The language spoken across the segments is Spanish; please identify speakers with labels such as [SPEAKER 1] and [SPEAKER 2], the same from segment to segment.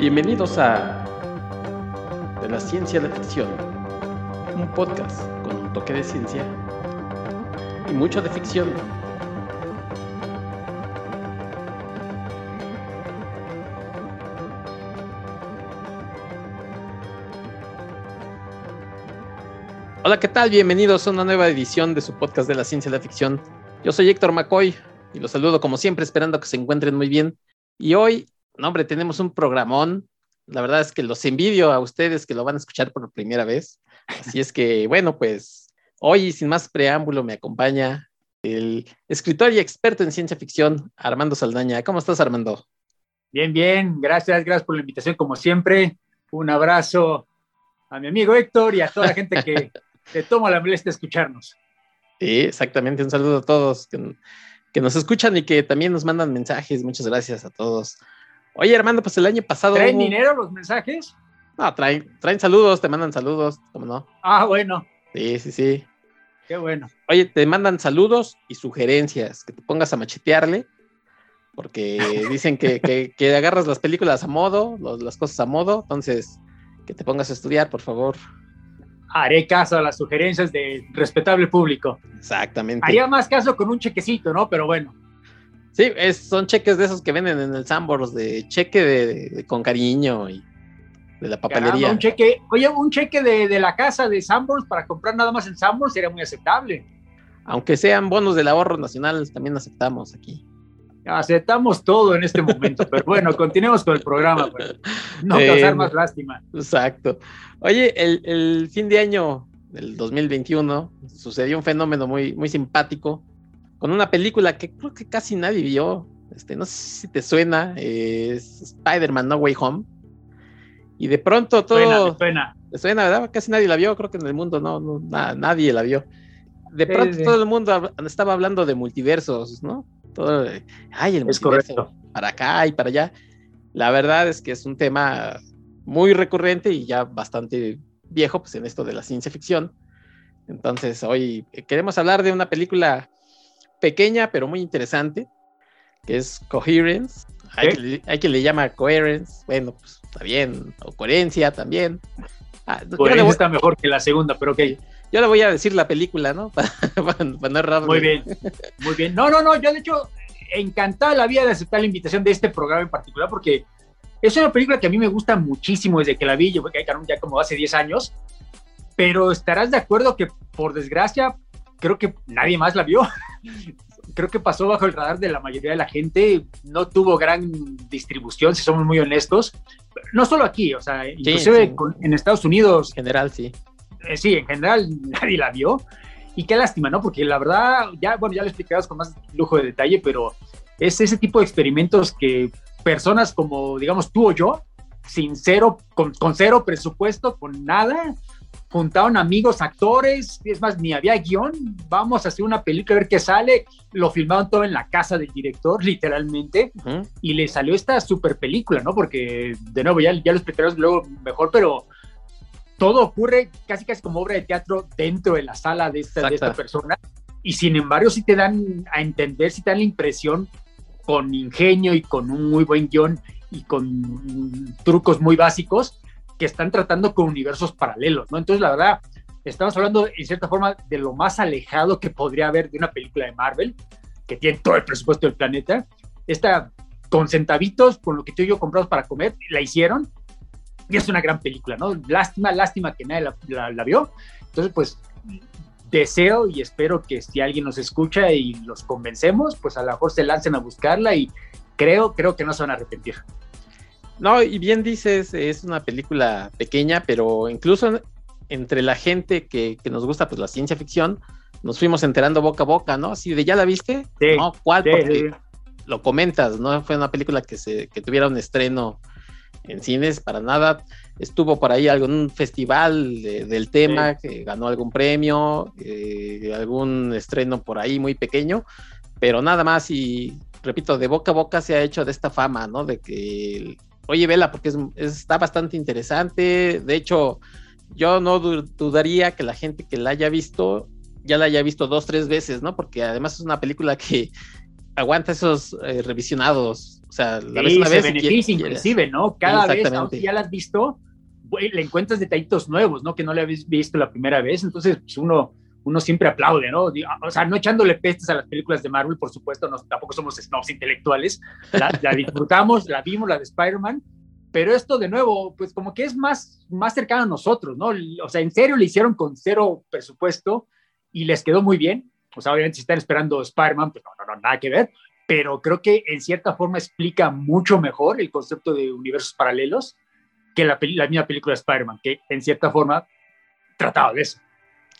[SPEAKER 1] Bienvenidos a De la Ciencia de la Ficción, un podcast con un toque de ciencia y mucho de ficción. Hola, ¿qué tal? Bienvenidos a una nueva edición de su podcast de la ciencia de la ficción. Yo soy Héctor McCoy y los saludo como siempre esperando que se encuentren muy bien. Y hoy, no hombre, tenemos un programón. La verdad es que los envidio a ustedes que lo van a escuchar por primera vez. Así es que, bueno, pues hoy, sin más preámbulo, me acompaña el escritor y experto en ciencia ficción, Armando Saldaña. ¿Cómo estás, Armando?
[SPEAKER 2] Bien, bien. Gracias, gracias por la invitación, como siempre. Un abrazo a mi amigo Héctor y a toda la gente que te toma la molestia de escucharnos.
[SPEAKER 1] Sí, exactamente. Un saludo a todos que, que, nos escuchan y que también nos mandan mensajes. Muchas gracias a todos. Oye, Armando, pues el año pasado.
[SPEAKER 2] ¿Traen dinero los mensajes?
[SPEAKER 1] No, traen, traen saludos, te mandan saludos, ¿cómo no?
[SPEAKER 2] Ah, bueno.
[SPEAKER 1] Sí, sí, sí.
[SPEAKER 2] Qué bueno.
[SPEAKER 1] Oye, te mandan saludos y sugerencias, que te pongas a machetearle, porque dicen que, que, que agarras las películas a modo, los, las cosas a modo, entonces que te pongas a estudiar, por favor.
[SPEAKER 2] Haré caso a las sugerencias del respetable público.
[SPEAKER 1] Exactamente.
[SPEAKER 2] Haría más caso con un chequecito, ¿no? Pero bueno.
[SPEAKER 1] Sí, es, son cheques de esos que venden en el Sambors, de cheque de, de, con cariño y de la papelería.
[SPEAKER 2] Caramba, un cheque, oye, un cheque de, de, la casa de Sambors para comprar nada más en Sambors sería muy aceptable.
[SPEAKER 1] Aunque sean bonos del ahorro nacional, también aceptamos aquí.
[SPEAKER 2] Aceptamos todo en este momento, pero bueno, continuemos con el programa, pues. no causar eh, más lástima.
[SPEAKER 1] Exacto. Oye, el, el, fin de año del 2021 sucedió un fenómeno muy, muy simpático con una película que creo que casi nadie vio. Este, no sé si te suena, es Spider-Man No Way Home. Y de pronto todo.
[SPEAKER 2] Suena, suena.
[SPEAKER 1] suena, ¿verdad? Casi nadie la vio, creo que en el mundo no, no na, nadie la vio. De pronto sí, sí. todo el mundo estaba hablando de multiversos, ¿no? Todo, ay, el
[SPEAKER 2] es correcto.
[SPEAKER 1] para acá y para allá. La verdad es que es un tema muy recurrente y ya bastante viejo, pues en esto de la ciencia ficción. Entonces, hoy queremos hablar de una película pequeña pero muy interesante, que es Coherence. Hay, ¿Eh? que, hay quien le llama Coherence, bueno, pues está bien, o coherencia también.
[SPEAKER 2] Ah, Coherencia voy... está mejor que la segunda, pero ok.
[SPEAKER 1] Yo le voy a decir la película, ¿no? Para, para, para no errar.
[SPEAKER 2] Muy bien, muy bien. No, no, no, yo de hecho encantada la vida de aceptar la invitación de este programa en particular porque es una película que a mí me gusta muchísimo desde que la vi, yo que ya como hace 10 años, pero estarás de acuerdo que por desgracia creo que nadie más la vio. creo que pasó bajo el radar de la mayoría de la gente, no tuvo gran distribución, si somos muy honestos. No solo aquí, o sea, inclusive sí, sí. Con, en Estados Unidos.
[SPEAKER 1] En general, sí.
[SPEAKER 2] Eh, sí, en general nadie la vio. Y qué lástima, ¿no? Porque la verdad, ya, bueno, ya lo explicarás con más lujo de detalle, pero es ese tipo de experimentos que personas como, digamos, tú o yo, sin cero, con, con cero presupuesto, con nada, juntaron amigos, actores, es más, ni había guion, vamos a hacer una película a ver qué sale, lo filmaron todo en la casa del director, literalmente, uh -huh. y le salió esta super película, ¿no? Porque, de nuevo, ya, ya lo explicarás luego mejor, pero todo ocurre casi casi como obra de teatro dentro de la sala de esta, de esta persona, y sin embargo, si te dan a entender, si te dan la impresión con ingenio y con un muy buen guion y con trucos muy básicos, que están tratando con universos paralelos, ¿no? Entonces, la verdad, estamos hablando en cierta forma de lo más alejado que podría haber de una película de Marvel, que tiene todo el presupuesto del planeta. Esta, con centavitos, con lo que tú y yo compramos para comer, la hicieron. Y es una gran película, ¿no? Lástima, lástima que nadie la, la, vio. Entonces, pues, deseo y espero que si alguien nos escucha y los convencemos, pues a lo mejor se lancen a buscarla y creo, creo que no se van a arrepentir.
[SPEAKER 1] No, y bien dices, es una película pequeña, pero incluso entre la gente que, que, nos gusta pues la ciencia ficción, nos fuimos enterando boca a boca, ¿no? Así de, ¿ya la viste?
[SPEAKER 2] Sí,
[SPEAKER 1] no, ¿cuál?
[SPEAKER 2] Sí,
[SPEAKER 1] Porque
[SPEAKER 2] sí.
[SPEAKER 1] lo comentas, ¿no? Fue una película que, se, que tuviera un estreno en cines, para nada. Estuvo por ahí algún festival de, del tema, que ganó algún premio, eh, algún estreno por ahí muy pequeño, pero nada más y, repito, de boca a boca se ha hecho de esta fama, ¿no? De que oye, vela, porque es, está bastante interesante. De hecho, yo no dudaría que la gente que la haya visto ya la haya visto dos, tres veces, ¿no? Porque además es una película que aguanta esos eh, revisionados O sea,
[SPEAKER 2] la ves una vez. Se beneficia inclusive, ¿no? Cada vez, aunque ya la has visto, le encuentras detallitos nuevos, ¿no? Que no le habéis visto la primera vez. Entonces, pues uno, uno siempre aplaude, ¿no? O sea, no echándole pestes a las películas de Marvel, por supuesto, no, tampoco somos snobs intelectuales. La, la disfrutamos, la vimos, la de Spider-Man, pero esto de nuevo, pues como que es más, más cercano a nosotros, ¿no? O sea, en serio le hicieron con cero presupuesto y les quedó muy bien. O sea, obviamente si están esperando Spider-Man, pues no, no, no, nada que ver, pero creo que en cierta forma explica mucho mejor el concepto de universos paralelos que la, la misma película de Spider-Man, que en cierta forma trataba de eso.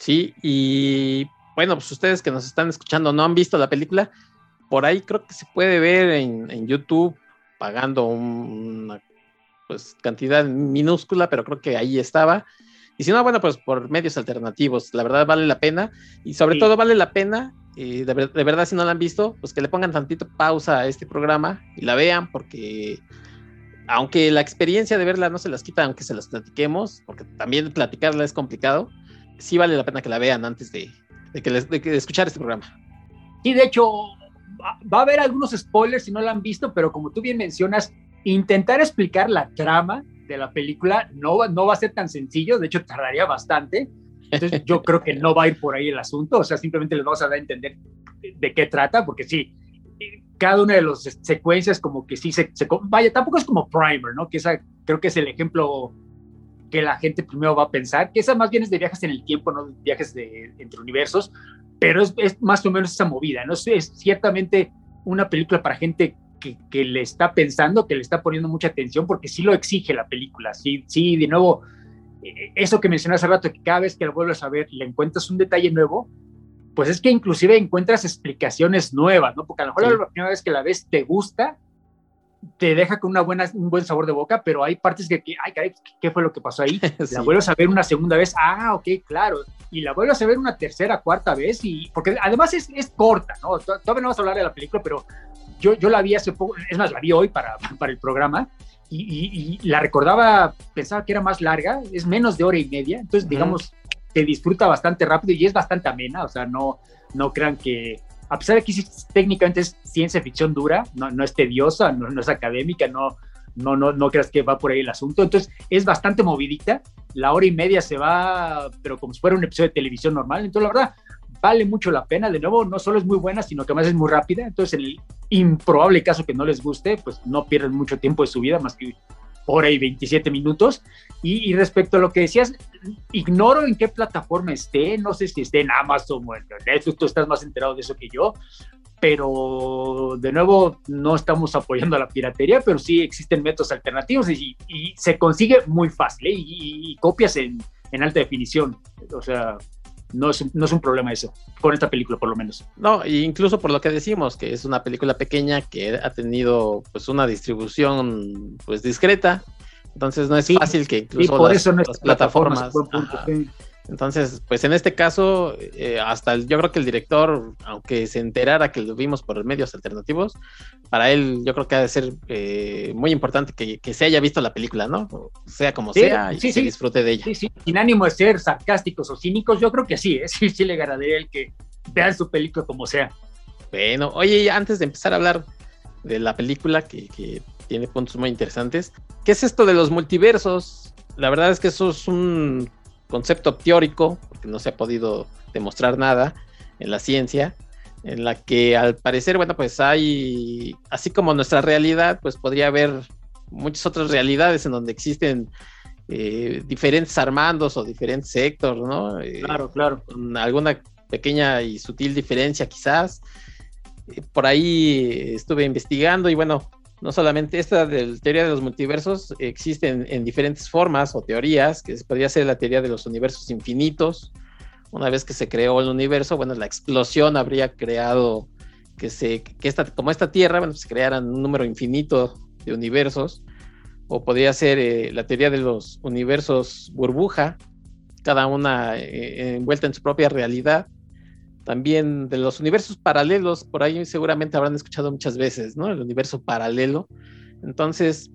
[SPEAKER 1] Sí, y bueno, pues ustedes que nos están escuchando no han visto la película, por ahí creo que se puede ver en, en YouTube pagando una pues cantidad minúscula, pero creo que ahí estaba. Y si no, bueno, pues por medios alternativos, la verdad vale la pena. Y sobre todo vale la pena, de, de, verdad si no la han visto, pues que le pongan tantito pausa a este programa y la vean, porque aunque la experiencia de verla no se las quita, aunque se las platiquemos, porque también platicarla es complicado, sí vale la pena que la vean antes de, de que, les, de, de escuchar este programa.
[SPEAKER 2] Sí, de hecho, va a haber algunos spoilers si no la han visto, pero como tú bien mencionas, intentar explicar la trama de la película no, no va a ser tan sencillo, de hecho tardaría bastante. Entonces yo creo que no va a ir por ahí el asunto, o sea, simplemente les vamos a dar a entender de qué trata, porque sí, cada una de las secuencias como que sí se, vaya, tampoco es como Primer, ¿no? Que esa creo que es el ejemplo que la gente primero va a pensar, que esa más bien es de viajes en el tiempo, no viajes de, entre universos, pero es, es, más o menos esa movida, ¿no? Es ciertamente una película para gente que, le está pensando, que le está poniendo mucha atención, porque sí lo exige la película. Sí, sí, de nuevo, eh, eso que mencioné hace rato, que cada vez que lo vuelves a ver le encuentras un detalle nuevo, pues es que inclusive encuentras explicaciones nuevas, ¿no? Porque a lo mejor la primera vez que la ves te gusta, te deja con una buena, un buen sabor de boca, pero hay partes que, ay, caray, ¿qué fue lo que pasó ahí? La vuelves a ver una segunda vez, ah, ok, claro, y la vuelves a ver una tercera, cuarta vez, y porque además es, es corta, ¿no? Todavía no vamos a hablar de la película, pero yo, yo la vi hace poco, es más, la vi hoy para, para el programa, y, y, la recordaba, pensaba que era más larga, es menos de hora y media, entonces, digamos, se disfruta bastante rápido y es bastante amena, o sea, no, no crean que a pesar de que técnicamente es ciencia ficción dura, no, no es tediosa, no, no, es académica, no, no, no, no creas que va por ahí el asunto. Entonces es bastante movidita, la hora y media se va, pero como si fuera un episodio de televisión normal. Entonces la verdad, vale mucho la pena. De nuevo, no solo es muy buena, sino que además es muy rápida. Entonces en el improbable caso que no les guste, pues no pierden mucho tiempo de su vida, más que hora y 27 minutos. Y, respecto a lo que decías, ignoro en qué plataforma esté, no sé si esté en Amazon o en Netflix, tú estás más enterado de eso que yo, pero de nuevo no estamos apoyando a la piratería, pero sí existen métodos alternativos y, se consigue muy fácil ¿eh? y, copias en, en alta definición. O sea, no es, no es un problema eso, con esta película por lo menos.
[SPEAKER 1] No, incluso por lo que decimos, que es una película pequeña que ha tenido pues una distribución pues discreta, entonces no es fácil que incluso
[SPEAKER 2] por eso las plataformas,
[SPEAKER 1] entonces, pues en este caso, eh, hasta yo creo que el director, aunque se enterara que lo vimos por medios alternativos, para él yo creo que ha de ser eh, muy importante que, se haya visto la película, ¿no? Sea como sea, y se disfrute de ella.
[SPEAKER 2] Sí, sí, sin ánimo de ser sarcásticos o cínicos, yo creo que sí, ¿eh? sí, sí le agradaría el que vean su película como sea.
[SPEAKER 1] Bueno, oye, antes de empezar a hablar de la película, que, que tiene puntos muy interesantes, ¿qué es esto de los multiversos? La verdad es que eso es un concepto teórico, porque no se ha podido demostrar nada en la ciencia, en la que al parecer, bueno, pues hay, así como nuestra realidad, pues podría haber muchas otras realidades en donde existen eh, diferentes armandos o diferentes sectores, ¿no?
[SPEAKER 2] Eh, claro, claro.
[SPEAKER 1] alguna pequeña y sutil diferencia quizás. Eh, por ahí estuve investigando y bueno, no solamente esta de teoría de los multiversos existe en, diferentes formas o teorías, que podría ser la teoría de los universos infinitos. Una vez que se creó el universo, bueno, la explosión habría creado que se, que esta, como esta Tierra, bueno, se crearan un número infinito de universos. O podría ser eh, la teoría de los universos burbuja, cada una eh, envuelta en su propia realidad también de los universos paralelos, por ahí seguramente habrán escuchado muchas veces, ¿no? El universo paralelo. Entonces,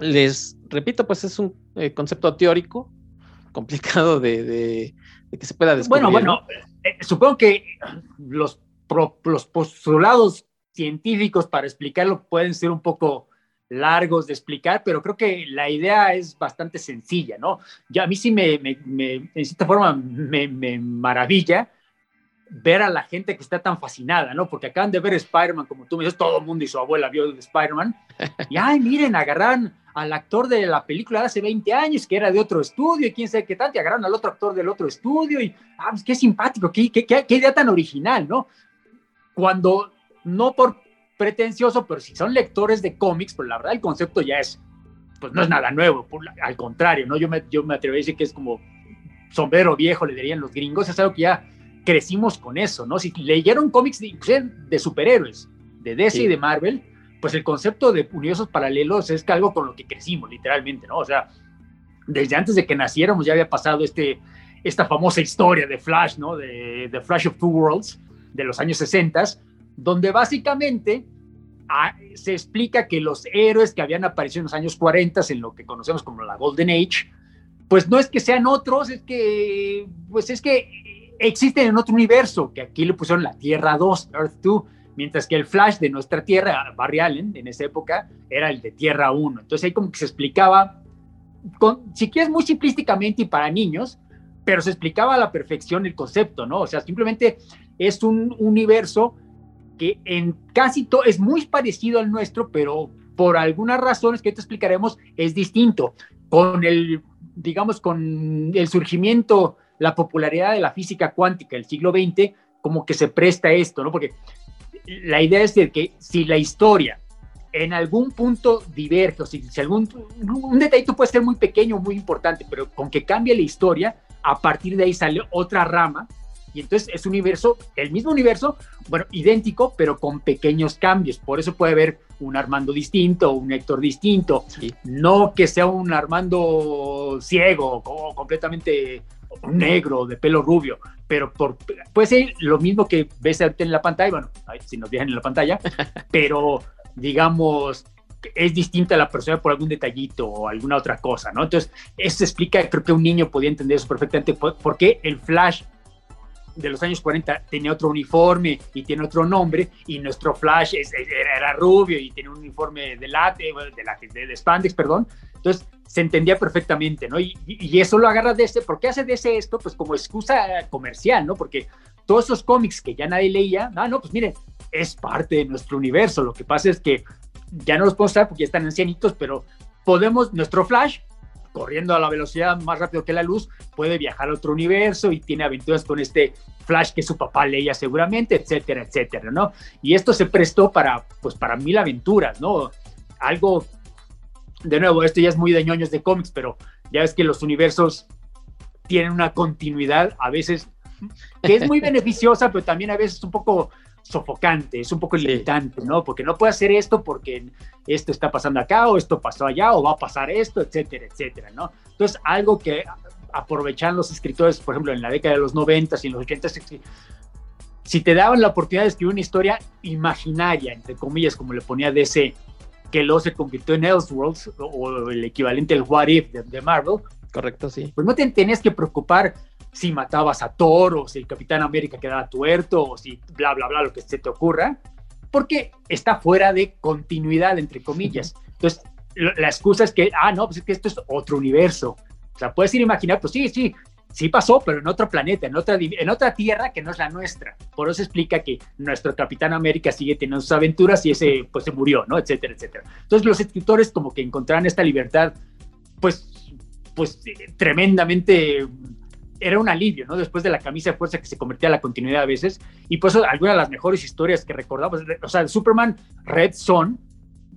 [SPEAKER 1] les repito, pues es un eh, concepto teórico complicado de, que se pueda descubrir.
[SPEAKER 2] Bueno, bueno, eh, supongo que los, los postulados científicos para explicarlo pueden ser un poco largos de explicar, pero creo que la idea es bastante sencilla, ¿no? Ya a mí sí me, me, en cierta forma, me, me, maravilla ver a la gente que está tan fascinada, ¿no? Porque acaban de ver Spider-Man, como tú me dices, todo el mundo y su abuela vio Spider-Man, y ay, miren, agarran al actor de la película de hace 20 años, que era de otro estudio, y quién sabe qué tanto, y agarraron al otro actor del otro estudio, y, ah, pues qué simpático, qué, qué, qué, qué idea tan original, ¿no? Cuando, no por pretencioso, pero si son lectores de cómics, pues la verdad el concepto ya es, pues no es nada nuevo, al contrario, ¿no? Yo me, yo me atrevo a decir que es como sombrero viejo, le dirían los gringos, es algo que ya crecimos con eso, ¿no? Si leyeron cómics de, de superhéroes, de DC y de Marvel, pues el concepto de universos paralelos es algo con lo que crecimos, literalmente, ¿no? O sea, desde antes de que naciéramos ya había pasado este, esta famosa historia de Flash, ¿no? De, The Flash of Two Worlds, de los años 60, donde básicamente ah, se explica que los héroes que habían aparecido en los años 40, en lo que conocemos como la Golden Age, pues no es que sean otros, es que, pues es que existen en otro universo, que aquí le pusieron la Tierra 2, Earth 2, mientras que el Flash de nuestra Tierra, Barry Allen, en esa época, era el de Tierra 1. Entonces ahí como que se explicaba, con, si quieres muy simplísticamente y para niños, pero se explicaba a la perfección el concepto, ¿no? O sea, simplemente es un universo que en casi todo es muy parecido al nuestro, pero por algunas razones que te explicaremos es distinto. Con el, digamos, con el surgimiento, la popularidad de la física cuántica del siglo XX, como que se presta esto, ¿no? Porque la idea es de que si la historia en algún punto diverge, o si, si algún un detallito puede ser muy pequeño muy importante, pero con que cambie la historia, a partir de ahí sale otra rama y entonces es un universo, el mismo universo, bueno, idéntico, pero con pequeños cambios. Por eso puede haber un Armando distinto, un Héctor distinto. No que sea un Armando ciego o completamente negro, de pelo rubio, pero por, puede ser lo mismo que ves en la pantalla, bueno, si nos dejan en la pantalla, pero digamos, es distinta a la persona por algún detallito o alguna otra cosa, ¿no? Entonces, eso explica, creo que un niño podía entender eso perfectamente, por qué el Flash de los años 40 tenía otro uniforme y tiene otro nombre, y nuestro Flash era, rubio y tiene un uniforme de late, de, de, spandex, perdón. Entonces se entendía perfectamente, ¿no? Y, eso lo agarra de ese, ¿por qué hace de ese esto? Pues como excusa comercial, ¿no? Porque todos esos cómics que ya nadie leía, ah, no, pues miren, es parte de nuestro universo. Lo que pasa es que ya no los podemos usar porque ya están ancianitos, pero podemos, nuestro Flash corriendo a la velocidad más rápido que la luz, puede viajar a otro universo y tiene aventuras con este Flash que su papá leía seguramente, etcétera, etcétera, ¿no? Y esto se prestó para, pues, para mil aventuras, ¿no? Algo, de nuevo, esto ya es muy de ñoños de cómics, pero ya ves que los universos tienen una continuidad a veces que es muy beneficiosa, pero también a veces un poco sofocante, es un poco limitante, ¿no? Porque no puede hacer esto porque esto está pasando acá o esto pasó allá o va a pasar esto, etcétera, etcétera, ¿no? Entonces, algo que aprovechan los escritores, por ejemplo, en la década de los 90 y en los 80 si te daban la oportunidad de escribir una historia imaginaria, entre comillas, como le ponía DC, que luego se convirtió en Elseworlds o el equivalente al What If de, Marvel.
[SPEAKER 1] Correcto, sí.
[SPEAKER 2] Pues no te tenías que preocupar si matabas a Thor o si el Capitán América quedaba tuerto o si bla, bla, bla, lo que se te ocurra, porque está fuera de continuidad, entre comillas. Entonces, la excusa es que, ah, no, pues es que esto es otro universo. O sea, puedes ir a imaginar, pues sí, sí, sí pasó, pero en otro planeta, en otra, en otra tierra que no es la nuestra. Por eso explica que nuestro Capitán América sigue teniendo sus aventuras y ese pues se murió, ¿no? Etcétera, etcétera. Entonces los escritores como que encontraron esta libertad, pues, pues tremendamente era un alivio, ¿no? Después de la camisa de fuerza que se convertía a la continuidad a veces. Y pues algunas de las mejores historias que recordamos, o sea, Superman Red Son,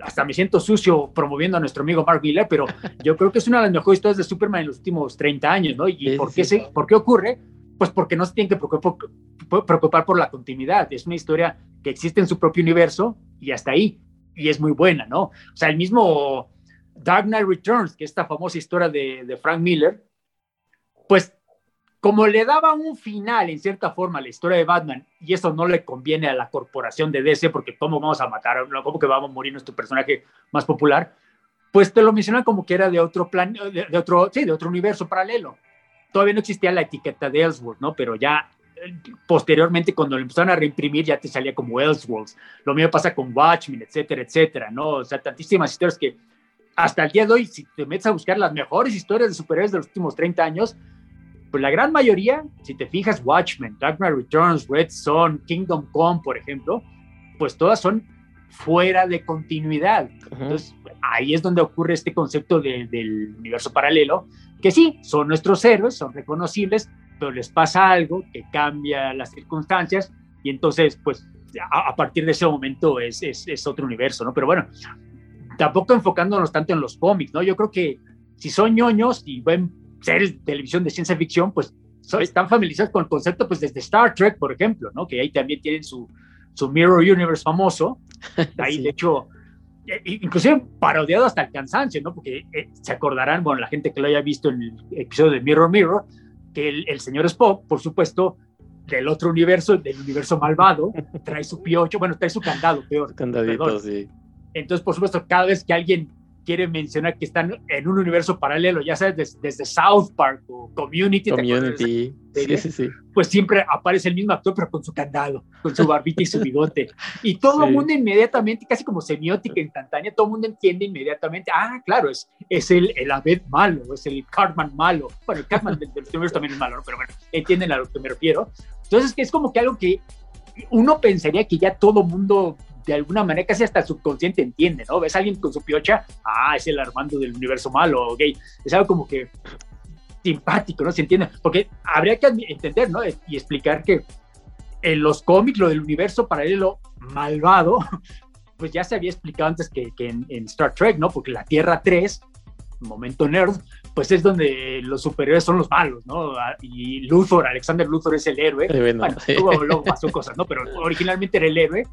[SPEAKER 2] hasta me siento sucio promoviendo a nuestro amigo Mark Miller, pero yo creo que es una de las mejores historias de Superman en los últimos 30 años, ¿no? ¿Y por, qué se, por qué ocurre? Pues porque no se tiene que preocupar, preocupar por la continuidad. Es una historia que existe en su propio universo y hasta ahí. Y es muy buena, ¿no? O sea, el mismo Dark Knight Returns, que es esta famosa historia de, de Frank Miller, pues como le daba un final en cierta forma a la historia de Batman, y eso no le conviene a la corporación de DC, porque cómo vamos a matar, cómo que vamos a morir nuestro personaje más popular, pues te lo mencionan como que era de otro plan, de, otro, sí, de otro universo paralelo. Todavía no existía la etiqueta de Ellsworth, ¿no? Pero ya posteriormente cuando lo empezaron a reimprimir ya te salía como Elseworlds. Lo mismo pasa con Watchmen, etcétera, etcétera, ¿no? O sea, tantísimas historias que hasta el día de hoy, si te metes a buscar las mejores historias de superhéroes de los últimos 30 años, pues la gran mayoría, si te fijas, Watchmen, Dark Knight Returns, Red Son, Kingdom Come, por ejemplo, pues todas son fuera de continuidad. Entonces, ahí es donde ocurre este concepto del universo paralelo, que sí, son nuestros héroes, son reconocibles, pero les pasa algo que cambia las circunstancias y entonces, pues, a, partir de ese momento es, es, otro universo, ¿no? Pero bueno, tampoco enfocándonos tanto en los cómics, ¿no? Yo creo que si son ñoños y ven series de televisión de ciencia ficción, pues están familiarizados con el concepto, pues desde Star Trek, por ejemplo, ¿no? Que ahí también tienen su, su Mirror Universe famoso. Ahí, de hecho, e, inclusive parodiado hasta el cansancio, ¿no? Porque eh, se acordarán, bueno, la gente que lo haya visto en el episodio de Mirror Mirror, que el, señor Spock, por supuesto, del otro universo, del universo malvado, trae su piocho, bueno, trae su candado, peor.
[SPEAKER 1] Candadito, sí.
[SPEAKER 2] Entonces, por supuesto, cada vez que alguien quiere mencionar que están en un universo paralelo, ya sabes, desde, South Park o Community,
[SPEAKER 1] Community. Sí, sí, sí.
[SPEAKER 2] pues siempre aparece el mismo actor, pero con su candado, con su barbita y su bigote. Y todo el mundo inmediatamente, casi como semiótica instantánea, todo el mundo entiende inmediatamente, ah, claro, es, es el, el Abed malo, es el Cartman malo. Bueno, el Cartman del, universo también es malo, pero bueno, entienden a lo que me refiero. Entonces, es como que algo que uno pensaría que ya todo mundo de alguna manera casi hasta el subconsciente entiende, ¿no? Ves a alguien con su piocha, ah, es el Armando del universo malo, gay. Es algo como que simpático, ¿no? Se entiende, porque habría que entender, ¿no? Y explicar que en los cómics, lo del universo paralelo malvado, pues ya se había explicado antes que, en, Star Trek, ¿no? Porque la Tierra 3, momento nerd, pues es donde los superiores son los malos, ¿no? Y Luthor, Alexander Luthor es el héroe. bueno, luego pasó cosas, ¿no? Pero originalmente era el héroe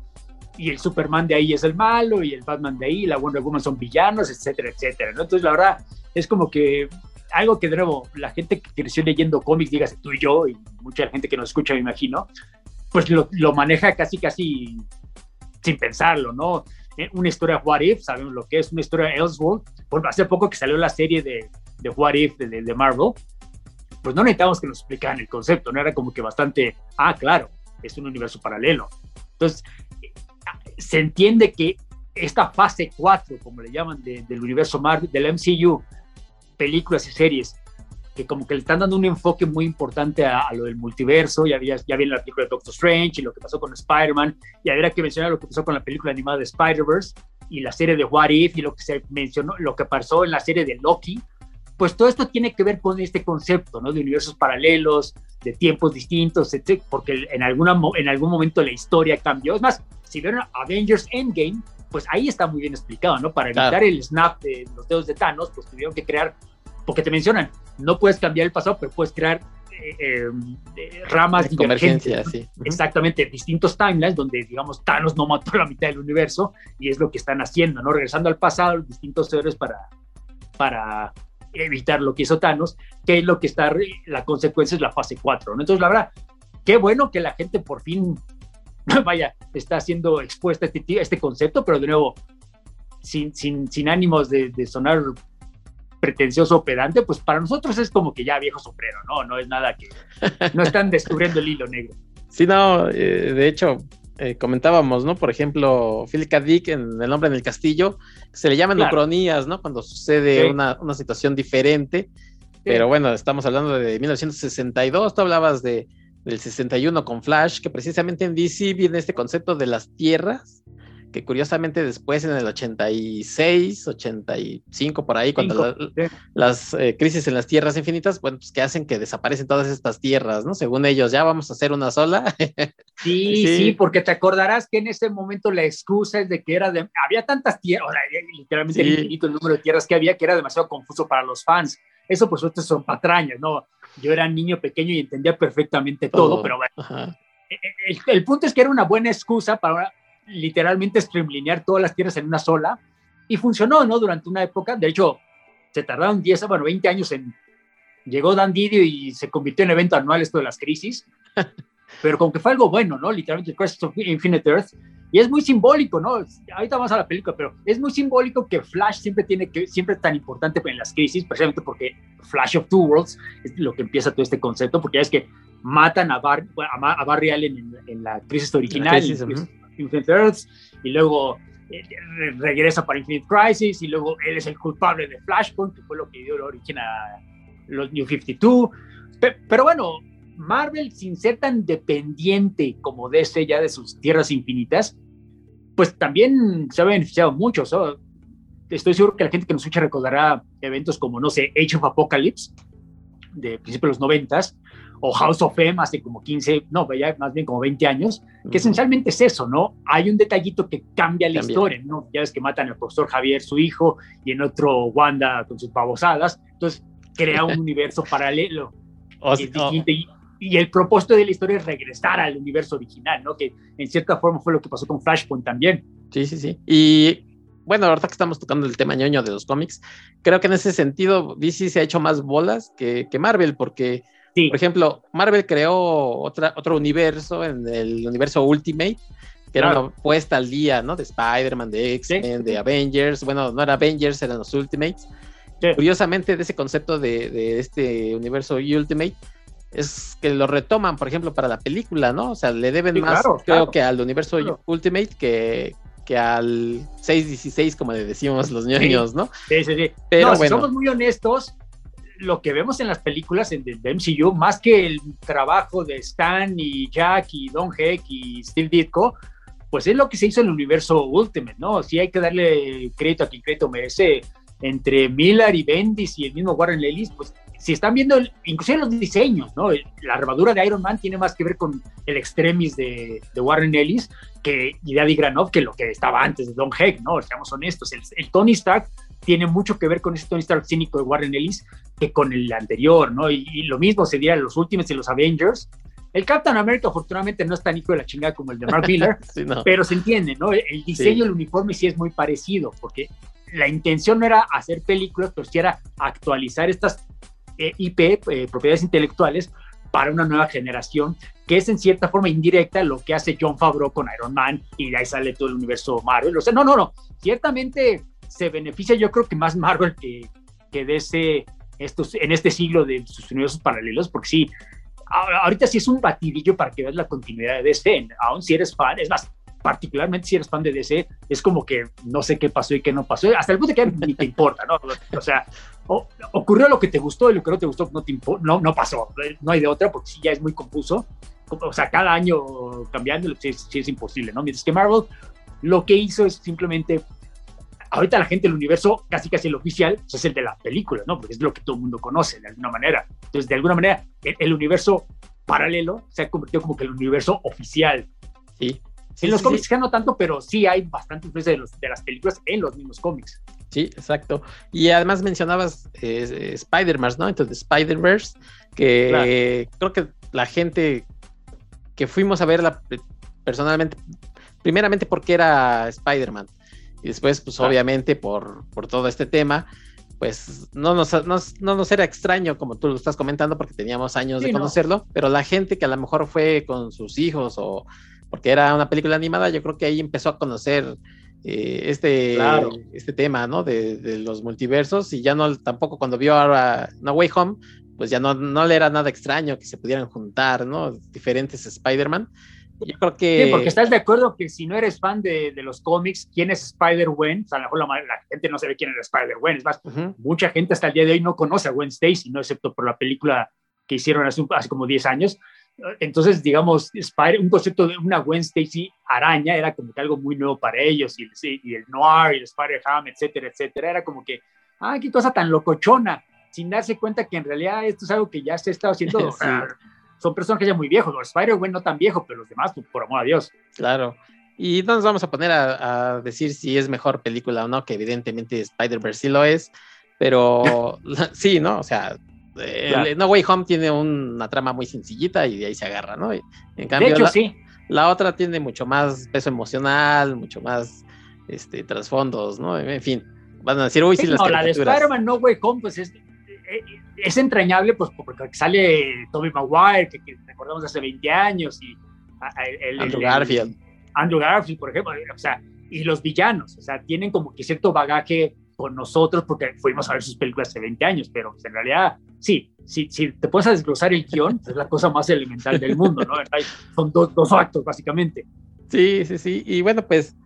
[SPEAKER 2] y el Superman de ahí es el malo, y el Batman de ahí, la Wonder Woman son villanos, etcétera, etcétera, ¿no? Entonces, la verdad, es como que algo que de nuevo, la gente que creció leyendo cómics, dígase tú y yo, y mucha gente que nos escucha, me imagino, pues lo, lo maneja casi, casi sin pensarlo, ¿no? Eh, una historia What If, sabemos lo que es, una historia Elseworld, por hace poco que salió la serie de, de What If de, de Marvel, pues no necesitamos que nos explicaran el concepto, no era como que bastante, ah, claro, es un universo paralelo. Entonces, se entiende que esta fase 4, como le llaman, del universo Marvel, del MCU, películas y series, que como que le están dando un enfoque muy importante a, lo del multiverso, ya, había, ya viene la película de Doctor Strange y lo que pasó con Spider-Man, y habría que mencionar lo que pasó con la película animada de Spider-Verse y la serie de What If y lo que se mencionó, lo que pasó en la serie de Loki, pues todo esto tiene que ver con este concepto, ¿no? De universos paralelos, de tiempos distintos, etc. Porque en, alguna, en algún momento la historia cambió. Es más, si vieron Avengers Endgame, pues ahí está muy bien explicado, ¿no? Para evitar el snap de los dedos de Thanos, pues tuvieron que crear, porque te mencionan, no puedes cambiar el pasado, pero puedes crear eh, eh, ramas
[SPEAKER 1] de convergencia, sí.
[SPEAKER 2] Exactamente, distintos timelines donde, digamos, Thanos no mató la mitad del universo y es lo que están haciendo, ¿no? Regresando al pasado, distintos héroes para, para evitar lo que hizo Thanos, que es lo que está, la consecuencia es la fase 4, ¿no? Entonces, la verdad, qué bueno que la gente por fin vaya, está siendo expuesta a este, este concepto, pero de nuevo, sin, sin, sin ánimos de, sonar pretencioso o pedante, pues para nosotros es como que ya viejo sombrero, ¿no? No es nada que... No están descubriendo el hilo negro.
[SPEAKER 1] Sí, no, eh, de hecho, eh, comentábamos, ¿no? Por ejemplo, Philip K. Dick en El hombre en el castillo, se le llaman ucronías, ¿no? Cuando sucede una, una, situación diferente. Pero bueno, estamos hablando de 1962, tú hablabas de del 61 con Flash, que precisamente en DC viene este concepto de las tierras, que curiosamente después en el 86, 85 por ahí, cuando las eh, crisis en las tierras infinitas, bueno, pues que hacen que desaparecen todas estas tierras, ¿no? Según ellos, ya vamos a hacer una sola.
[SPEAKER 2] sí, sí, porque te acordarás que en ese momento la excusa es de que era de, había tantas tierras, literalmente el infinito el número de tierras que había, que era demasiado confuso para los fans. Eso por supuesto son patrañas, ¿no? yo era niño pequeño y entendía perfectamente todo, pero bueno, e, e, el, punto es que era una buena excusa para literalmente streamlinear todas las tierras en una sola y funcionó, ¿no? Durante una época, de hecho, se tardaron 10, bueno, 20 años en... Llegó Dan Didio y se convirtió en evento anual esto de las crisis, pero como que fue algo bueno, ¿no? Literalmente Crisis of Infinite Earth Y es muy simbólico, ¿no? Ahorita vamos a la película, pero es muy simbólico que Flash siempre tiene que, siempre es tan importante en las crisis, precisamente porque Flash of Two Worlds es lo que empieza todo este concepto, porque ya es que matan a, a, Barry Allen en, la crisis original, Infinite Earths, y luego eh, regresa para Infinite Crisis, y luego él es el culpable de Flashpoint, que fue lo que dio origen a los New 52. pero bueno, Marvel, sin ser tan dependiente como DC ya de sus tierras infinitas, pues también se ha beneficiado mucho. Estoy seguro que la gente que nos escucha recordará eventos como, no sé, Age of Apocalypse, de principios de los noventas, o House of M hace como 15, no, ya más bien como 20 años, que esencialmente es eso, ¿no? Hay un detallito que cambia la historia, ¿no? Ya ves que matan al profesor Javier, su hijo, y en otro Wanda con sus babosadas, entonces crea un universo paralelo. y, y el propósito de la historia es regresar al universo original, ¿no? Que en cierta forma fue lo que pasó con Flashpoint también.
[SPEAKER 1] Sí, sí, sí. Y bueno, ahorita que estamos tocando el tema ñoño de los cómics, creo que en ese sentido DC se ha hecho más bolas que, que Marvel, porque, por ejemplo, Marvel creó otra, otro universo en el universo Ultimate, que era una puesta al día, ¿no? De Spider-Man, de X-Men, de Avengers. Bueno, no era Avengers, eran los Ultimates. Curiosamente, de ese concepto de, de, este universo Ultimate, es que lo retoman, por ejemplo, para la película, ¿no? O sea, le deben más, creo que al universo Ultimate que, que al 616, como le decimos los niños, ¿no?
[SPEAKER 2] Sí, sí, sí. Pero si somos muy honestos, lo que vemos en las películas de, de, MCU, más que el trabajo de Stan y Jack y Don Heck y Steve Ditko, pues es lo que se hizo en el universo Ultimate, ¿no? Sí hay que darle crédito a quien crédito merece entre Miller y Bendis y el mismo Warren Ellis, pues si están viendo, inclusive los diseños, ¿no? La armadura de Iron Man tiene más que ver con el extremis de, Warren Ellis que, y de Granov que lo que estaba antes de Don Heck, ¿no? Seamos honestos, el, Tony Stark tiene mucho que ver con ese Tony Stark cínico de Warren Ellis que con el anterior, ¿no? Y, lo mismo se diría en los últimos de los Avengers. El Captain America afortunadamente no es tan hijo de la chingada como el de Mark Miller, pero se entiende, ¿no? El diseño del uniforme sí es muy parecido, porque la intención no era hacer películas, pero sí era actualizar estas eh, IP, eh, propiedades intelectuales, para una nueva generación, que es en cierta forma indirecta lo que hace John Favreau con Iron Man y de ahí sale todo el universo Marvel. O sea, no, no, no, ciertamente se beneficia yo creo que más Marvel que, que de ese, estos, en este siglo de sus universos paralelos, porque sí, ahorita sí es un batidillo para que veas la continuidad de DC, aún si eres fan, es más, particularmente si eres fan de DC, es como que no sé qué pasó y qué no pasó, hasta el punto que ni te importa, ¿no? O sea, ocurrió lo que te gustó y lo que no te gustó no, te no, pasó, no hay de otra porque sí ya es muy confuso. O sea, cada año cambiando, sí, es imposible, ¿no? Mientras que Marvel lo que hizo es simplemente, ahorita la gente del universo, casi casi el oficial, pues, es el de la película, ¿no? Porque es lo que todo el mundo conoce de alguna manera. Entonces, de alguna manera, el, universo paralelo se ha convertido como que el universo oficial.
[SPEAKER 1] Sí.
[SPEAKER 2] en los cómics ya no tanto, pero sí hay bastante influencia de, los, de las películas en los mismos cómics.
[SPEAKER 1] Sí, exacto. Y además mencionabas eh, Spider-Man, ¿no? Entonces, Spider-Verse, que creo que la gente que fuimos a verla personalmente, primeramente porque era Spider-Man, y después, pues obviamente por, por todo este tema, pues no nos, no, nos era extraño, como tú lo estás comentando, porque teníamos años de conocerlo, pero la gente que a lo mejor fue con sus hijos o porque era una película animada, yo creo que ahí empezó a conocer eh, este, este tema, ¿no? De, los multiversos y ya no, tampoco cuando vio ahora No Way Home, pues ya no, no le era nada extraño que se pudieran juntar, ¿no? Diferentes Spider-Man. Yo creo que...
[SPEAKER 2] Sí, porque estás de acuerdo que si no eres fan de, de los cómics, ¿quién es Spider-Gwen? O sea, a lo mejor la, gente no sabe quién es Spider-Gwen. Es más, mucha gente hasta el día de hoy no conoce a Gwen Stacy, ¿no? Excepto por la película que hicieron hace, hace como 10 años. Entonces, digamos, un concepto de una Gwen Stacy araña era como que algo muy nuevo para ellos, y el, noir, y el Spider-Ham, etcétera, etcétera, era como que, ah, qué cosa tan locochona, sin darse cuenta que en realidad esto es algo que ya se está haciendo. son personajes ya muy viejos, Spider-Man no tan viejos, pero los demás, pues, por amor a Dios.
[SPEAKER 1] Claro. Y no nos vamos a poner a, decir si es mejor película o no, que evidentemente Spider-Verse sí lo es, pero sí, ¿no? O sea, no Way Home tiene una trama muy sencillita y de ahí se agarra, ¿no? en cambio,
[SPEAKER 2] de hecho,
[SPEAKER 1] la,
[SPEAKER 2] sí.
[SPEAKER 1] La otra tiene mucho más peso emocional, mucho más este, trasfondos, ¿no? En fin, van a decir, uy, sí, las
[SPEAKER 2] No, la de Spider-Man No Way Home, pues es, es entrañable, pues porque sale Tobey Maguire, que, recordamos hace 20 años, y
[SPEAKER 1] el, Andrew Garfield.
[SPEAKER 2] Andrew Garfield, por ejemplo, o sea, y los villanos, o sea, tienen como que cierto bagaje con nosotros porque fuimos a ver sus películas hace 20 años, pero pues, en realidad, sí, si, si te puedes a desglosar el guion, es la cosa más elemental del mundo, ¿no? Son dos, dos actos, básicamente.
[SPEAKER 1] Sí, sí, sí, y bueno, pues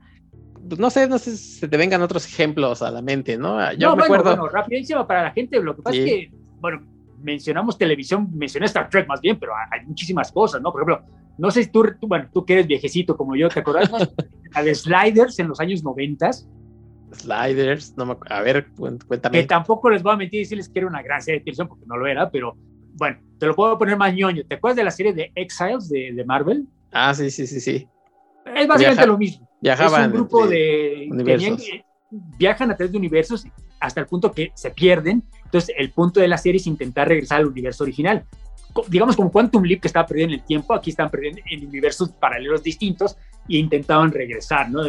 [SPEAKER 1] pues, no sé, no sé si se te vengan otros ejemplos a la mente, ¿no?
[SPEAKER 2] Yo me acuerdo. Bueno, rapidísimo para la gente, lo que pasa es que, bueno, mencionamos televisión, mencioné Star Trek más bien, pero hay muchísimas cosas, ¿no? Por ejemplo, no sé si tú, bueno, tú que eres viejecito como yo, ¿te acuerdas? a de Sliders en los años noventas.
[SPEAKER 1] Sliders, no me, a ver, cuéntame.
[SPEAKER 2] Que tampoco les voy a mentir y decirles que era una gran serie de televisión, porque no lo era, pero bueno, te lo puedo poner más ñoño. ¿Te acuerdas de la serie de Exiles de, de Marvel?
[SPEAKER 1] Ah, sí, sí, sí, sí.
[SPEAKER 2] Es básicamente lo mismo.
[SPEAKER 1] Viajaban.
[SPEAKER 2] Es un grupo de. viajan a través de universos hasta el punto que se pierden. Entonces, el punto de la serie es intentar regresar al universo original. Digamos como Quantum Leap que estaba perdiendo en el tiempo, aquí están perdiendo en universos paralelos distintos e intentaban regresar, ¿no?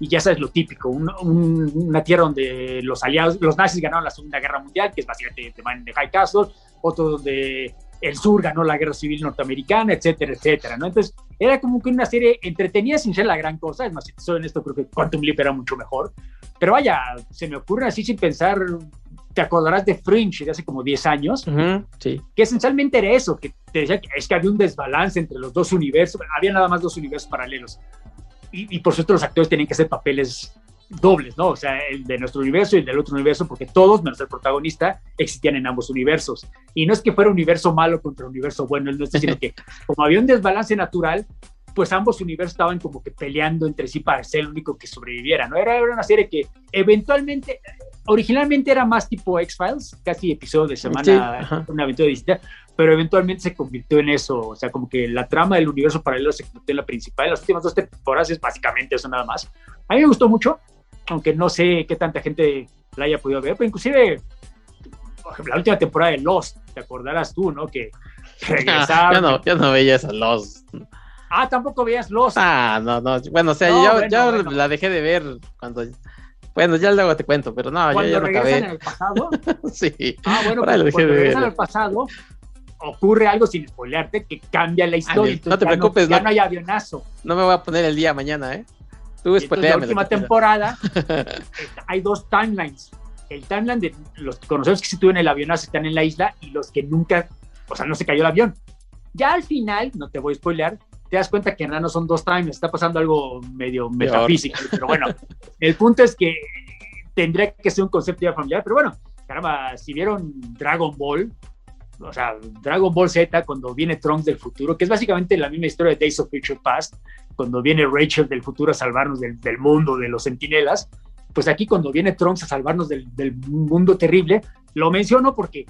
[SPEAKER 2] Y ya sabes lo típico, una tierra donde los aliados, los nazis ganaron la Segunda Guerra Mundial, que es básicamente de Man de High Castle, otro donde el sur ganó la guerra civil norteamericana, etcétera, etcétera, ¿no? Entonces, era como que una serie entretenida sin ser la gran cosa, es más, si soy en esto, creo que Quantum Leap era mucho mejor, pero vaya, se me ocurre así sin pensar, te acordarás de Fringe de hace como 10 años,
[SPEAKER 1] sí.
[SPEAKER 2] que esencialmente era eso, que te decía que es que había un desbalance entre los dos universos, había nada más dos universos paralelos, y, y por supuesto los actores tenían que hacer papeles dobles, ¿no? O sea, el de nuestro universo y el del otro universo, porque todos, menos el protagonista, existían en ambos universos. Y no es que fuera un universo malo contra un universo bueno, no es sino que como había un desbalance natural, pues ambos universos estaban como que peleando entre sí para ser el único que sobreviviera, ¿no? Era, una serie que eventualmente, originalmente era más tipo X-Files, casi episodio de semana, una aventura distinta, pero eventualmente se convirtió en eso, o sea, como que la trama del universo paralelo se convirtió en la principal. Las últimas dos temporadas es básicamente eso nada más. A mí me gustó mucho, aunque no sé qué tanta gente la haya podido ver, pero inclusive, por ejemplo, la última temporada de Lost, te acordarás tú, ¿no? Que regresaron.
[SPEAKER 1] yo, no, yo no veía esa Lost.
[SPEAKER 2] Ah, tampoco veías Lost.
[SPEAKER 1] Ah, no, no. Bueno, o sea, yo, yo la dejé de ver cuando. Bueno, ya luego te cuento, pero no,
[SPEAKER 2] yo
[SPEAKER 1] ya
[SPEAKER 2] no acabé. el pasado?
[SPEAKER 1] sí.
[SPEAKER 2] Ah, bueno, pues, cuando regresan al pasado, ocurre algo sin spoilearte que cambia la historia.
[SPEAKER 1] no te preocupes,
[SPEAKER 2] no, ya no hay avionazo.
[SPEAKER 1] No me voy a poner el día mañana, ¿eh?
[SPEAKER 2] Tú la última temporada hay dos timelines. El timeline de los conocidos que se tuvieron el avionazo están en la isla y los que nunca, o sea, no se cayó el avión. Ya al final, no te voy a spoilear, te das cuenta que en no son dos timelines, está pasando algo medio metafísico, pero bueno, el punto es que tendría que ser un concepto ya familiar, pero bueno, caramba, si vieron Dragon Ball, o sea, Dragon Ball Z, cuando viene Trunks del futuro, que es básicamente la misma historia de Days of Future Past, cuando viene Rachel del futuro a salvarnos del, mundo, de los sentinelas, pues aquí cuando viene Trunks a salvarnos del, mundo terrible, lo menciono porque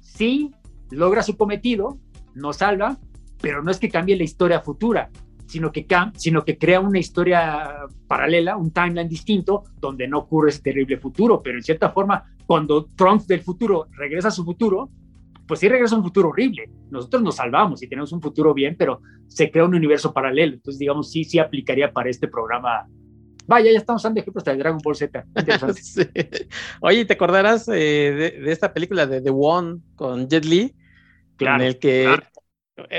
[SPEAKER 2] sí logra su cometido, nos salva, pero no es que cambie la historia futura, sino que, sino que crea una historia paralela, un timeline distinto, donde no ocurre ese terrible futuro, pero en cierta forma, cuando Trunks del futuro regresa a su futuro, pues sí regresa un futuro horrible. Nosotros nos salvamos y tenemos un futuro bien, pero se crea un universo paralelo. Entonces, digamos, sí, sí aplicaría para este programa. Vaya, ya estamos dando ejemplos de Dragon Ball Z.
[SPEAKER 1] sí. Oye, ¿te acordarás eh, de, esta película de The One con Jet Li?
[SPEAKER 2] Claro,
[SPEAKER 1] en el que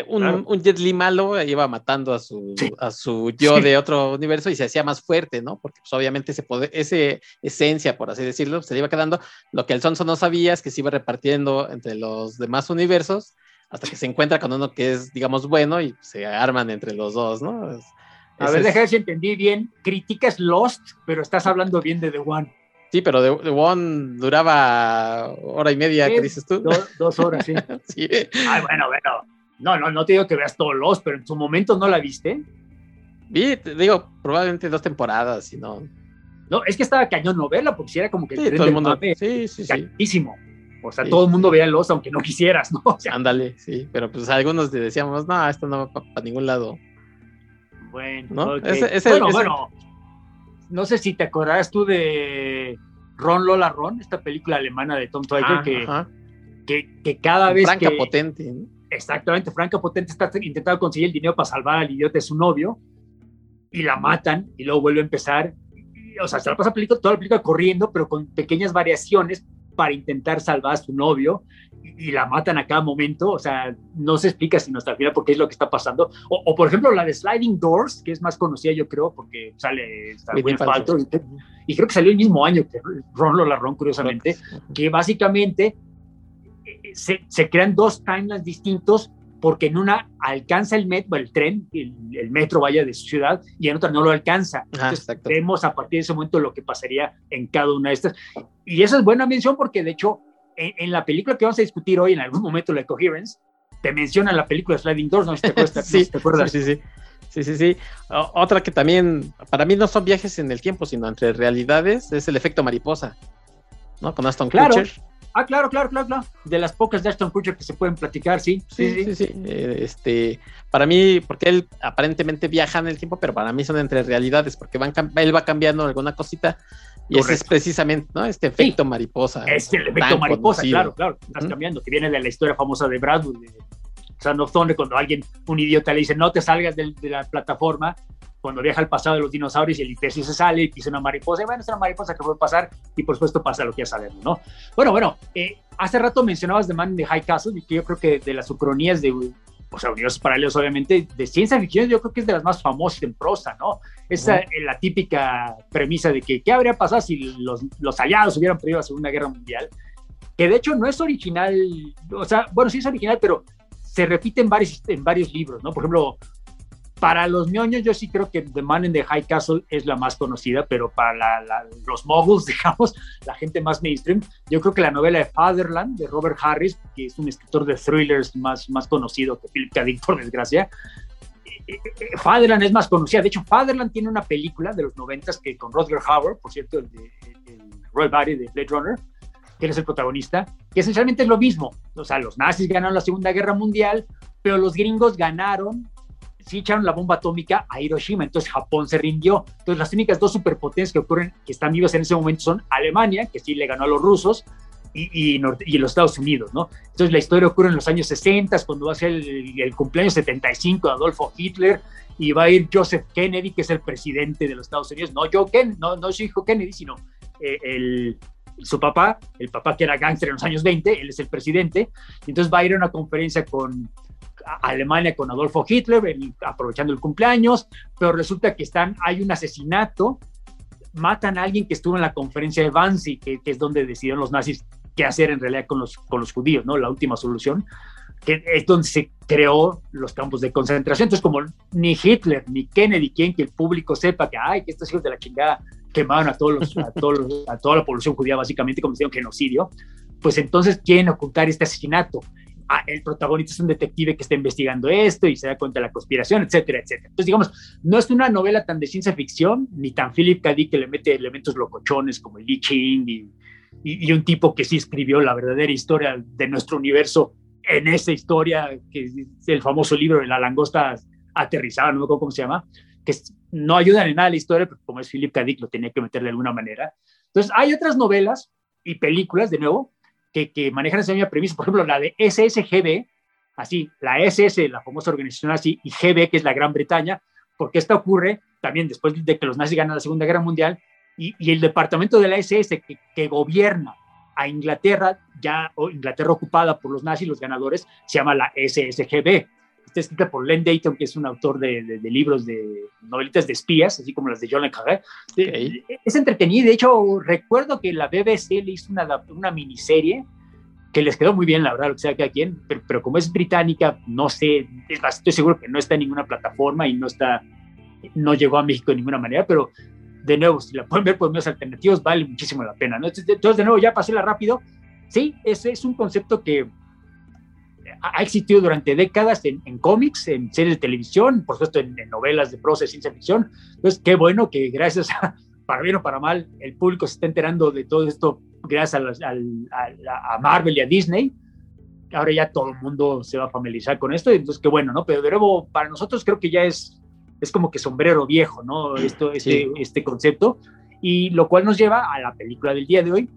[SPEAKER 1] un, Jet Li malo iba matando a su, a su yo de otro universo y se hacía más fuerte, ¿no? Porque pues, obviamente ese poder, ese esencia, por así decirlo, se le iba quedando. Lo que el Sonso no sabía es que se iba repartiendo entre los demás universos hasta que se encuentra con uno que es, digamos, bueno y se arman entre los dos, ¿no?
[SPEAKER 2] a ver, déjame si entendí bien. Criticas Lost, pero estás hablando bien de The One.
[SPEAKER 1] Sí, pero The, One duraba hora y media, ¿qué dices tú?
[SPEAKER 2] dos horas, sí. sí. Ay, bueno, bueno no, no, no te digo que veas todos los, pero en su momento no la viste.
[SPEAKER 1] Vi, te digo, probablemente dos temporadas, y no.
[SPEAKER 2] No, es que estaba cañón novela, porque si era como que
[SPEAKER 1] el todo el mundo, sí, sí,
[SPEAKER 2] sí. O sea, todo el mundo veía los, aunque no quisieras, ¿no?
[SPEAKER 1] Ándale, sí, pero pues algunos decíamos, no, esto no va para ningún lado.
[SPEAKER 2] Bueno, ¿no? bueno, bueno, no sé si te acordarás tú de Ron Lola Ron, esta película alemana de Tom Twyker, ah, que, que, cada vez
[SPEAKER 1] Franca potente, ¿no?
[SPEAKER 2] Exactamente, Franca Potente está intentando conseguir el dinero para salvar al idiota de su novio y la matan y luego vuelve a empezar. o sea, se la pasa toda la película corriendo, pero con pequeñas variaciones para intentar salvar a su novio y, la matan a cada momento, o sea, no se explica sino hasta el final por qué es lo que está pasando. O, por ejemplo, la de Sliding Doors, que es más conocida yo creo, porque sale falto y, creo que salió el mismo año que Ron Lola curiosamente, que básicamente se, se crean dos timelines distintos porque en una alcanza el metro, el tren, el, metro vaya de su ciudad, y en otra no lo alcanza. Ah, Entonces, vemos a partir de ese momento lo que pasaría en cada una de estas. Y esa es buena mención porque, de hecho, en, la película que vamos a discutir hoy, en algún momento, la Coherence, te menciona la película Sliding Doors, no si te,
[SPEAKER 1] sí, te acuerdas. Sí, sí, sí. Sí, sí, otra que también, para mí no son viajes en el tiempo, sino entre realidades, es el efecto mariposa, ¿no? Con Aston
[SPEAKER 2] claro.
[SPEAKER 1] Kutcher.
[SPEAKER 2] Ah, claro, claro, claro, claro. De las pocas de Ashton Kutcher que se pueden platicar, sí.
[SPEAKER 1] Sí, sí, sí. Eh, este, para mí, porque él aparentemente viaja en el tiempo, pero para mí son entre realidades, porque van, él va cambiando alguna cosita. Y ese es precisamente, ¿no? Este efecto mariposa.
[SPEAKER 2] Es el efecto mariposa, claro, claro. Estás cambiando, que viene de la historia famosa de Bradwood, de of Thunder, cuando alguien, un idiota le dice, no te salgas de la plataforma, cuando viaja al pasado de los dinosaurios y el imbécil se sale y pisa una mariposa, y bueno, es una mariposa que puede pasar y por supuesto pasa lo que ya sabemos, ¿no? Bueno, bueno, eh, hace rato mencionabas The Man in the High Castle y que yo creo que de las ucronías de, o sea, universos paralelos obviamente, de ciencia ficción yo creo que es de las más famosas en prosa, ¿no? Esa es la típica premisa de que qué habría pasado si los, los aliados hubieran perdido la Segunda Guerra Mundial, que de hecho no es original, o sea, bueno, sí es original, pero se repite en varios, en varios libros, ¿no? Por ejemplo, para los ñoños, yo sí creo que The Man in the High Castle es la más conocida, pero para los moguls, digamos, la gente más mainstream, yo creo que la novela de Fatherland de Robert Harris, que es un escritor de thrillers más, más conocido que Philip K. Dick, por desgracia, eh, eh, eh, Fatherland es más conocida. De hecho, Fatherland tiene una película de los noventas que con Rodger Hauer, por cierto, el, de, Roy Batty de Blade Runner, que es el protagonista, que esencialmente es lo mismo. O sea, los nazis ganaron la Segunda Guerra Mundial, pero los gringos ganaron sí echaron la bomba atómica a Hiroshima, entonces Japón se rindió. Entonces las únicas dos superpotencias que ocurren, que están vivas en ese momento son Alemania, que sí le ganó a los rusos, y, y, los Estados Unidos, ¿no? Entonces la historia ocurre en los años 60, cuando va a ser el, cumpleaños 75 de Adolfo Hitler, y va a ir Joseph Kennedy, que es el presidente de los Estados Unidos, no Joe Kennedy, no, no su hijo Kennedy, sino eh, el, su papá, el papá que era gángster en los años 20, él es el presidente, y entonces va a ir a una conferencia con Alemania con Adolfo Hitler, aprovechando el cumpleaños, pero resulta que están, hay un asesinato, matan a alguien que estuvo en la conferencia de Wannsee, que, es donde decidieron los nazis qué hacer en realidad con los, con los judíos, ¿no? La última solución, que es donde se creó los campos de concentración. Entonces, como ni Hitler ni Kennedy quieren que el público sepa que, ay, que estos hijos de la chingada quemaron a, todos a, todos a toda la población judía, básicamente, como hicieron genocidio, pues entonces quieren ocultar este asesinato. Ah, el protagonista es un detective que está investigando esto y se da cuenta de la conspiración, etcétera, etcétera. Entonces, digamos, no es una novela tan de ciencia ficción, ni tan Philip K. Dick que le mete elementos locochones como el I Ching y, y, un tipo que sí escribió la verdadera historia de nuestro universo en esa historia, que es el famoso libro de la langosta aterrizada, no me acuerdo cómo se llama, que no ayudan en nada a la historia, pero como es Philip K. Dick, lo tenía que meter de alguna manera. Entonces, hay otras novelas y películas, de nuevo, que, manejan esa misma premisa, por ejemplo, la de SSGB, así, la SS, la famosa organización así, y GB, que es la Gran Bretaña, porque esta ocurre también después de que los nazis ganan la Segunda Guerra Mundial, y, el departamento de la SS que, gobierna a Inglaterra, ya Inglaterra ocupada por los nazis, los ganadores, se llama la SSGB. Está escrita por Len Dayton, que es un autor de, libros de novelitas de espías, así como las de John Le Carré. Eh, es entretenida. De hecho, recuerdo que la BBC le hizo una, una miniserie que les quedó muy bien, la verdad, lo que sea que a quien, pero, como es británica, no sé, estoy seguro que no está en ninguna plataforma y no está, no llegó a México de ninguna manera, pero de nuevo, si la pueden ver por medios alternativos, vale muchísimo la pena, ¿no? Entonces, de nuevo, ya la rápido, sí, ese es un concepto que ha existido durante décadas en, cómics, en series de televisión, por supuesto en, novelas de prosa de ciencia ficción. Entonces, qué bueno que gracias a, para bien o para mal, el público se está enterando de todo esto gracias a, a, Marvel y a Disney. Ahora ya todo el mundo se va a familiarizar con esto, entonces qué bueno, ¿no? Pero de nuevo, para nosotros creo que ya es, es como que sombrero viejo, ¿no? Esto, este, este concepto. Y lo cual nos lleva a la película del día de hoy,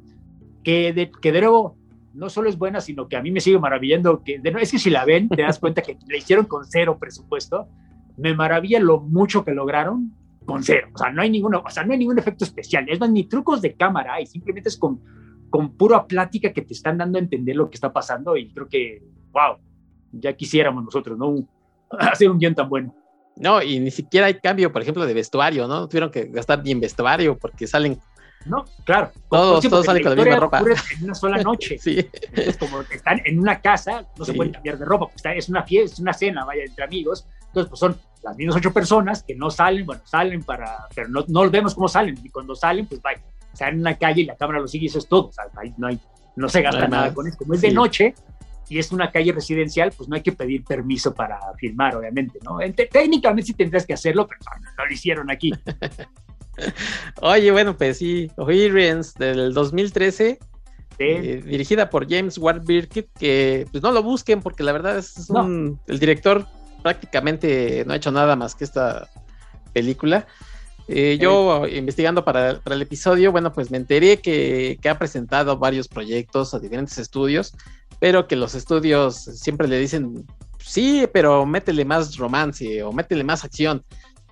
[SPEAKER 2] que de, que de nuevo no solo es buena, sino que a mí me sigue maravillando, que es que si la ven, te das cuenta que la hicieron con cero presupuesto, me maravilla lo mucho que lograron con cero, o sea, no hay ninguno, o sea, no hay ningún efecto especial, es más, ni trucos de cámara, y simplemente es con, con pura plática que te están dando a entender lo que está pasando y creo que, wow, ya quisiéramos nosotros, ¿no? hacer un guion tan bueno.
[SPEAKER 1] No, y ni siquiera hay cambio, por ejemplo, de vestuario, ¿no? Tuvieron que gastar bien vestuario porque salen.
[SPEAKER 2] No, claro.
[SPEAKER 1] Todos, todos salen con la misma ropa.
[SPEAKER 2] En una sola noche. sí. Es como están en una casa, no se pueden cambiar de ropa, pues es una fiesta, es una cena, vaya, entre amigos. Entonces, pues son las mismas ocho personas que no salen, bueno, salen para, pero no, no vemos cómo salen. Y cuando salen, pues vaya, están en una calle y la cámara lo sigue y eso es todo. O sea, no, hay, no se gasta nada con eso. Como es de noche, y es una calle residencial, pues no hay que pedir permiso para filmar, obviamente, ¿no? Técnicamente sí tendrías que hacerlo, pero no, lo hicieron aquí.
[SPEAKER 1] Oye, bueno, pues sí, Ohirians del 2013, eh, dirigida por James Ward Birkitt, que pues no lo busquen porque la verdad es un, el director prácticamente no ha hecho nada más que esta película. Eh, yo investigando para, el episodio, bueno, pues me enteré que, que, ha presentado varios proyectos a diferentes estudios pero que los estudios siempre le dicen, sí, pero métele más romance o métele más acción.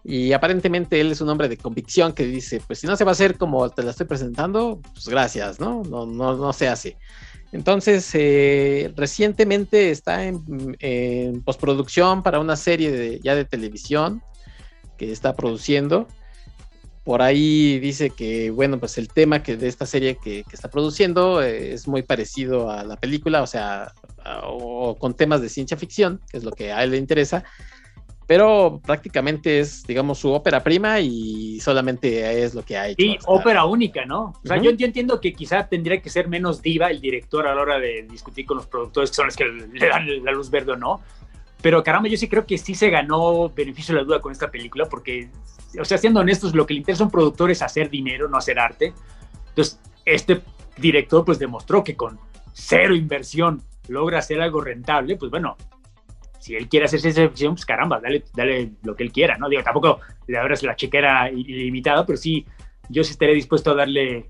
[SPEAKER 1] Y aparentemente él es un hombre de convicción que dice, pues si no se va a hacer como te la estoy presentando, pues gracias, ¿no? No, no, no se hace. Entonces, eh, recientemente está en, postproducción para una serie de, ya de televisión que está produciendo por ahí dice que, bueno, pues el tema que de esta serie que, está produciendo eh, es muy parecido a la película, o sea, o con temas de ciencia ficción, que es lo que a él le interesa, pero prácticamente es, digamos, su ópera prima y solamente es lo que hay.
[SPEAKER 2] Sí, ópera única, ¿no? O sea, yo, entiendo que quizá tendría que ser menos diva el director a la hora de discutir con los productores, que son los que le dan la luz verde o no. Pero caramba, yo sí creo que sí se ganó beneficio de la duda con esta película, porque o sea, siendo honestos, lo que le interesa a un productor es hacer dinero, no hacer arte. Entonces, este director pues demostró que con cero inversión logra hacer algo rentable, pues bueno, si él quiere hacer esa inversión, pues caramba, dale, dale lo que él quiera, ¿no? Digo, tampoco le abras la chequera ilimitada, pero sí, yo sí estaré dispuesto a darle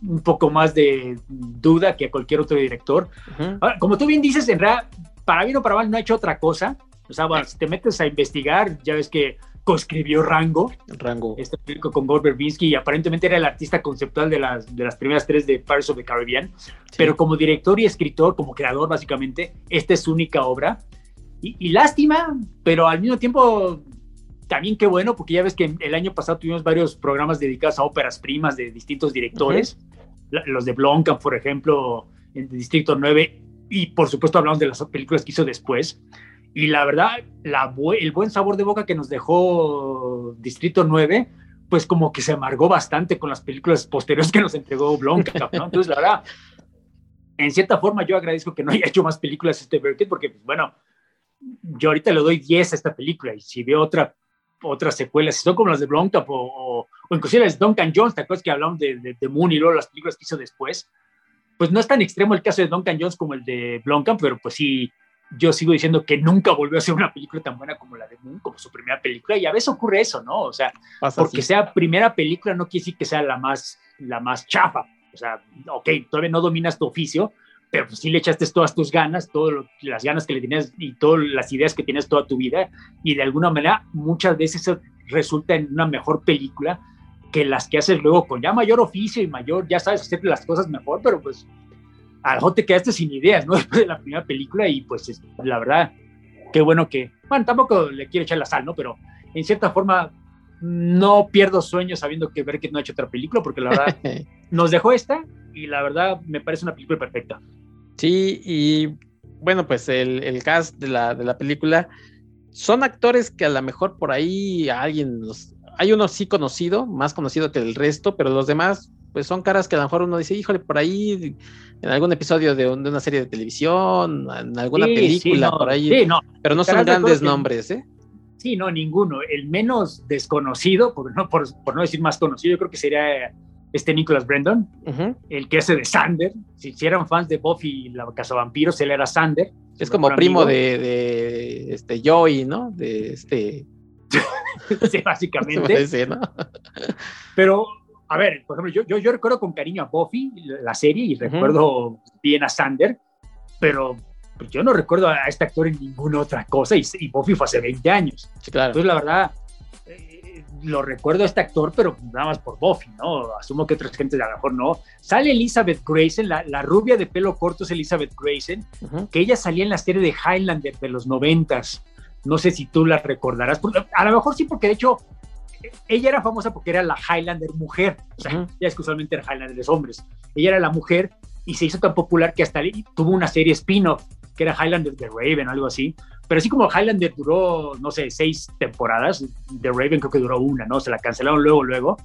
[SPEAKER 2] un poco más de duda que a cualquier otro director. como tú bien dices, en realidad, para bien o para mal, no ha hecho otra cosa. O sea, bueno, si te metes a investigar, ya ves que coescribió Rango.
[SPEAKER 1] Rango.
[SPEAKER 2] Este película con Gore Verbinski y aparentemente era el artista conceptual de las, de las primeras tres de Pirates of the Caribbean. Pero como director y escritor, como creador básicamente, esta es su única obra. Y, lástima, pero al mismo tiempo también qué bueno, porque ya ves que el año pasado tuvimos varios programas dedicados a óperas primas de distintos directores. Los de Blomkamp, por ejemplo, en Distrito 9. Y por supuesto hablamos de las películas que hizo después. Y la verdad, la, el buen sabor de boca que nos dejó Distrito 9, pues como que se amargó bastante con las películas posteriores que nos entregó Blomkamp, ¿no? Entonces, la verdad, en cierta forma yo agradezco que no haya hecho más películas este Burkett, porque, pues, bueno, yo ahorita le doy 10 a esta película y si veo otra otras secuelas, si son como las de Blomkamp o, o, inclusive las de Duncan Jones, ¿te acuerdas que hablamos de, de, Moon y luego las películas que hizo después? Pues no es tan extremo el caso de Duncan Jones como el de Blomkamp, pero pues sí, yo sigo diciendo que nunca volvió a ser una película tan buena como la de Moon, como su primera película, y a veces ocurre eso, ¿no? O sea, porque sea primera película no quiere decir que sea la más, la más chafa. O sea, ok, todavía no dominas tu oficio, pero pues sí le echaste todas tus ganas, todas las ganas que le tienes y todas las ideas que tienes toda tu vida, y de alguna manera muchas veces eso resulta en una mejor película que las que haces luego con ya mayor oficio y mayor, ya sabes hacer las cosas mejor, pero pues a lo mejor te quedaste sin ideas, ¿no? Después de la primera película y pues la verdad, qué bueno que, bueno, tampoco le quiero echar la sal, ¿no? Pero en cierta forma no pierdo sueños sabiendo que ver que no ha hecho otra película, porque la verdad nos dejó esta y la verdad me parece una película perfecta.
[SPEAKER 1] Sí, y bueno, pues el, el cast de la, de la película son actores que a lo mejor por ahí alguien los, hay uno sí conocido, más conocido que el resto, pero los demás pues son caras que a lo mejor uno dice, híjole, por ahí en algún episodio de, una serie de televisión, en alguna película, por ahí. pero no son grandes nombres, ¿eh?
[SPEAKER 2] Sí, no, ninguno. El menos desconocido, por no, por, no decir más conocido, yo creo que sería este Nicholas Brandon, el que hace de Sander. Si, eran fans de Buffy y la Vampiros, él era Sander.
[SPEAKER 1] Es como primo de, de, este Joey, ¿no? De este.
[SPEAKER 2] sí, básicamente. Pero a ver, por ejemplo, yo, yo, recuerdo con cariño a Buffy, la serie, y recuerdo bien a Sander, pero yo no recuerdo a este actor en ninguna otra cosa, y, Buffy fue hace 20 años.
[SPEAKER 1] Sí, claro.
[SPEAKER 2] Entonces, la verdad, lo recuerdo a este actor, pero nada más por Buffy, ¿no? Asumo que otras gentes a lo mejor no. Sale Elizabeth Grayson, la, rubia de pelo corto es Elizabeth Grayson, que ella salía en la serie de Highlander de los noventas. No sé si tú la recordarás. A lo mejor sí, porque de hecho ella era famosa porque era la Highlander mujer. O sea, ya es que usualmente era Highlander de hombres. Ella era la mujer y se hizo tan popular que hasta tuvo una serie spin-off que era Highlander de Raven, algo así. Pero así como Highlander duró, no sé, seis temporadas, The Raven creo que duró una, ¿no? Se la cancelaron luego, luego.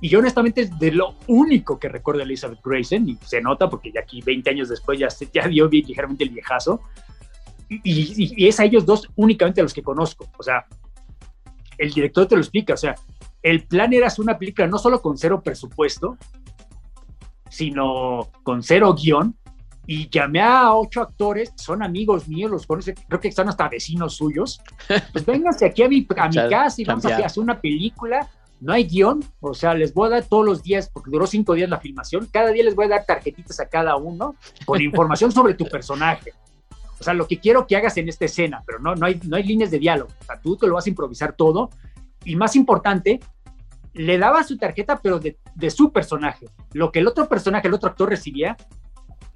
[SPEAKER 2] Y yo honestamente es de lo único que recuerdo a Elizabeth Grayson, y se nota porque ya aquí 20 años después ya, ya dio ligeramente el viejazo. Y, y, es a ellos dos únicamente a los que conozco. O sea, el director te lo explica. O sea, el plan era hacer una película no solo con cero presupuesto, sino con cero guion, y llamé a ocho actores, son amigos míos, los creo que están hasta vecinos suyos. Pues vénganse aquí a mi, a mi casa y vamos a hacer una película. No hay guion, o sea, les voy a dar todos los días, porque duró cinco días la filmación, cada día les voy a dar tarjetitas a cada uno con información sobre tu personaje. O sea, lo que quiero que hagas en esta escena, pero no, no, hay, no hay líneas de diálogo. O sea, tú te lo vas a improvisar todo. Y más importante, le daba su tarjeta, pero de, de su personaje. Lo que el otro personaje, el otro actor recibía,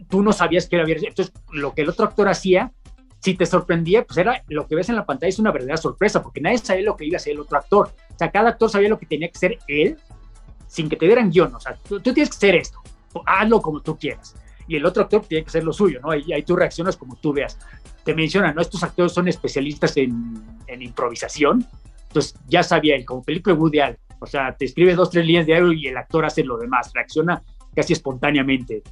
[SPEAKER 2] tú no sabías que era viernes. Entonces, lo que el otro actor hacía, si te sorprendía, pues era lo que ves en la pantalla es una verdadera sorpresa, porque nadie sabía lo que iba a hacer el otro actor. O sea, cada actor sabía lo que tenía que ser él, sin que te dieran guion. O sea, tú, tienes que ser esto, hazlo como tú quieras. Y el otro actor tiene que ser lo suyo, ¿no? Y ahí tú reaccionas como tú veas. Te mencionan, ¿no? Estos actores son especialistas en, improvisación. Entonces, ya sabía él, como película de Woody. O sea, te escribe dos, tres líneas de algo y el actor hace lo demás, reacciona casi espontáneamente.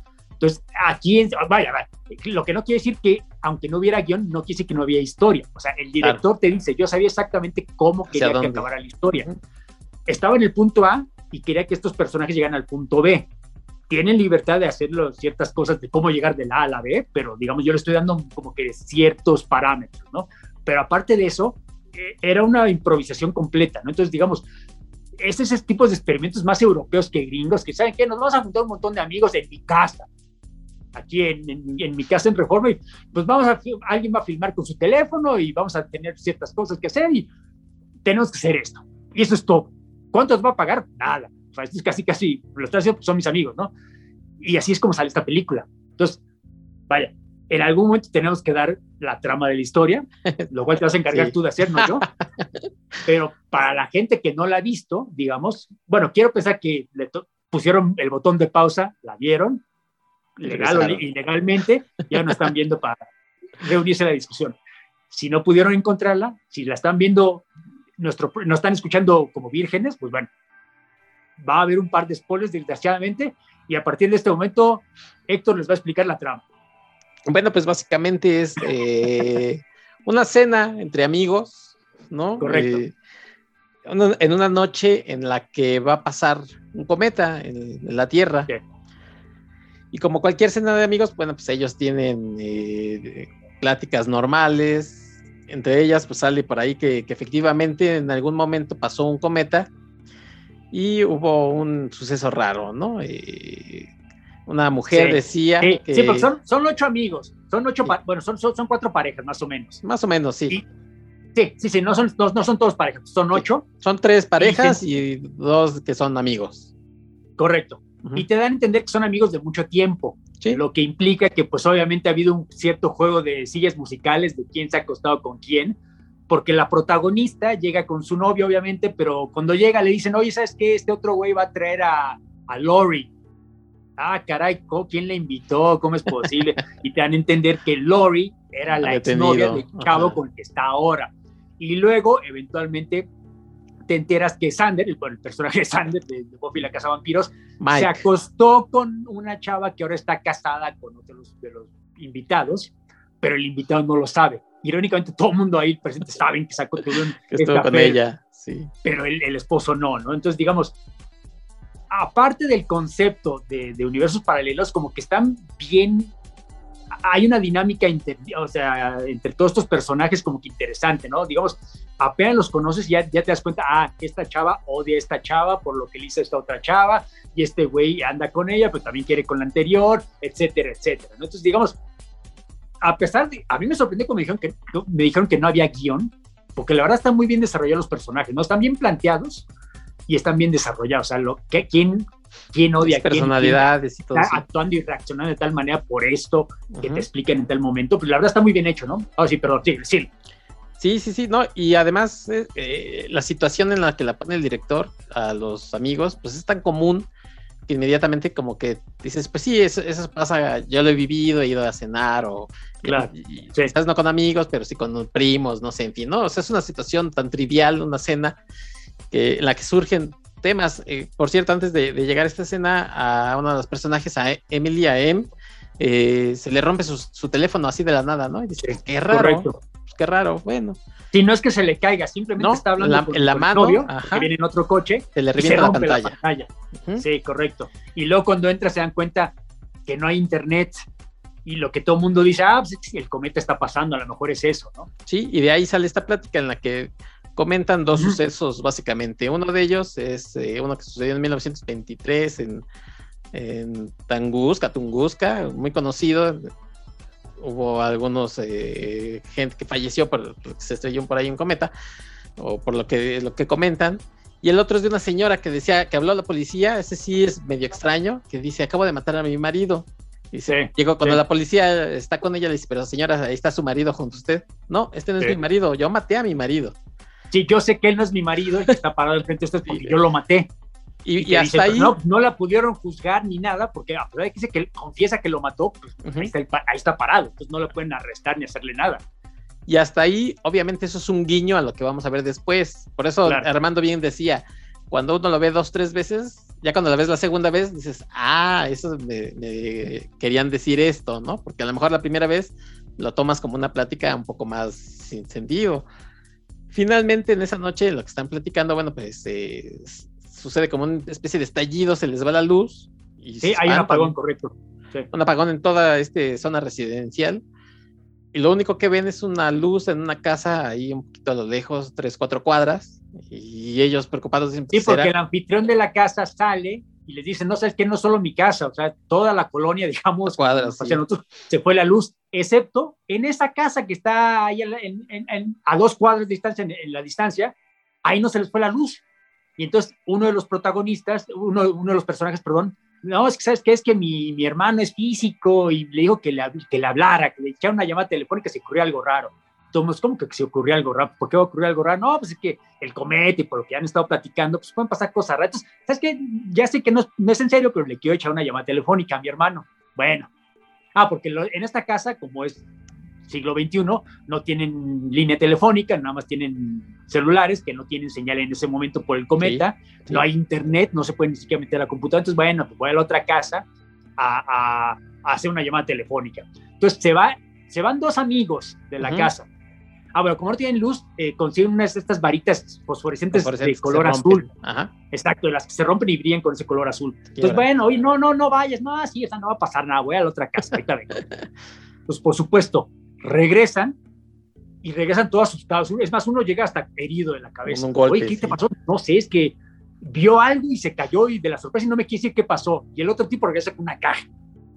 [SPEAKER 2] Entonces, aquí, vaya, vaya, lo que no quiere decir que, aunque no hubiera guion, no quiere decir que no había historia. O sea, el director te dice, yo sabía exactamente cómo quería que acabara la historia. Estaba en el punto A y quería que estos personajes llegaran al punto B. Tienen libertad de hacer ciertas cosas de cómo llegar de la A a la B, pero digamos, yo le estoy dando como que ciertos parámetros, ¿no? Pero aparte de eso, eh, era una improvisación completa, ¿no? Entonces, digamos, es ese tipo de experimentos más europeos que gringos, que saben que nos vamos a juntar un montón de amigos en mi casa, aquí en, mi casa en Reforma, y pues vamos a, alguien va a filmar con su teléfono y vamos a tener ciertas cosas que hacer y tenemos que hacer esto. Y eso es todo. ¿Cuántos va a pagar? Nada. O sea, esto es casi, casi, lo estoy haciendo, pues son mis amigos, ¿no? Y así es como sale esta película. Entonces, vaya, en algún momento tenemos que dar la trama de la historia, lo cual te vas a encargar tú de hacer, no yo. Pero para la gente que no la ha visto, digamos, bueno, quiero pensar que le pusieron el botón de pausa, la vieron, legal o ilegalmente, ya no están viendo para reunirse la discusión. Si no pudieron encontrarla, si la están viendo, nuestro, no están escuchando como vírgenes, pues bueno, va a haber un par de spoilers, desgraciadamente, y a partir de este momento, Héctor les va a explicar la trama.
[SPEAKER 1] Bueno, pues básicamente es eh, una cena entre amigos, ¿no?
[SPEAKER 2] Correcto. Eh,
[SPEAKER 1] en una noche en la que va a pasar un cometa en, la Tierra. Y como cualquier cena de amigos, bueno, pues ellos tienen eh, pláticas normales. Entre ellas, pues sale por ahí que, efectivamente en algún momento pasó un cometa y hubo un suceso raro, ¿no? Eh, una mujer decía
[SPEAKER 2] que... Sí, porque son, son, ocho amigos, son ocho, bueno, son, son, cuatro parejas más o menos.
[SPEAKER 1] Más o menos, sí.
[SPEAKER 2] sí, sí, sí, no son, no, son todos parejas, son ocho.
[SPEAKER 1] Son tres parejas y dos que son amigos.
[SPEAKER 2] Correcto y te dan a entender que son amigos de mucho tiempo, lo que implica que pues obviamente ha habido un cierto juego de sillas musicales de quién se ha acostado con quién, porque la protagonista llega con su novio obviamente, pero cuando llega le dicen, oye, ¿sabes qué? Este otro güey va a traer a, a Lori. Ah, caray, ¿quién le invitó? ¿Cómo es posible? y te dan a entender que Lori era la exnovia de Chavo con el que está ahora. Y luego, eventualmente, te enteras que Sander, el, el personaje de Sander de, de Buffy la Casa Vampiros, se acostó con una chava que ahora está casada con otro de los, invitados, pero el invitado no lo sabe. Irónicamente, todo el mundo ahí presente saben que sacó todo
[SPEAKER 1] que con ella, sí.
[SPEAKER 2] Pero el, el, esposo no, ¿no? Entonces, digamos, aparte del concepto de, de universos paralelos, como que están bien hay una dinámica o sea, entre todos estos personajes como que interesante, ¿no? Digamos, apenas los conoces y ya, ya te das cuenta, ah, esta chava odia a esta chava por lo que le hizo esta otra chava, y este güey anda con ella, pero también quiere con la anterior, etcétera, etcétera. ¿no? Entonces, digamos, a pesar de, a mí me sorprendió cuando me dijeron que, me dijeron que no había guion, porque la verdad están muy bien desarrollados los personajes, ¿no? Están bien planteados, y están bien desarrollados. O sea, lo, que, ¿quién, quién odia a
[SPEAKER 1] personalidades y todo
[SPEAKER 2] está actuando y reaccionando de tal manera por esto que te expliquen en tal momento? Pues la verdad está muy bien hecho, ¿no? Ah, sí, pero sí, sí.
[SPEAKER 1] Sí, sí, sí, no, y además eh, eh, la situación en la que la pone el director a los amigos, pues es tan común que inmediatamente como que dices, pues sí, eso, pasa, yo lo he vivido, he ido a cenar o
[SPEAKER 2] claro,
[SPEAKER 1] estás no con amigos, pero sí con primos, no sé, en fin, ¿no? O sea, es una situación tan trivial, una cena que, en la que surgen temas. Eh, por cierto, antes de, llegar a esta escena, a uno de los personajes, a Emilia M, se le rompe su, teléfono así de la nada, ¿no? Y dice, qué raro qué raro, bueno.
[SPEAKER 2] Si no es que se le caiga, simplemente está hablando
[SPEAKER 1] en la mano,
[SPEAKER 2] que viene en otro coche,
[SPEAKER 1] se le revienta la pantalla.
[SPEAKER 2] Sí, correcto. Y luego cuando entra se dan cuenta que no hay internet y lo que todo el mundo dice, ah, pues el cometa está pasando, a lo mejor es eso, ¿no?
[SPEAKER 1] Sí, y de ahí sale esta plática en la que comentan dos sucesos básicamente. Uno de ellos es eh, uno que sucedió en 1923 en, en Tunguska, Tunguska, muy conocido, hubo algunos eh, gente que falleció por, que se estrelló por ahí un cometa, o por lo que, lo que comentan. Y el otro es de una señora que decía que habló a la policía, ese sí es medio extraño, que dice, acabo de matar a mi marido. Y se llegó cuando la policía está con ella, le dice, pero señora, ahí está su marido junto a usted. No, este no es mi marido, yo maté a mi marido.
[SPEAKER 2] Sí, yo sé que él no es mi marido y que está parado enfrente de usted porque yo lo maté.
[SPEAKER 1] Y, hasta ahí.
[SPEAKER 2] No, no, la pudieron juzgar ni nada, porque a pesar de que dice que confiesa que lo mató, pues ahí, está, parado, entonces no lo pueden arrestar ni hacerle nada.
[SPEAKER 1] Y hasta ahí, obviamente, eso es un guiño a lo que vamos a ver después. Por eso Armando bien decía: cuando uno lo ve dos, tres veces, ya cuando lo ves la segunda vez, dices, ah, eso me, me querían decir esto, ¿no? Porque a lo mejor la primera vez lo tomas como una plática un poco más sin sentido. Finalmente, en esa noche, lo que están platicando, bueno, pues eh, sucede como una especie de estallido, se les va la luz.
[SPEAKER 2] Y sí, hay un apagón, correcto.
[SPEAKER 1] Un apagón en toda esta zona residencial. Y lo único que ven es una luz en una casa ahí un poquito a lo lejos, tres, cuatro cuadras. Y ellos preocupados
[SPEAKER 2] dicen, Sí, porque el anfitrión de la casa sale y les dice, no sabes que no solo mi casa, o sea, toda la colonia, digamos,
[SPEAKER 1] cuadras,
[SPEAKER 2] se fue la luz, excepto en esa casa que está ahí a dos cuadras de distancia, en, la distancia, ahí no se les fue la luz. Y entonces uno de los protagonistas, uno, uno de los personajes, perdón, no, es que sabes que es que mi, mi, hermano es físico y le dijo que le, que le hablara, que le echara una llamada telefónica, se ocurrió algo raro. Entonces, ¿cómo que se ocurrió algo raro? ¿Por qué va a ocurrir algo raro? No, pues es que el cometa y por lo que han estado platicando, pues pueden pasar cosas raras. Entonces, ¿sabes qué? Ya sé que no, no, es en serio, pero le quiero echar una llamada telefónica a mi hermano. Bueno. Ah, porque en esta casa, como es siglo XXI, no tienen línea telefónica, nada más tienen celulares que no tienen señal en ese momento por el cometa, no hay internet, no se puede ni siquiera meter a la computadora, entonces bueno, pues voy a la otra casa a, hacer una llamada telefónica. Entonces se, va, se van dos amigos de la casa. Ah, bueno, como no tienen luz, eh, consiguen unas de estas varitas fosforescentes, de color azul. Exacto, de las que se rompen y brillan con ese color azul. Entonces, bueno, oye, no, no, no vayas, no, sí, esa no va a pasar nada, voy a la otra casa, ahorita vengo. pues por supuesto, regresan y regresan todos asustados. Es más, uno llega hasta herido de la cabeza.
[SPEAKER 1] Un golpe,
[SPEAKER 2] Oye, ¿qué te pasó? No sé, es que vio algo y se cayó y de la sorpresa y no me quiere decir qué pasó. Y el otro tipo regresa con una caja.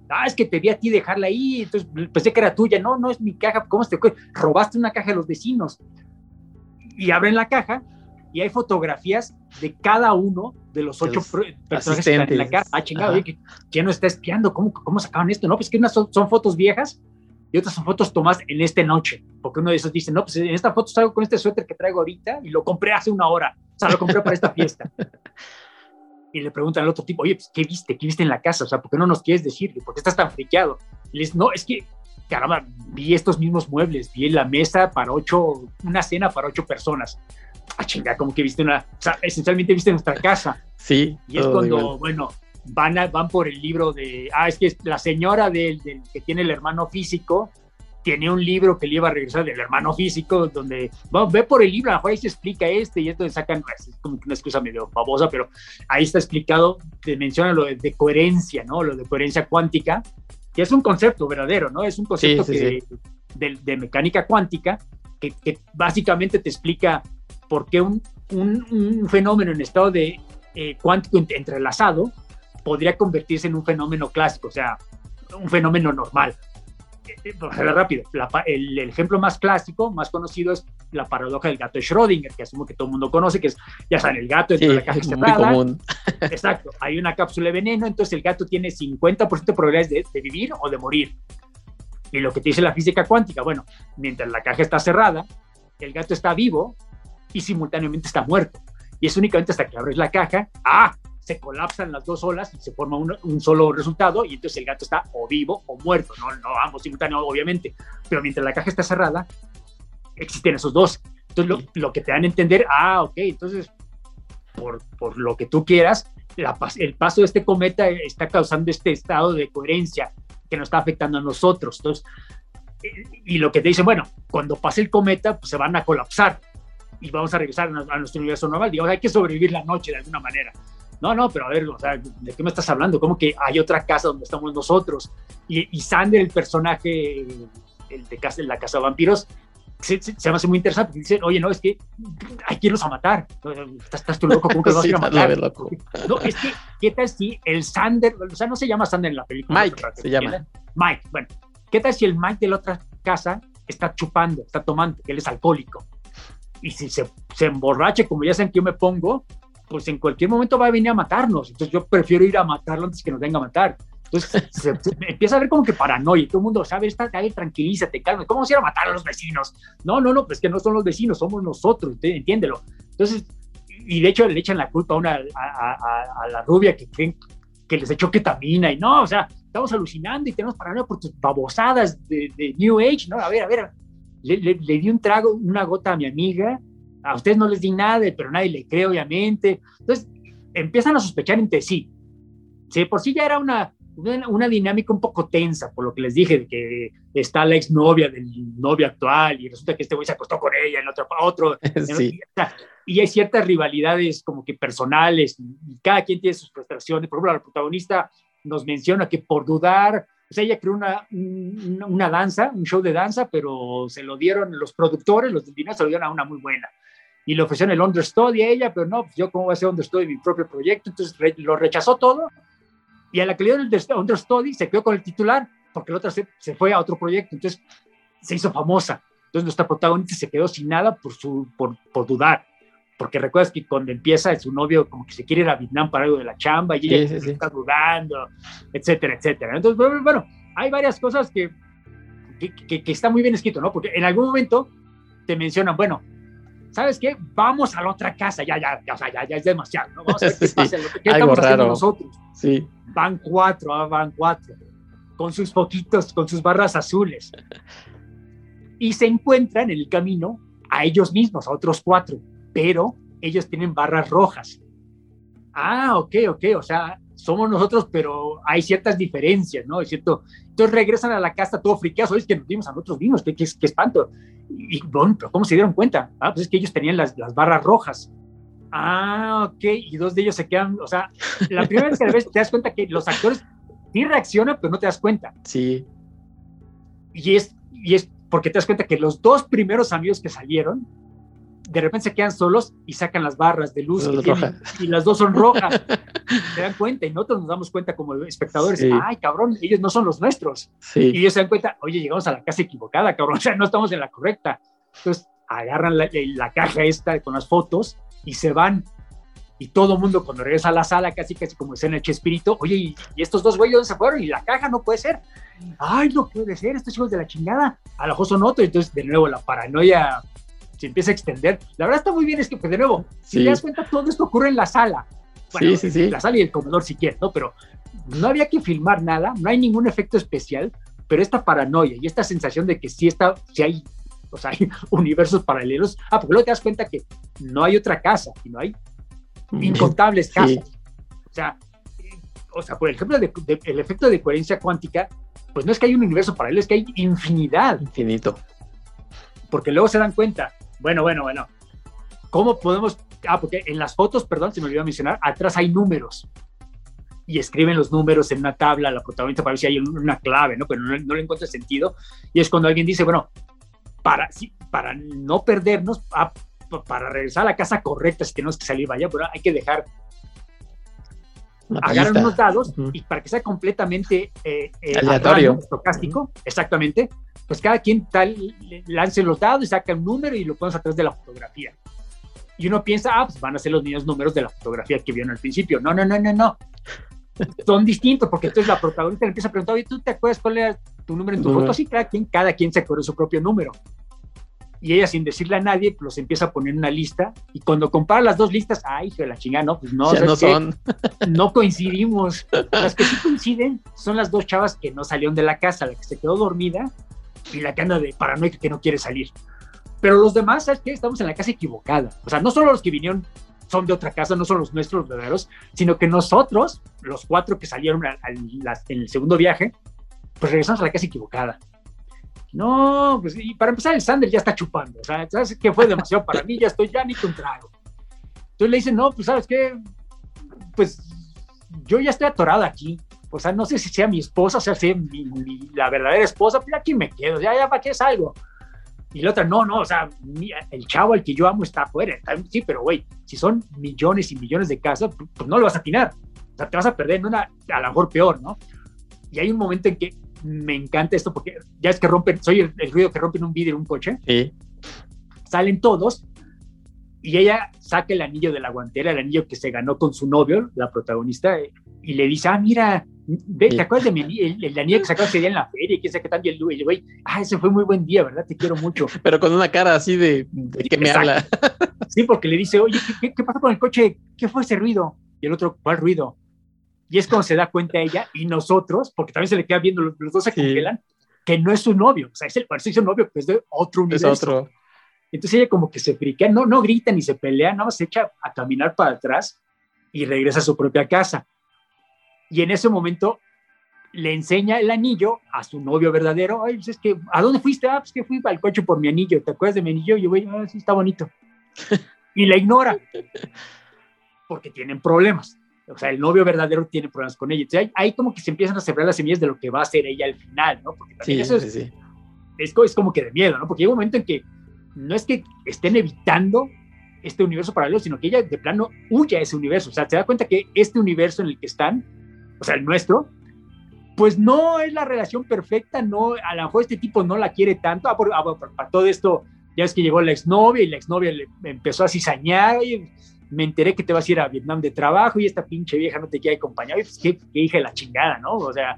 [SPEAKER 2] Ah, es que te vi a ti dejarla ahí, entonces pensé que era tuya. No, no es mi caja. ¿Cómo te Robaste una caja de los vecinos. Y abren la caja y hay fotografías de cada uno de los ocho personajes que están en la casa. Ah, chingado, ¿quién no está espiando? ¿Cómo, ¿Cómo sacaban esto? No, pues que unas son, son fotos viejas y otras son fotos tomadas en esta noche, porque uno de esos dice, no, pues en esta foto salgo con este suéter que traigo ahorita y lo compré hace una hora, o sea, lo compré para esta fiesta. Y le preguntan al otro tipo, oye, pues, ¿qué viste? ¿Qué viste en la casa? O sea, ¿por qué no nos quieres decir? ¿Por qué estás tan friqueado? Y les, no, es que, caramba, vi estos mismos muebles, vi la mesa para ocho, una cena para ocho personas. Ah, chinga, como que viste una, o sea, esencialmente viste nuestra casa.
[SPEAKER 1] Sí.
[SPEAKER 2] Y es cuando, bueno, van, van por el libro de, ah, es que la señora del, que tiene el hermano físico, tiene un libro que le iba a regresar del hermano físico, donde ve por el libro, ahí se explica este y esto sacan, es como una excusa medio famosa, pero ahí está explicado, te menciona lo de, coherencia, ¿no? Lo de coherencia cuántica, que es un concepto verdadero, ¿no? Es un concepto De, mecánica cuántica que, básicamente te explica por qué un, un, fenómeno en estado de eh, cuántico entrelazado podría convertirse en un fenómeno clásico, o sea, un fenómeno normal. Eh, rápido, el, ejemplo más clásico, más conocido es la paradoja del gato de Schrödinger, que asumo que todo el mundo conoce, que es, ya saben, el gato dentro de la caja cerrada. común. Exacto, hay una cápsula de veneno, entonces el gato tiene 50% de probabilidades de, vivir o de morir. Y lo que te dice la física cuántica, bueno, mientras la caja está cerrada, el gato está vivo y simultáneamente está muerto. Y es únicamente hasta que abres la caja, ¡ah! Se colapsan las dos olas y se forma un, solo resultado y entonces el gato está o vivo o muerto, no, no ambos simultáneos obviamente, pero mientras la caja está cerrada, existen esos dos. Entonces lo, que te dan a entender, ah, ok, entonces por, por lo que tú quieras, el paso de este cometa está causando este estado de coherencia que nos está afectando a nosotros. Entonces, y, lo que te dicen, bueno, cuando pase el cometa, pues se van a colapsar y vamos a regresar a, nuestro universo normal. Digamos, hay que sobrevivir la noche de alguna manera. No, no, pero a ver, o sea, ¿de qué me estás hablando? ¿Cómo que hay otra casa donde estamos nosotros? Y, y Sander, el personaje el de, casa, la casa de vampiros, se, se, me hace muy interesante porque dicen, oye, no, es que hay que irlos a matar. Estás, estás tú loco, ¿cómo que los vas a ir a matar? No, es que, ¿qué tal si el Sander, o sea, no se llama Sander en la película?
[SPEAKER 1] Mike se llama.
[SPEAKER 2] Mike, bueno, ¿qué tal si el Mike de la otra casa está chupando, está tomando, que él es alcohólico? Y si se, se emborrache, como ya saben que yo me pongo, pues en cualquier momento va a venir a matarnos. Entonces yo prefiero ir a matarlo antes que nos venga a matar. Entonces se, empieza a ver como que paranoia. Todo el mundo sabe, está, tranquilízate, calma. ¿Cómo se ir a matar a los vecinos? No, no, no, pues que no son los vecinos, somos nosotros, entiéndelo. Entonces, y de hecho le echan la culpa a, una, a, la rubia que creen que les echó ketamina y no, o sea, estamos alucinando y tenemos paranoia por tus babosadas de, New Age, ¿no? A ver, a ver, le, le, le di un trago, una gota a mi amiga a ustedes no les di nada, pero nadie le cree, obviamente. Entonces, empiezan a sospechar entre sí. Sí, por sí ya era una, una, dinámica un poco tensa, por lo que les dije, de que está la exnovia del novio actual y resulta que este güey se acostó con ella, en otro, otro. Sí. y hay ciertas rivalidades como que personales, y cada quien tiene sus frustraciones. Por ejemplo, la protagonista nos menciona que por dudar, o sea, ella creó una, una, danza, un show de danza, pero se lo dieron los productores, los dinero se lo dieron a una muy buena y le ofrecieron el understudy a ella, pero no, pues yo cómo voy a hacer understudy mi propio proyecto, entonces lo rechazó todo y a la que le dieron el understudy se quedó con el titular porque la otra se, se, fue a otro proyecto, entonces se hizo famosa. Entonces nuestra protagonista se quedó sin nada por, su, por, por dudar, porque recuerdas que cuando empieza su novio como que se quiere ir a Vietnam para algo de la chamba y ella está dudando, etcétera, etcétera. Entonces, bueno, hay varias cosas que, que, que, está muy bien escrito, ¿no? Porque en algún momento te mencionan, bueno, ¿sabes qué? Vamos a la otra casa, ya, ya, ya, ya, ya es demasiado, ¿no? Vamos a ver qué pasa, ¿qué estamos haciendo nosotros?
[SPEAKER 1] Sí.
[SPEAKER 2] Van cuatro, ah, van cuatro, con sus poquitos, con sus barras azules. Y se encuentran en el camino a ellos mismos, a otros cuatro, pero ellos tienen barras rojas. Ah, ok, ok, o sea, somos nosotros, pero hay ciertas diferencias, ¿no? Es cierto. Entonces regresan a la casa todo friqueados, es que nos dimos a nosotros mismos, qué, qué, qué espanto. Y bueno, pero ¿cómo se dieron cuenta? Ah, pues es que ellos tenían las, las barras rojas. Ah, ok, y dos de ellos se quedan, o sea, la primera vez que ves te das cuenta que los actores sí reaccionan, pero no te das cuenta.
[SPEAKER 1] Sí.
[SPEAKER 2] Y es, y es porque te das cuenta que los dos primeros amigos que salieron de repente se quedan solos y sacan las barras de luz y las dos son rojas. se dan cuenta y nosotros nos damos cuenta como espectadores, ay cabrón, ellos no son los nuestros. Y ellos se dan cuenta, oye, llegamos a la casa equivocada, cabrón, o sea, no estamos en la correcta. Entonces agarran la, la caja esta con las fotos y se van. Y todo el mundo cuando regresa a la sala, casi casi como en el Chespirito, oye, ¿y, estos dos güeyes dónde se fueron? Y la caja no puede ser. Ay, no puede ser, estos hijos de la chingada. A lo mejor son otros. Entonces, de nuevo, la paranoia se empieza a extender. La verdad está muy bien, es que, pues, de nuevo, si te das cuenta, todo esto ocurre en la sala.
[SPEAKER 1] sí, sí, sí.
[SPEAKER 2] La sala y el comedor si quieres, ¿no? Pero no había que filmar nada, no hay ningún efecto especial, pero esta paranoia y esta sensación de que sí está, si hay, o sea, hay universos paralelos. Ah, porque luego te das cuenta que no hay otra casa, no hay incontables casas. O sea, o sea, por ejemplo, el efecto de coherencia cuántica, pues no es que hay un universo paralelo, es que hay infinidad.
[SPEAKER 1] Infinito.
[SPEAKER 2] Porque luego se dan cuenta, bueno, bueno, bueno. ¿Cómo podemos? Ah, porque en las fotos, perdón, se me olvidó mencionar, atrás hay números. Y escriben los números en una tabla, la protagonista para ver si hay una clave, ¿no? Pero no, le encuentra sentido. Y es cuando alguien dice, bueno, para, para no perdernos, ah, para regresar a la casa correcta, si tenemos que salir, vaya, pero hay que dejar agarran unos dados y para que sea completamente eh,
[SPEAKER 1] eh aleatorio,
[SPEAKER 2] estocástico, exactamente, pues cada quien tal lance los dados y saca un número y lo pones a través de la fotografía. Y uno piensa, ah, pues van a ser los mismos números de la fotografía que vieron al principio. No, no, no, no, no. Son distintos porque entonces la protagonista le empieza a preguntar, oye, ¿tú te acuerdas cuál era tu número en tu foto? Sí, cada quien, cada quien se acuerda su propio número y ella sin decirle a nadie los empieza a poner en una lista y cuando compara las dos listas, ay, hijo de la chingada, no, pues no,
[SPEAKER 1] no son.
[SPEAKER 2] No coincidimos. Las que sí coinciden son las dos chavas que no salieron de la casa, la que se quedó dormida y la que anda de paranoica que no quiere salir. Pero los demás, ¿sabes qué? Estamos en la casa equivocada. O sea, no solo los que vinieron son de otra casa, no son los nuestros verdaderos, sino que nosotros, los cuatro que salieron en el segundo viaje, pues regresamos a la casa equivocada. No, pues y para empezar el Sander ya está chupando, o sea, ¿sabes qué fue demasiado para mí? Ya estoy ya ni con trago. Entonces le dicen, no, pues sabes qué, pues yo ya estoy atorada aquí, o sea, no sé si sea mi esposa, o sea, si la verdadera esposa, pues aquí me quedo, ya, ya, ¿para qué salgo? Y la otra, no, no, o sea, el chavo al que yo amo está afuera. Sí, pero güey, si son millones y millones de casas, pues no lo vas a atinar. O sea, te vas a perder en una, a lo mejor peor, ¿no? Y hay un momento en que me encanta esto porque ya es que rompen, soy el, ruido que rompen un vidrio en un coche.
[SPEAKER 1] Sí.
[SPEAKER 2] Salen todos y ella saca el anillo de la guantera, el anillo que se ganó con su novio, la protagonista, y le dice, ah, mira, ¿te acuerdas de mi anillo, el, anillo que sacó ese día en la feria? ¿Quién sabe qué tal? Y el güey, ah, ese fue muy buen día, ¿verdad? Te quiero mucho.
[SPEAKER 1] Pero con una cara así de, de que me habla.
[SPEAKER 2] Sí, porque le dice, oye, ¿qué, ¿qué, pasó con el coche? ¿Qué fue ese ruido? Y el otro, ¿cuál ruido? Y es cuando se da cuenta ella y nosotros, porque también se le queda viendo, los, dos se congelan, que no es su novio, o sea, es el, parece su novio, pero es de otro universo. Es otro. Entonces ella como que se friquea, no, no grita ni se pelea, nada más se echa a caminar para atrás y regresa a su propia casa. Y en ese momento le enseña el anillo a su novio verdadero. Ay, pues es que, ¿a dónde fuiste? Ah, pues que fui al coche por mi anillo. ¿Te acuerdas de mi anillo? Y yo, voy, ah, sí, está bonito. y la ignora porque tienen problemas o sea, el novio verdadero tiene problemas con ella. Entonces, ahí, como que se empiezan a sembrar las semillas de lo que va a ser ella al final, ¿no? Porque también eso es, sí, Es, como que de miedo, ¿no? Porque llega un momento en que no es que estén evitando este universo paralelo, sino que ella de plano huye a ese universo. O sea, se da cuenta que este universo en el que están, o sea, el nuestro, pues no es la relación perfecta, no, a lo mejor este tipo no la quiere tanto. Ah, por, ah, para todo esto, ya es que llegó la exnovia y la exnovia le empezó a cizañar, y me enteré que te vas a ir a Vietnam de trabajo y esta pinche vieja no te quiere acompañar. Pues, ¿qué, hija de la chingada, ¿no? O sea,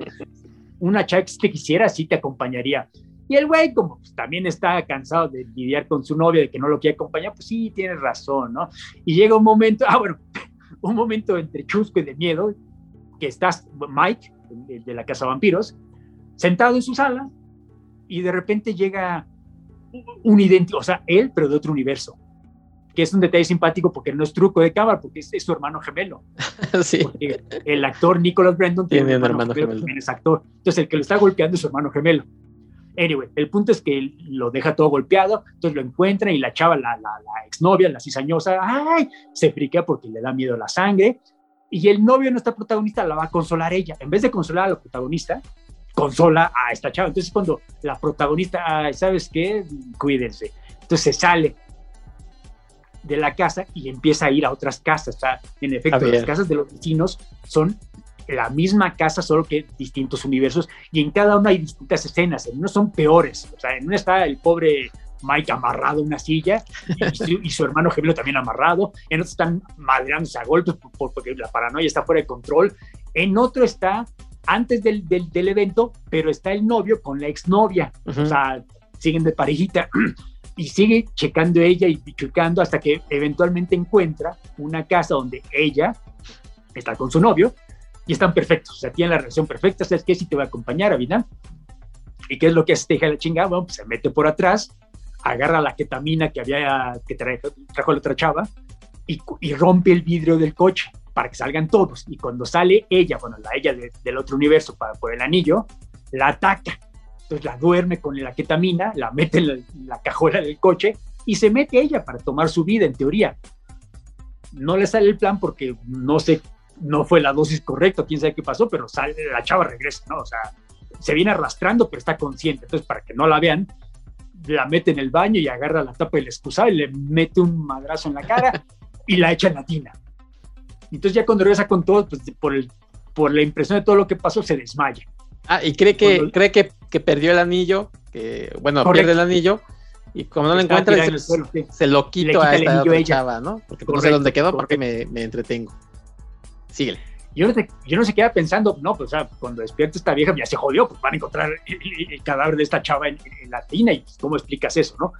[SPEAKER 2] una chava que te quisiera, sí te acompañaría. Y el güey, como pues, también está cansado de lidiar con su novia, de que no lo quiere acompañar, pues sí, tienes razón, ¿no? Y llega un momento, ah, bueno, un momento entre chusco y de miedo, que estás, Mike, de, de la Casa Vampiros, sentado en su sala, y de repente llega un idéntico, o sea, él, pero de otro universo que es un detalle simpático porque no es truco de cámara, porque es, su hermano gemelo.
[SPEAKER 1] sí.
[SPEAKER 2] el actor Nicholas Brandon tiene, un hermano, gemelo, también es actor. Entonces, el que lo está golpeando es su hermano gemelo. Anyway, el punto es que lo deja todo golpeado, entonces lo encuentra y la chava, la, la, la exnovia, la cizañosa, ¡ay! se friquea porque le da miedo la sangre. Y el novio, nuestra protagonista, la va a consolar ella. En vez de consolar a la protagonista, consola a esta chava. Entonces, cuando la protagonista, ¿sabes qué? Cuídense. Entonces se sale de la casa y empieza a ir a otras casas. O sea, en efecto, las casas de los vecinos son la misma casa, solo que distintos universos, y en cada una hay distintas escenas. En uno son peores. O sea, en una está el pobre Mike amarrado a una silla y su, hermano gemelo también amarrado. En otro están madreándose a golpes porque la paranoia está fuera de control. En otro está antes del, del, evento, pero está el novio con la exnovia. O sea, siguen de parejita y sigue checando ella y checando hasta que eventualmente encuentra una casa donde ella está con su novio y están perfectos, o sea, tienen la relación perfecta, ¿sabes qué? Si te va a acompañar a vida. ¿Y qué es lo que hace deja la chingada? Bueno, pues se mete por atrás, agarra la ketamina que había, que trajo, la otra chava y, y, rompe el vidrio del coche para que salgan todos. Y cuando sale ella, bueno, la ella del otro universo para, por el anillo, la ataca entonces la duerme con la ketamina, la mete en la, cajuela del coche y se mete ella para tomar su vida, en teoría. No le sale el plan porque no sé, no fue la dosis correcta, quién sabe qué pasó, pero sale, la chava regresa, ¿no? O sea, se viene arrastrando, pero está consciente. Entonces, para que no la vean, la mete en el baño y agarra la tapa del excusado y le mete un madrazo en la cara y la echa en la tina. Entonces ya cuando regresa con todo, pues por, el, por la impresión de todo lo que pasó, se desmaya.
[SPEAKER 1] Ah, y cree que, cree que, que, perdió el anillo, que, bueno, pierde el anillo, y como no lo encuentra, se, lo quito a esta otra chava, ¿no? Porque no sé dónde quedó, porque me, me, entretengo. Síguele.
[SPEAKER 2] Yo no, sé, yo no se queda pensando, no, pues o sea, cuando despierta esta vieja, ya se jodió, pues van a encontrar el, cadáver de esta chava en, la tina, y pues, cómo explicas eso, ¿no?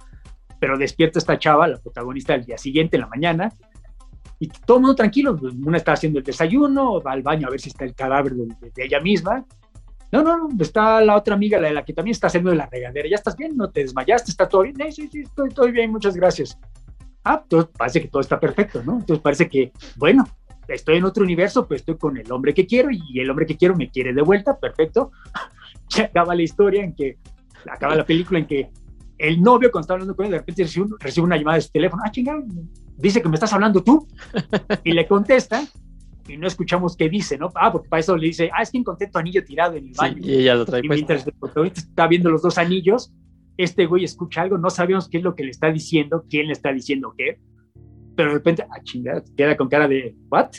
[SPEAKER 2] Pero despierta esta chava, la protagonista, el día siguiente, en la mañana, y todo el mundo tranquilo, pues, una está haciendo el desayuno, va al baño a ver si está el cadáver de, de ella misma, no, no, no, está la otra amiga, la de la que también está haciendo de la regadera. ¿Ya estás bien? ¿No te desmayaste? ¿Está todo bien? Sí, sí, estoy, todo bien, muchas gracias. Ah, entonces parece que todo está perfecto, ¿no? Entonces parece que, bueno, estoy en otro universo, pues estoy con el hombre que quiero y el hombre que quiero me quiere de vuelta, perfecto. Se acaba la historia en que, acaba la película en que el novio cuando está hablando con él, de repente recibe, recibe una llamada de su teléfono, ah, chingada, dice que me estás hablando tú, y le contesta, y no escuchamos qué dice, ¿no? Ah, porque para eso le dice, ah, es que encontré tu anillo tirado en el baño.
[SPEAKER 1] y ella lo trae. Y
[SPEAKER 2] mientras el protagonista está viendo los dos anillos, este güey escucha algo, no sabemos qué es lo que le está diciendo, quién le está diciendo qué, pero de repente, ah, chingada, queda con cara de, ¿what?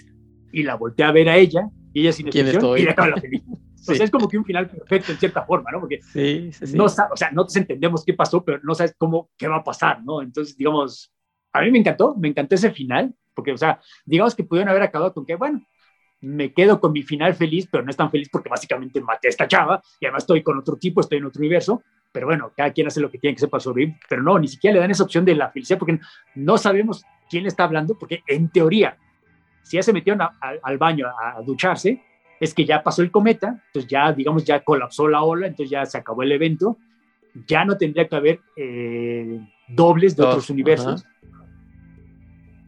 [SPEAKER 2] Y la voltea a ver a ella, y ella sin expresión, y le acaba la película. Entonces es como que un final perfecto en cierta forma, ¿no? Porque sí, no, o sea, no entendemos qué pasó, pero no sabes cómo, qué va a pasar, ¿no? Entonces, digamos, a mí me encantó, me encantó ese final, porque, o sea, digamos que pudieron haber acabado con que, bueno, me quedo con mi final feliz, pero no es tan feliz porque básicamente maté a esta chava y además estoy con otro tipo, estoy en otro universo, pero bueno, cada quien hace lo que tiene que hacer para sobrevivir, pero no, ni siquiera le dan esa opción de la felicidad porque no sabemos quién le está hablando, porque en teoría, si ya se metieron al baño a, ducharse, es que ya pasó el cometa, entonces ya, digamos, ya colapsó la ola, entonces ya se acabó el evento, ya no tendría que haber eh, dobles de otros universos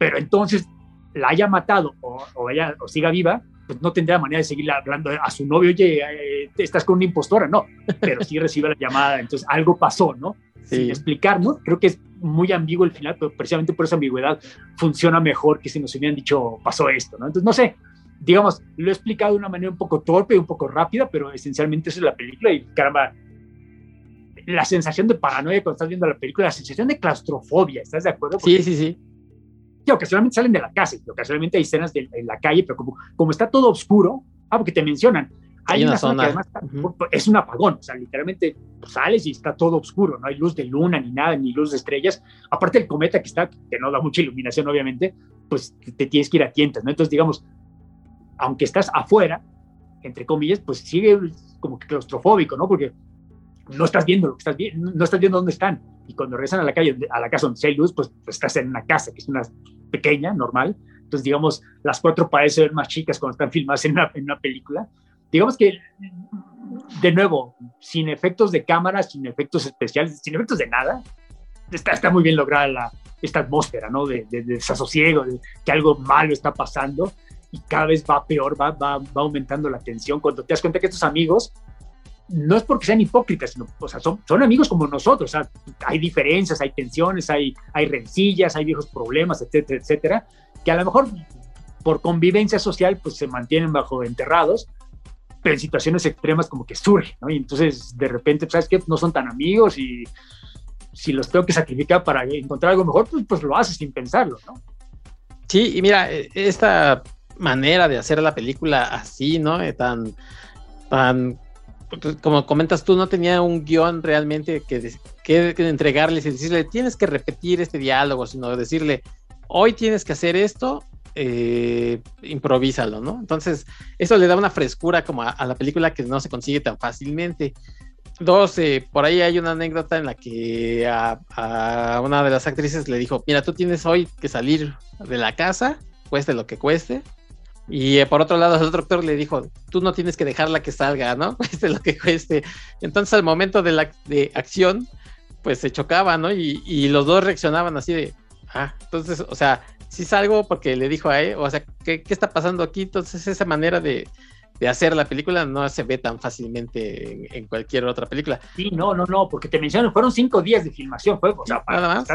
[SPEAKER 2] pero entonces la haya matado o, ella o siga viva, pues no tendría manera de seguir hablando a su novio, oye, eh, estás con una impostora, no, pero sí recibe la llamada, entonces algo pasó, ¿no? Sin explicar, ¿no? Creo que es muy ambiguo el final, pero precisamente por esa ambigüedad funciona mejor que si nos hubieran dicho pasó esto, ¿no? Entonces, no sé, digamos, lo he explicado de una manera un poco torpe, un poco rápida, pero esencialmente eso es la película y caramba, la sensación de paranoia cuando estás viendo la película, la sensación de claustrofobia, ¿estás de acuerdo?
[SPEAKER 1] sí, sí, sí
[SPEAKER 2] que ocasionalmente salen de la casa y ocasionalmente hay escenas de, en la calle, pero como, como está todo oscuro, ah, porque te mencionan, hay, una, zona, que además es un apagón, o sea, literalmente pues, sales y está todo oscuro, no hay luz de luna ni nada, ni luz de estrellas, aparte el cometa que está, que no da mucha iluminación obviamente, pues te tienes que ir a tientas, ¿no? Entonces, digamos, aunque estás afuera, entre comillas, pues sigue como que claustrofóbico, ¿no? Porque no estás viendo lo que estás viendo, no estás viendo dónde están. Y cuando regresan a la calle, a la casa donde hay luz, pues, pues, estás en una casa, que es una pequeña, normal. Entonces, digamos, las cuatro parecen más chicas cuando están filmadas en una, en una película. Digamos que, de nuevo, sin efectos de cámara, sin efectos especiales, sin efectos de nada, está, está muy bien lograda la, esta atmósfera, ¿no? De, de, de desasosiego, de que algo malo está pasando y cada vez va peor, va, va, va aumentando la tensión. Cuando te das cuenta que estos amigos no es porque sean hipócritas, sino, o sea, son, son amigos como nosotros, o sea, hay diferencias, hay tensiones, hay, hay rencillas, hay viejos problemas, etcétera, etcétera, que a lo mejor por convivencia social, pues se mantienen bajo enterrados, pero en situaciones extremas como que surgen, ¿no? Y entonces, de repente, ¿sabes qué? No son tan amigos y si los tengo que sacrificar para encontrar algo mejor, pues, pues lo haces sin pensarlo, ¿no?
[SPEAKER 1] Sí, y mira, e, esta manera de hacer la película así, ¿no? Eh, tan, tan como comentas tú, no tenía un guion realmente que, que, entregarles y decirle, tienes que repetir este diálogo, sino decirle, hoy tienes que hacer esto, eh, improvísalo, ¿no? Entonces, eso le da una frescura como a, la película que no se consigue tan fácilmente. Dos, eh, por ahí hay una anécdota en la que a, una de las actrices le dijo, mira, tú tienes hoy que salir de la casa, cueste lo que cueste, y eh, por otro lado, el otro doctor le dijo, tú no tienes que dejarla que salga, ¿no? Cueste lo que cueste. Entonces, al momento de la de acción, pues se chocaban, ¿no? Y, y, los dos reaccionaban así de, ah, entonces, o sea, si salgo porque le dijo a él, o sea, ¿qué, qué está pasando aquí? Entonces, esa manera de, de, hacer la película no se ve tan fácilmente en, cualquier otra película.
[SPEAKER 2] Sí, no, no, no, porque te menciono, fueron cinco días de filmación, fue, o sea, para Nada más.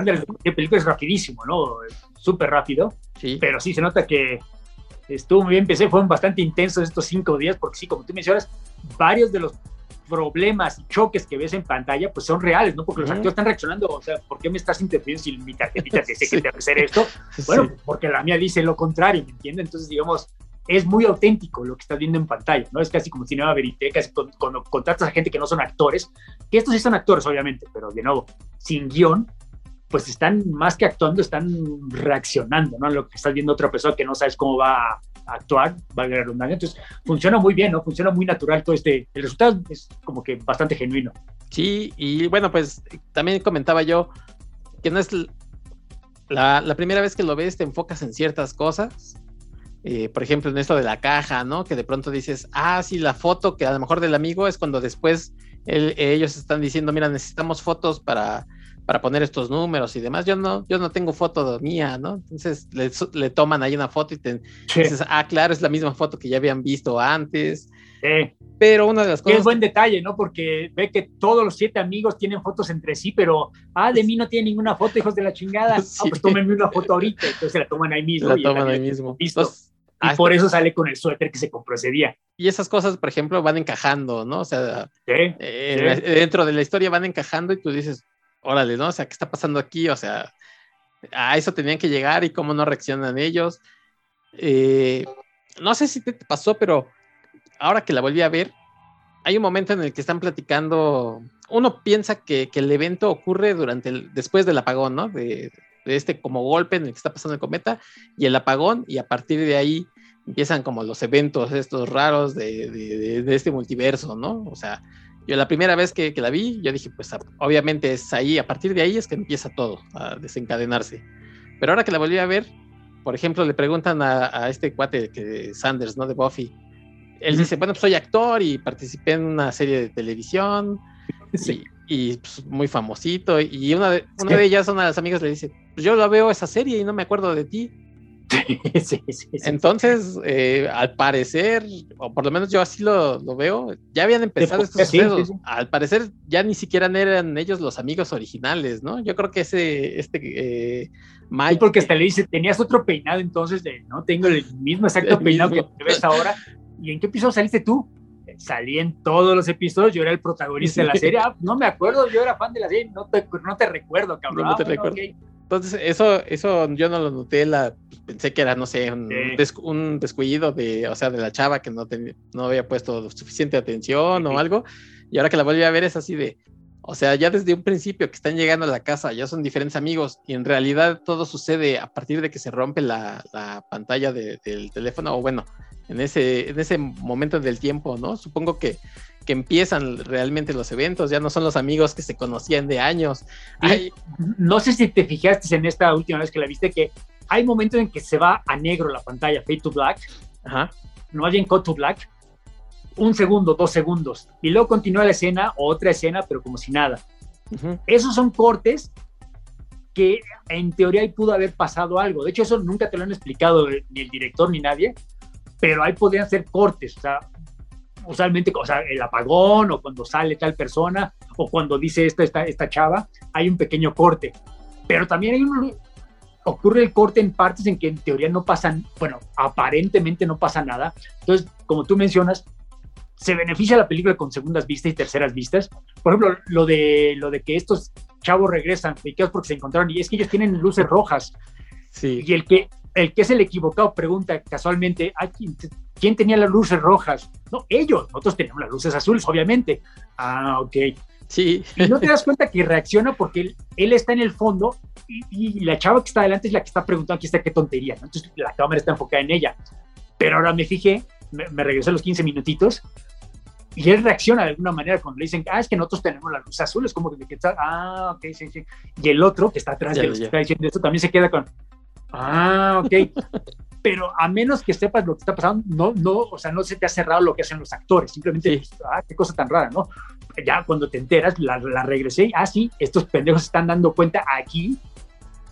[SPEAKER 2] de película es rapidísimo, ¿no? Súper rápido. Sí. Pero sí se nota que estuvo muy bien, empecé, fueron bastante intensos estos cinco días, porque sí, como tú mencionas, varios de los problemas y choques que ves en pantalla, pues son reales, ¿no? Porque los actores están reaccionando, o sea, ¿por qué me estás interfiriendo si mi tarjetita te dice que te hacer esto? Bueno, porque la mía dice lo contrario, ¿me entiendes? Entonces, digamos, es muy auténtico lo que estás viendo en pantalla, ¿no? Es casi como cinema verité, casi cuando contratas a gente que no son actores, que estos sí son actores, obviamente, pero de nuevo, sin guion, pues están más que actuando, están reaccionando, ¿no? Lo que estás viendo otra persona que no sabes cómo va a actuar, valga la redundancia. Entonces, funciona muy bien, ¿no? Funciona muy natural todo este. El resultado es como que bastante genuino.
[SPEAKER 1] Sí, y bueno, pues también comentaba yo que no es la, la primera vez que lo ves, te enfocas en ciertas cosas. Eh, por ejemplo, en esto de la caja, ¿no? Que de pronto dices, ah, sí, la foto que a lo mejor del amigo es cuando después ellos están diciendo, mira, necesitamos fotos para para poner estos números y demás. Yo no, yo no tengo foto mía, ¿no? Entonces le, toman ahí una foto y te dices, ah, claro, es la misma foto que ya habían visto antes.
[SPEAKER 2] Sí.
[SPEAKER 1] Pero una de las cosas.
[SPEAKER 2] es buen detalle, ¿no? Porque ve que todos los siete amigos tienen fotos entre sí, pero, ah, de mí no tiene ninguna foto, hijos de la chingada. Ah, pues tómenme una foto ahorita. Entonces la toman ahí mismo.
[SPEAKER 1] La toman ahí mismo.
[SPEAKER 2] Listo. y por eso sale con el suéter que se compró ese día.
[SPEAKER 1] Y esas cosas, por ejemplo, van encajando, ¿no? O sea, eh, dentro de la historia van encajando y tú dices, órale, ¿no? O sea, ¿qué está pasando aquí? O sea, a eso tenían que llegar y cómo no reaccionan ellos. Eh, no sé si te pasó, pero ahora que la volví a ver, hay un momento en el que están platicando, uno piensa que, el evento ocurre durante el, después del apagón, ¿no? De, este como golpe en el que está pasando el cometa y el apagón, y a partir de ahí empiezan como los eventos estos raros de, de este multiverso, ¿no? O sea, yo la primera vez que, la vi, yo dije, pues obviamente es ahí, a partir de ahí es que empieza todo a desencadenarse. Pero ahora que la volví a ver, por ejemplo, le preguntan a, este cuate que Sanders, ¿no? De Buffy. Él dice, bueno, pues soy actor y participé en una serie de televisión y, pues, muy famosito. Y una de, una de ellas, una de las amigas le dice, pues yo la veo esa serie y no me acuerdo de ti. Entonces, eh, al parecer, o por lo menos yo así lo, veo, ya habían empezado estos sucesos. Al parecer, ya ni siquiera eran ellos los amigos originales, ¿no? Yo creo que ese, este, eh,
[SPEAKER 2] Mike. porque hasta le dice, tenías otro peinado entonces, de, ¿no? Tengo el mismo exacto peinado que ves ahora. ¿Y en qué episodio saliste tú? Salí en todos los episodios, yo era el protagonista de la serie. Ah, no me acuerdo, yo era fan de la serie, no te, no te recuerdo, cabrón.
[SPEAKER 1] No, te ah, recuerdo. Entonces, eso, eso yo no lo noté, la, pensé que era, no sé, un, descuido de, o sea, de la chava que no, no había puesto suficiente atención o algo, y ahora que la volví a ver es así de, o sea, ya desde un principio que están llegando a la casa, ya son diferentes amigos, y en realidad todo sucede a partir de que se rompe la, pantalla del teléfono, o bueno, en ese, en ese momento del tiempo, ¿no? Supongo que que empiezan realmente los eventos, ya no son los amigos que se conocían de años.
[SPEAKER 2] no sé si te fijaste en esta última vez que la viste, que hay momentos en que se va a negro la pantalla, fade to black, Ajá. no más bien cut to black, un segundo, dos segundos, y luego continúa la escena, otra escena, pero como si nada. Esos son cortes que en teoría ahí pudo haber pasado algo. De hecho, eso nunca te lo han explicado ni el director ni nadie, pero ahí podrían ser cortes. O sea, usualmente, o sea, el apagón o cuando sale tal persona o cuando dice esta, esta, esta chava, hay un pequeño corte. Pero también hay un, ocurre el corte en partes en que en teoría no pasan, bueno, aparentemente no pasa nada. Entonces, como tú mencionas, se beneficia la película con segundas vistas y terceras vistas. Por ejemplo, lo de, lo de que estos chavos regresan, porque se encontraron, y es que ellos tienen luces rojas. Sí. Y el que, el que es el equivocado pregunta casualmente, ¿quién, tenía las luces rojas? No, ellos, nosotros teníamos las luces azules, obviamente. Ah, ok.
[SPEAKER 1] Sí.
[SPEAKER 2] Y no te das cuenta que reacciona porque él, está en el fondo y, la chava que está adelante es la que está preguntando aquí está qué tontería. Entonces la cámara está enfocada en ella. Pero ahora me fijé, me, me regresé a los 15 minutitos y él reacciona de alguna manera cuando le dicen, ah, es que nosotros tenemos las luces azules, como que, ah, ok, sí, sí. Y el otro que está atrás de los que está diciendo esto también se queda con, Ah, ok. Pero a menos que sepas lo que está pasando, no, no, o sea, no se te ha cerrado lo que hacen los actores. Simplemente, ah, qué cosa tan rara, ¿no? Ya cuando te enteras, la, regresé y, ah, sí, estos pendejos están dando cuenta aquí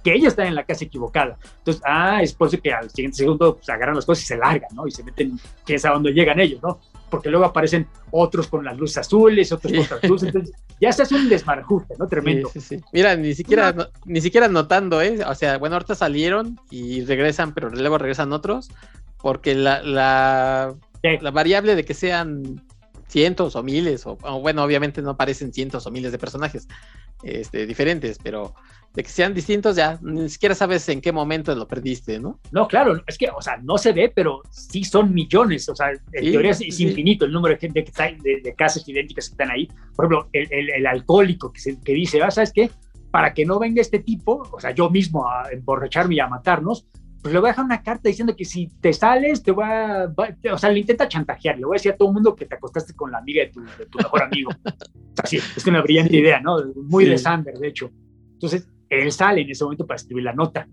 [SPEAKER 2] que ellos están en la casa equivocada. Entonces, ah, es por eso que al siguiente segundo pues, agarran las cosas y se largan, ¿no? Y se meten, quién sabe dónde llegan ellos, ¿no? Porque luego aparecen otros con las luces azules, otros con otras luces, entonces ya se hace un desmarajuste, ¿no? Tremendo.
[SPEAKER 1] Mira, ni siquiera, ni siquiera notando, ¿eh? O sea, bueno, ahorita salieron y regresan, pero luego regresan otros, porque la, la, la variable de que sean cientos o miles, o, bueno, obviamente no aparecen cientos o miles de personajes este, diferentes, pero de que sean distintos ya ni siquiera sabes en qué momento lo perdiste, ¿no?
[SPEAKER 2] No, claro, es que, o sea, no se ve, pero sí son millones, o sea, en teoría es, infinito el número de gente que está, de, casas idénticas que están ahí. Por ejemplo, el, el, alcohólico que, que dice, ah, ¿sabes qué? Para que no venga este tipo, o sea, yo mismo a emborracharme y a matarnos, pues le voy a dejar una carta diciendo que si te sales, te voy a, o sea, le intenta chantajear, le voy a decir a todo el mundo que te acostaste con la amiga de tu, de tu mejor amigo. o sea, es una brillante idea, ¿no? Muy de Sander, de hecho. Entonces, él sale en ese momento para escribir la nota.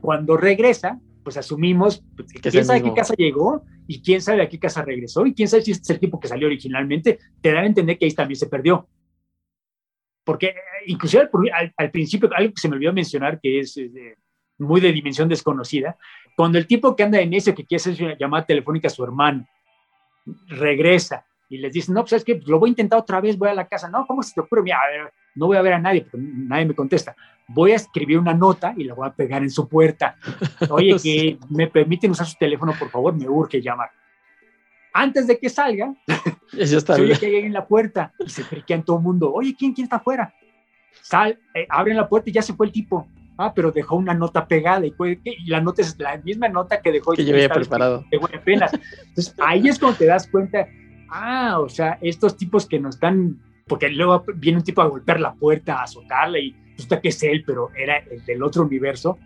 [SPEAKER 2] Cuando regresa, pues asumimos pues, quién sabe a qué casa llegó y quién sabe a qué casa regresó y quién sabe si este es el tipo que salió originalmente, te dan a entender que ahí también se perdió. Porque eh, inclusive al, principio, algo que se me olvidó mencionar, que es... Eh, muy de dimensión desconocida, cuando el tipo que anda en ese, que quiere hacer una llamada telefónica a su hermano, regresa y les dice, no, pues es que lo voy a intentar otra vez, voy a la casa. No, ¿cómo se te ocurre? Mira, no voy a ver a nadie, porque nadie me contesta. Voy a escribir una nota y la voy a pegar en su puerta. Oye, que me permiten usar su teléfono, por favor, me urge llamar. Antes de que salga, ya está se oye que hay en la puerta y se friquean todo el mundo. Oye, ¿quién, quién está afuera? Sal, eh, abren la puerta y ya se fue el tipo ah, pero dejó una nota pegada y, la nota es la misma nota que dejó.
[SPEAKER 1] Que yo había preparado.
[SPEAKER 2] De apenas. Entonces ahí es cuando te das cuenta, ah, o sea, estos tipos que nos están, porque luego viene un tipo a golpear la puerta, a azotarla y resulta que es él, pero era el del otro universo.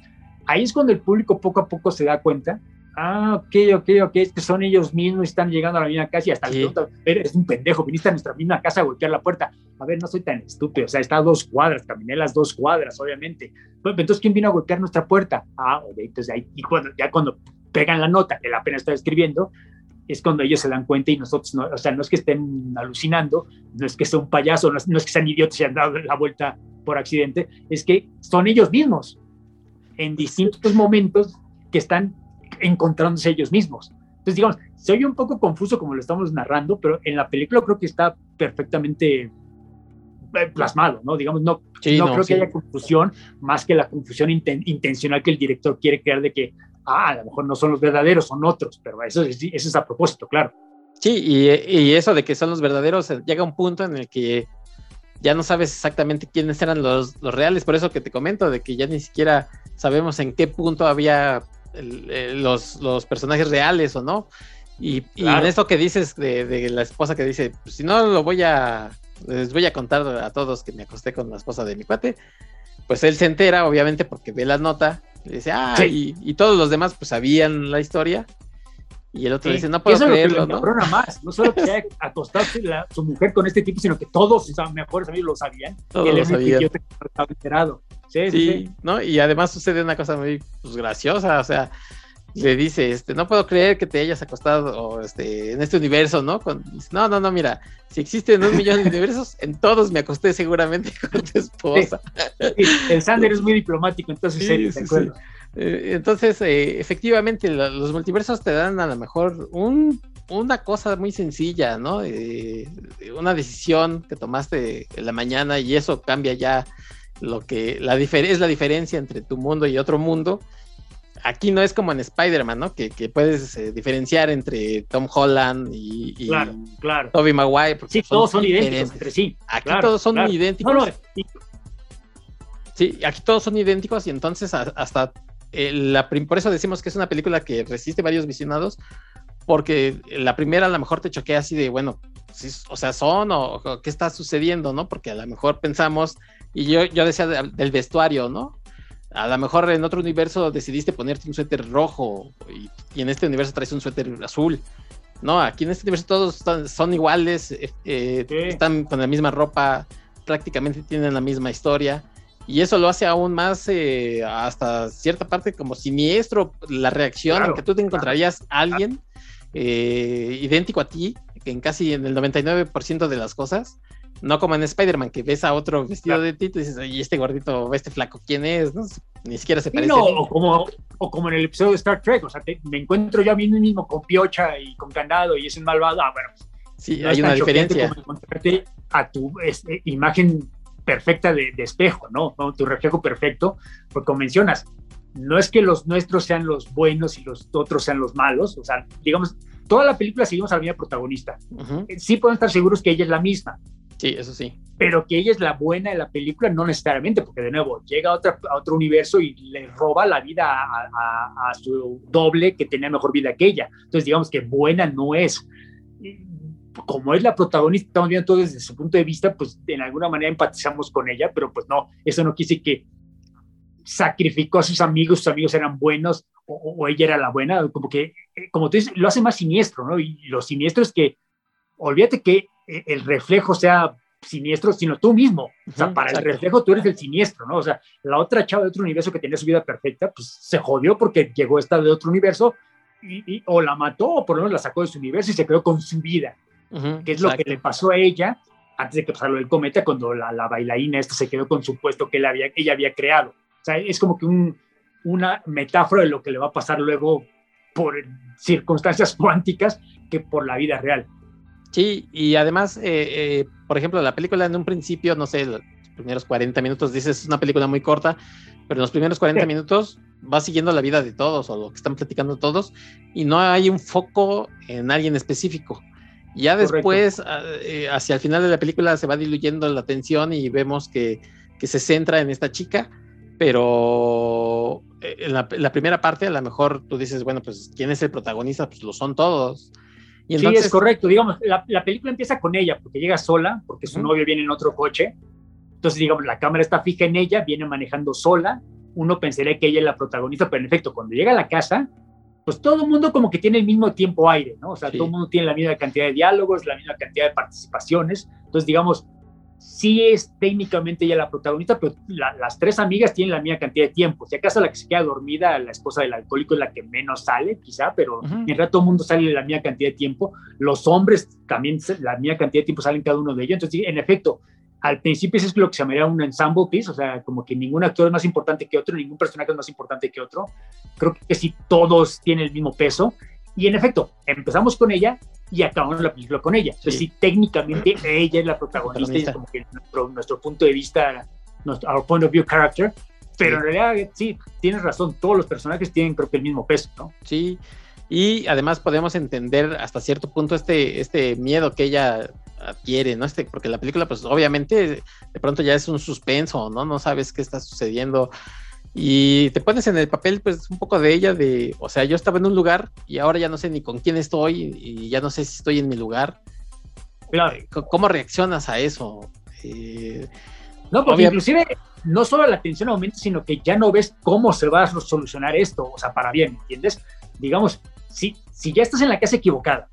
[SPEAKER 2] Ahí es cuando el público poco a poco se da cuenta Ah, ok, ok, ok, es que son ellos mismos y están llegando a la misma casa y hasta el otro, eres un pendejo, viniste a nuestra misma casa a golpear la puerta. A ver, no soy tan estúpido, o sea, está a dos cuadras, caminé las dos cuadras, obviamente. entonces, ¿quién vino a golpear nuestra puerta? Ah, entonces ahí, y cuando, ya cuando pegan la nota, que la pena está escribiendo, es cuando ellos se dan cuenta y nosotros, no, o sea, no es que estén alucinando, no es que sea un payaso, no es, no es que sean idiotas y han dado la vuelta por accidente, es que son ellos mismos en distintos momentos que están encontrándose ellos mismos. Entonces, digamos, se oye un poco confuso como lo estamos narrando, pero en la película creo que está perfectamente eh, plasmado, ¿no? Digamos, no, no, creo que haya confusión más que la confusión intencional que el director quiere crear de que, ah, a lo mejor no son los verdaderos, son otros, pero eso es, eso es a propósito, claro.
[SPEAKER 1] Sí, y, y, eso de que son los verdaderos, eh, llega un punto en el que ya no sabes exactamente quiénes eran los, los reales, por eso que te comento, de que ya ni siquiera sabemos en qué punto había los, los, personajes reales o no. Y, en esto que dices de, la esposa que dice, pues, si no lo voy a, les voy a contar a todos que me acosté con la esposa de mi cuate, pues él se entera, obviamente, porque ve la nota, y dice, ah, y, todos los demás pues sabían la historia. Y el otro dice, no puedo creerlo,
[SPEAKER 2] ¿no? más, no solo que acostarse su mujer con este tipo, sino que todos sus mejores amigos lo sabían.
[SPEAKER 1] Todos lo sabían. estaba enterado. Sí, ¿no? Y además sucede una cosa muy pues, graciosa, o sea, le dice, este, no puedo creer que te hayas acostado este, en este universo, ¿no? no, no, no, mira, si existen un millón de universos, en todos me acosté seguramente con tu esposa.
[SPEAKER 2] el Sander es muy diplomático, entonces
[SPEAKER 1] eh, entonces, eh, efectivamente, los multiversos te dan a lo mejor un, una cosa muy sencilla, ¿no? Eh, una decisión que tomaste en la mañana y eso cambia ya lo que la es la diferencia entre tu mundo y otro mundo. Aquí no es como en Spider-Man, ¿no? Que, puedes eh, diferenciar entre Tom Holland y, y
[SPEAKER 2] claro,
[SPEAKER 1] Tobey Maguire.
[SPEAKER 2] Sí, todos son idénticos entre sí.
[SPEAKER 1] Aquí todos son idénticos. sí, aquí todos son idénticos y entonces hasta eh, la, por eso decimos que es una película que resiste varios visionados, porque la primera a lo mejor te choquea así de, bueno, o sea, son o, o, qué está sucediendo, ¿no? Porque a lo mejor pensamos y yo, yo decía del vestuario, ¿no? A lo mejor en otro universo decidiste ponerte un suéter rojo y, en este universo traes un suéter azul. No, aquí en este universo todos son iguales, eh, eh, están con la misma ropa, prácticamente tienen la misma historia. Y eso lo hace aún más, eh, hasta cierta parte, como siniestro la reacción, aunque tú te encontrarías a alguien idéntico a ti, que en casi en el 99% de las cosas, no como en Spider-Man, que ves a otro vestido de ti y dices, oye, este gordito, este flaco, ¿quién es? ¿No? Ni siquiera se parece.
[SPEAKER 2] o, como, o como en el episodio de Star Trek, o sea, me encuentro yo a mí mismo con piocha y con candado y es un malvado. Ah, bueno, pues,
[SPEAKER 1] sí, hay una diferencia.
[SPEAKER 2] Como encontrarte a tu este, imagen perfecta de, espejo, ¿no? Tu reflejo perfecto, porque como mencionas, no es que los nuestros sean los buenos y los otros sean los malos, o sea, digamos, toda la película seguimos a la misma protagonista. Sí podemos estar seguros que ella es la misma.
[SPEAKER 1] Sí, eso sí.
[SPEAKER 2] Pero que ella es la buena de la película, no necesariamente, porque de nuevo llega a, otra, a otro universo y le roba la vida a, a, su doble que tenía mejor vida que ella. Entonces, digamos que buena no es. Como es la protagonista, estamos viendo todo desde su punto de vista, pues en alguna manera empatizamos con ella, pero pues no, eso no quise que sacrificó a sus amigos, sus amigos eran buenos o, ella era la buena, como que, eh, como tú dices, lo hace más siniestro, ¿no? Y lo siniestro es que, olvídate que el reflejo sea siniestro, sino tú mismo. O sea, para el reflejo tú eres el siniestro, ¿no? O sea, la otra chava de otro universo que tenía su vida perfecta, pues se jodió porque llegó esta de otro universo y, o la mató o por lo menos la sacó de su universo y se quedó con su vida, que es lo que le pasó a ella antes de que pasara el cometa, cuando la, la bailarina esta se quedó con su puesto que él había, ella había creado. O sea, es como que un, una metáfora de lo que le va a pasar luego por circunstancias cuánticas que por la vida real.
[SPEAKER 1] Sí, y además, eh, eh, por ejemplo, la película en un principio, no sé, los primeros 40 minutos, dices, es una película muy corta, pero en los primeros 40 minutos va siguiendo la vida de todos o lo que están platicando todos y no hay un foco en alguien específico. Ya después, ah, eh, hacia el final de la película, se va diluyendo la atención y vemos que, que se centra en esta chica, pero en la, primera parte a lo mejor tú dices, bueno, pues ¿quién es el protagonista? Pues lo son todos.
[SPEAKER 2] Y entonces... Sí, es correcto. Digamos, la, la, película empieza con ella, porque llega sola, porque su novio viene en otro coche. Entonces, digamos, la cámara está fija en ella, viene manejando sola. Uno pensaría que ella es la protagonista, pero en efecto, cuando llega a la casa, pues todo el mundo como que tiene el mismo tiempo aire, ¿no? O sea, todo el mundo tiene la misma cantidad de diálogos, la misma cantidad de participaciones. Entonces, digamos, sí es técnicamente ella la protagonista, pero las tres amigas tienen la misma cantidad de tiempo. Si acaso la que se queda dormida, la esposa del alcohólico es la que menos sale, quizá, pero en realidad todo el mundo sale la misma cantidad de tiempo. Los hombres también la misma cantidad de tiempo salen cada uno de ellos. Entonces, en efecto, al principio es lo que se llamaría un ensemble piece, o sea, como que ningún actor es más importante que otro, ningún personaje es más importante que otro. Creo que sí todos tienen el mismo peso. Y en efecto, empezamos con ella y acabamos la película con ella. Entonces, sí, técnicamente ella es la protagonista, y es como que nuestro, punto de vista, nuestro our point of view character, pero en realidad sí, tienes razón, todos los personajes tienen creo que el mismo peso, ¿no?
[SPEAKER 1] Sí, y además podemos entender hasta cierto punto este, este miedo que ella adquiere, ¿no? Este, porque la película, pues obviamente, de pronto ya es un suspenso, ¿no? No sabes qué está sucediendo y te pones en el papel, pues, un poco de ella, de, o sea, yo estaba en un lugar y ahora ya no sé ni con quién estoy y ya no sé si estoy en mi lugar. Claro. ¿Cómo reaccionas a eso?
[SPEAKER 2] Eh, no, porque inclusive no solo la tensión aumenta, sino que ya no ves cómo se va a solucionar esto, o sea, para bien, ¿entiendes? Digamos, si, si ya estás en la casa equivocada,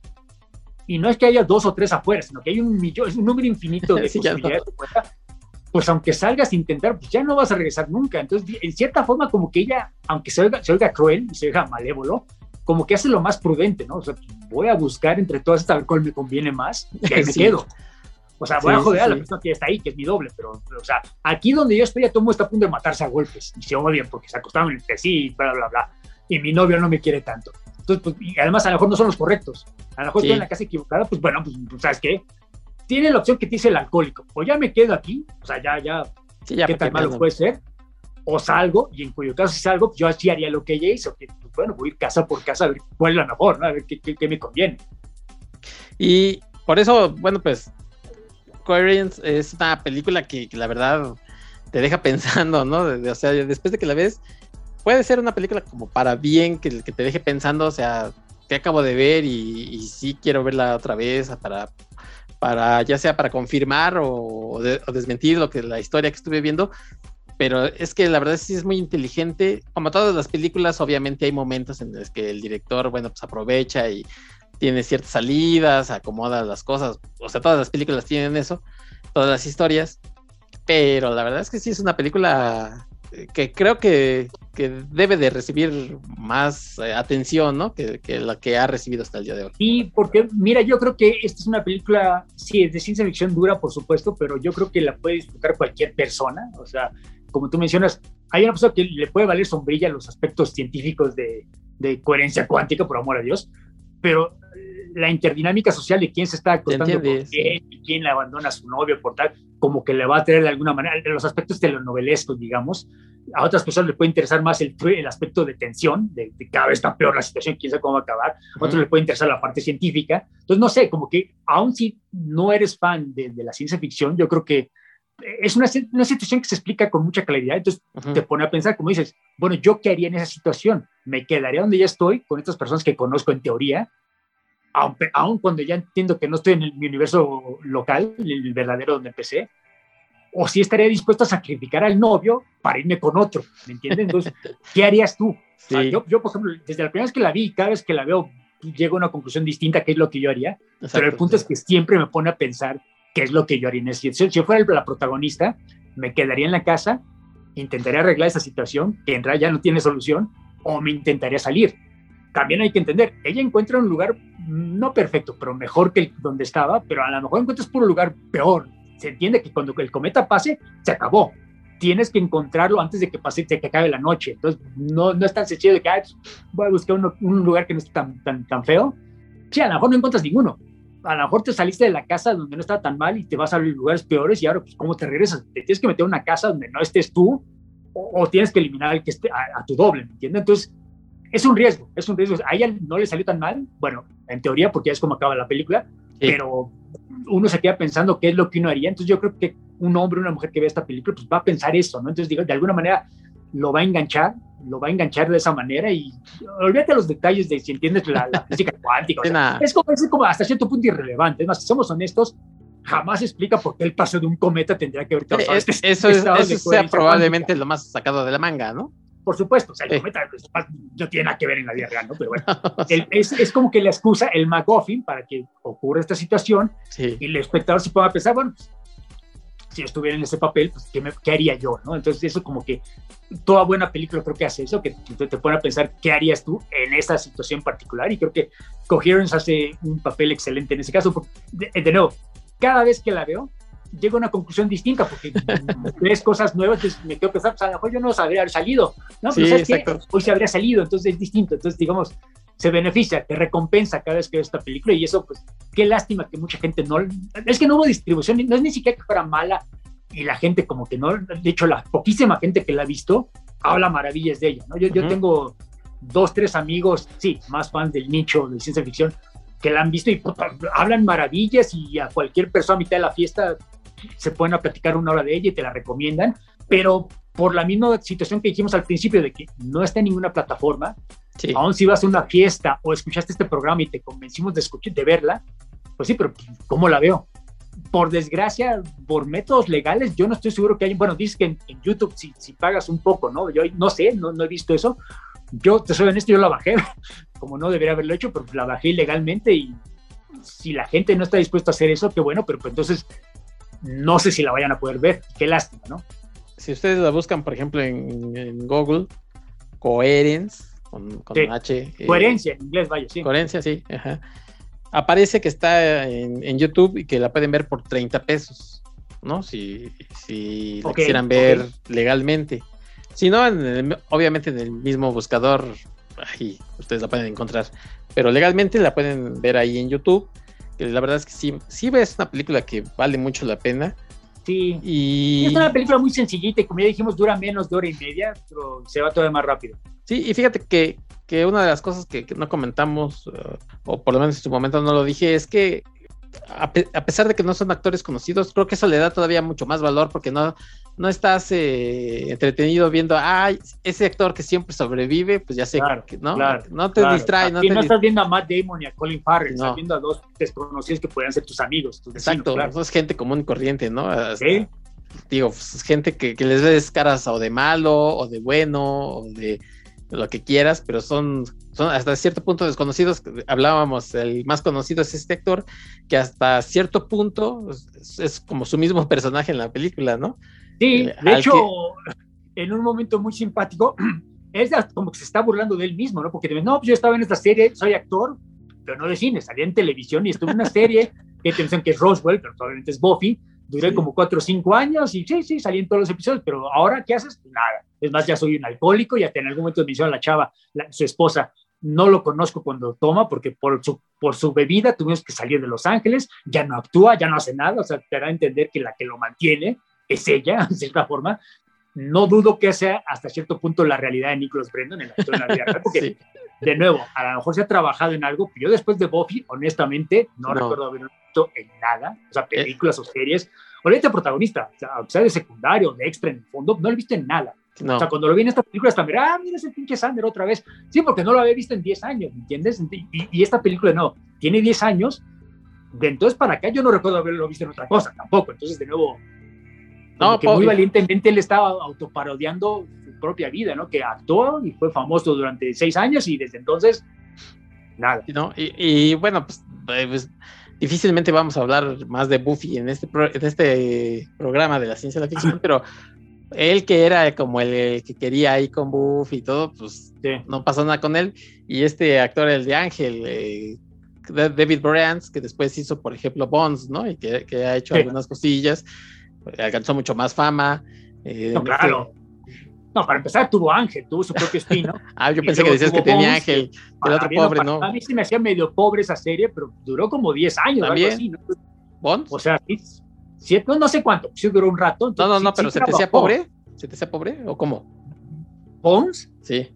[SPEAKER 2] y no es que haya dos o tres afuera, sino que hay un millón, es un número infinito de posibilidades pues aunque salgas a intentar, pues ya no vas a regresar nunca. Entonces, en cierta forma, como que ella, aunque se oiga, se oiga cruel y se oiga malévolo, como que hace lo más prudente, ¿no? O sea, voy a buscar entre todas estas a ver cuál me conviene más y ahí me quedo. O sea, voy a joder a la persona que está ahí, que es mi doble, pero, o sea, aquí donde yo estoy, ya todo está a punto de matarse a golpes y se odian porque se acostaron entre sí, bla, bla, bla. Y mi novio no me quiere tanto. Entonces, pues, y además a lo mejor no son los correctos. A lo mejor estoy en la casa equivocada, pues bueno, pues, pues ¿sabes qué? Tiene la opción que te dice el alcohólico, o ya me quedo aquí, o sea, ya, ya, qué tan malo puede ser, o salgo, y en cuyo caso si salgo, yo así haría lo que ella hizo, que pues, bueno, voy a ir casa por casa a ver cuál es la mejor, ¿no? a ver qué, qué, me conviene.
[SPEAKER 1] Y por eso, bueno, pues, Coherence es una película que, la verdad te deja pensando, ¿no? o sea, después de que la ves, puede ser una película como para bien, que, que te deje pensando, o sea, que acabo de ver y, y sí quiero verla otra vez para para ya sea para confirmar o, desmentir lo que la historia que estuve viendo, pero es que la verdad sí es muy inteligente. Como todas las películas, obviamente hay momentos en los que el director, bueno, pues aprovecha y tiene ciertas salidas, acomoda las cosas, o sea, todas las películas tienen eso, todas las historias, pero la verdad es que sí es una película que creo que, debe de recibir más eh, atención, ¿no? Que, la que ha recibido hasta el día de hoy.
[SPEAKER 2] Sí, porque mira, yo creo que esta es una película, sí, es de ciencia ficción dura, por supuesto, pero yo creo que la puede disfrutar cualquier persona. O sea, como tú mencionas, hay una persona que le puede valer sombrilla los aspectos científicos de, de coherencia cuántica, por amor a Dios, pero la interdinámica social de quién se está acostando con quién y quién le abandona a su novio por tal, como que le va a traer de alguna manera los aspectos telenovelescos, digamos. A otras personas les puede interesar más el, el aspecto de tensión, de, cada vez está peor la situación, quién sabe cómo va a acabar. A otros les puede interesar la parte científica. Entonces, no sé, como que aun si no eres fan de, de la ciencia ficción, yo creo que es una, una, situación que se explica con mucha claridad, entonces te pone a pensar, como dices, bueno, ¿yo qué haría en esa situación? ¿Me quedaría donde ya estoy con estas personas que conozco en teoría? Aun, aun cuando ya entiendo que no estoy en el, mi universo local, el verdadero donde empecé, o si estaría dispuesto a sacrificar al novio para irme con otro, ¿me entiendes? Entonces, ¿qué harías tú? yo, yo, por ejemplo, desde la primera vez que la vi, cada vez que la veo, llego a una conclusión distinta, qué es lo que yo haría, pero el punto es que siempre me pone a pensar qué es lo que yo haría en situación. Si yo fuera la protagonista, me quedaría en la casa, intentaría arreglar esa situación, que en realidad ya no tiene solución, o me intentaría salir. También hay que entender, ella encuentra un lugar no perfecto, pero mejor que donde estaba, pero a lo mejor encuentras un lugar peor. Se entiende que cuando el cometa pase, se acabó. Tienes que encontrarlo antes de que pase, de que acabe la noche. Entonces, no, no es tan sencillo de que pues, voy a buscar un lugar que no esté tan, tan, tan feo. Sí, a lo mejor no encuentras ninguno, a lo mejor te saliste de la casa donde no está tan mal y te vas a lugares peores y ahora, pues, ¿cómo te regresas? Te tienes que meter a una casa donde no estés tú o, tienes que eliminar al que esté, a, tu doble, ¿me entiendes? Entonces, es un riesgo, es un riesgo. A ella no le salió tan mal, bueno, en teoría, porque ya es como acaba la película, pero uno se queda pensando qué es lo que uno haría. Entonces, yo creo que un hombre, una mujer que ve esta película, pues va a pensar eso, ¿no? Entonces, digo, de alguna manera lo va a enganchar, lo va a enganchar de esa manera y olvídate los detalles de si entiendes la, física cuántica. es, como, es como hasta cierto punto irrelevante. Es más, si somos honestos, jamás explica por qué el paso de un cometa tendría que haber causado
[SPEAKER 1] este, Eso, es, eso sea probablemente lo más sacado de la manga, ¿no?
[SPEAKER 2] Por supuesto, o sea, el cometa no tiene nada que ver en la vida real, ¿no? Pero bueno, es, es, como que la excusa, el McGuffin, para que ocurra esta situación y el espectador se pueda pensar, bueno, pues, si estuviera en ese papel, pues, ¿qué, ¿qué, haría yo? ¿no? Entonces, eso como que toda buena película creo que hace eso, que te, te pone a pensar qué harías tú en esa situación particular. Y creo que Coherence hace un papel excelente en ese caso. De, de nuevo, cada vez que la veo, llego a una conclusión distinta porque ves cosas nuevas, entonces me quedo pensando, pues, a lo mejor yo no sabría haber salido, ¿no? Pero sí, ¿sabes Hoy se habría salido, entonces es distinto. Entonces, digamos, se beneficia, te recompensa cada vez que ves esta película y eso, pues, qué lástima que mucha gente no, es que no hubo distribución, no es ni siquiera que fuera mala y la gente como que no, de hecho, la poquísima gente que la ha visto habla maravillas de ella, ¿no? Yo, yo tengo dos, tres amigos, sí, más fans del nicho de ciencia ficción, que la han visto y hablan maravillas y a cualquier persona a mitad de la fiesta se pueden a platicar una hora de ella y te la recomiendan, pero por la misma situación que dijimos al principio de que no está en ninguna plataforma, Aún si vas a una fiesta o escuchaste este programa y te convencimos de, escuchar, de verla, pues sí, pero ¿cómo la veo? Por desgracia, por métodos legales, yo no estoy seguro que hay, bueno, dices que en, YouTube si, si, pagas un poco, ¿no? Yo no sé, no, no he visto eso. Yo, te soy honesto, yo la bajé, como no debería haberlo hecho, pero la bajé ilegalmente y si la gente no está dispuesta a hacer eso, qué bueno, pero pues entonces no sé si la vayan a poder ver. Qué lástima, ¿no?
[SPEAKER 1] Si ustedes la buscan, por ejemplo, en, en Google, Coherence, con, H.
[SPEAKER 2] Eh, coherencia en inglés, vaya, sí.
[SPEAKER 1] Coherencia, sí. Aparece que está en, YouTube y que la pueden ver por 30 pesos, ¿no? Si, si la quisieran ver legalmente. Si no, obviamente en el mismo buscador, ahí ustedes la pueden encontrar. Pero legalmente la pueden ver ahí en YouTube. Que la verdad es que sí, sí es una película que vale mucho la pena.
[SPEAKER 2] Sí. Y... Es una película muy sencillita y como ya dijimos, dura menos de hora y media, pero se va todavía más rápido.
[SPEAKER 1] Sí, y fíjate que, que una de las cosas que, no comentamos, eh, o por lo menos en su momento no lo dije, es que a, pesar de que no son actores conocidos, creo que eso le da todavía mucho más valor porque no, no estás eh, entretenido viendo, ah, ese actor que siempre sobrevive, pues ya sé que no, no te distrae.
[SPEAKER 2] No, no estás viendo a Matt Damon y a Colin Farrell, estás viendo a dos desconocidos que podrían ser tus amigos. Tus
[SPEAKER 1] Exacto, es gente común y corriente, ¿no? ¿Sí? Digo, pues, gente que, que les ves caras o de malo, o de bueno, o de lo que quieras, pero son, son hasta cierto punto desconocidos. Hablábamos, el más conocido es este actor, que hasta cierto punto es, como su mismo personaje en la película, ¿no?
[SPEAKER 2] Sí, eh, de hecho, en un momento muy simpático, es como que se está burlando de él mismo, ¿no? Porque te no, pues yo estaba en esta serie, soy actor, pero no de cine, salía en televisión y estuve en una serie que te que es Roswell, pero probablemente es Buffy, duré como cuatro o cinco años y sí, sí, salí en todos los episodios, pero ahora, ¿qué haces? Nada. Es más, ya soy un alcohólico, ya en algún momento me hicieron la chava, su esposa, no lo conozco cuando toma, porque por su, por su bebida tuvimos que salir de Los Ángeles, ya no actúa, ya no hace nada, o sea, te a entender que la que lo mantiene es ella, de cierta forma. No dudo que sea hasta cierto punto la realidad de Nicholas Brendon en la, en la vida real, porque, de nuevo, a lo mejor se ha trabajado en algo, yo después de Buffy, honestamente, no, no. recuerdo haberlo visto en nada, o sea, películas eh. o series, olvídate protagonista, o sea, sea de secundario, de extra en el fondo, no lo he visto en nada. No. O sea, cuando lo vi en esta película, hasta mira, ah, mira ese pinche Sander otra vez. Sí, porque no lo había visto en 10 años, ¿me entiendes? Y, y, esta película no, tiene 10 años, de entonces para acá yo no recuerdo haberlo visto en otra cosa tampoco. Entonces, de nuevo, no, que muy valientemente él estaba autoparodiando su propia vida, ¿no? Que actuó y fue famoso durante 6 años y desde entonces, nada.
[SPEAKER 1] ¿No? Y, y bueno, pues, pues difícilmente vamos a hablar más de Buffy en este, en este programa de la ciencia de la ficción, pero él que era como el, que quería ir con Buffy y todo, pues sí. no pasó nada con él. Y este actor, el de Ángel, eh, David Brands, que después hizo, por ejemplo, Bonds, ¿no? Y que, que ha hecho sí. algunas cosillas, alcanzó mucho más fama.
[SPEAKER 2] Eh, no, claro. No, para empezar tuvo Ángel, tuvo su propio espino.
[SPEAKER 1] ah, yo pensé que decías que tenía Ángel, que el otro pobre, ¿no?
[SPEAKER 2] A mí se me hacía medio pobre esa serie, pero duró como 10 años, algo así, ¿no?
[SPEAKER 1] ¿Bonds?
[SPEAKER 2] O sea, sí, no, no, sé cuánto, sí duró un rato.
[SPEAKER 1] Entonces, no, no, no,
[SPEAKER 2] sí,
[SPEAKER 1] pero ¿se te hacía pobre? ¿Se te hacía pobre o cómo?
[SPEAKER 2] ¿Bones?
[SPEAKER 1] Sí.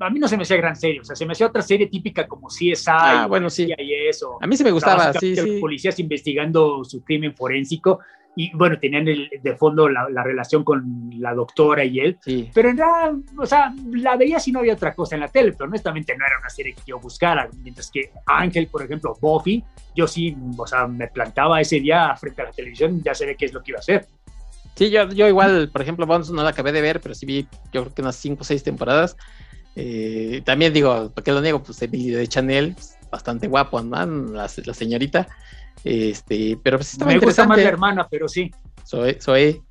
[SPEAKER 2] A mí no se me hacía gran serie, o sea, se me hacía otra serie típica como CSI.
[SPEAKER 1] Ah, bueno, sí.
[SPEAKER 2] Y eso.
[SPEAKER 1] A mí sí me gustaba, sí, sí.
[SPEAKER 2] Policías investigando su crimen forénsico y bueno, tenían el, de fondo la, la, relación con la doctora y él,
[SPEAKER 1] sí.
[SPEAKER 2] pero en realidad, o sea, la veía si no había otra cosa en la tele, pero honestamente no era una serie que yo buscara, mientras que Ángel, por ejemplo, Buffy, yo sí, o sea, me plantaba ese día frente a la televisión, ya sabía qué es lo que iba a hacer.
[SPEAKER 1] Sí, yo, yo igual, por ejemplo, Bones no la acabé de ver, pero sí vi, yo creo que unas 5 o 6 temporadas. Eh, también digo, ¿por qué lo niego? Pues Emily de Chanel, pues, bastante guapo, ¿no? La, la señorita. Este, pero pues estaba
[SPEAKER 2] Me gusta más la hermana, pero sí.
[SPEAKER 1] Soy, soy.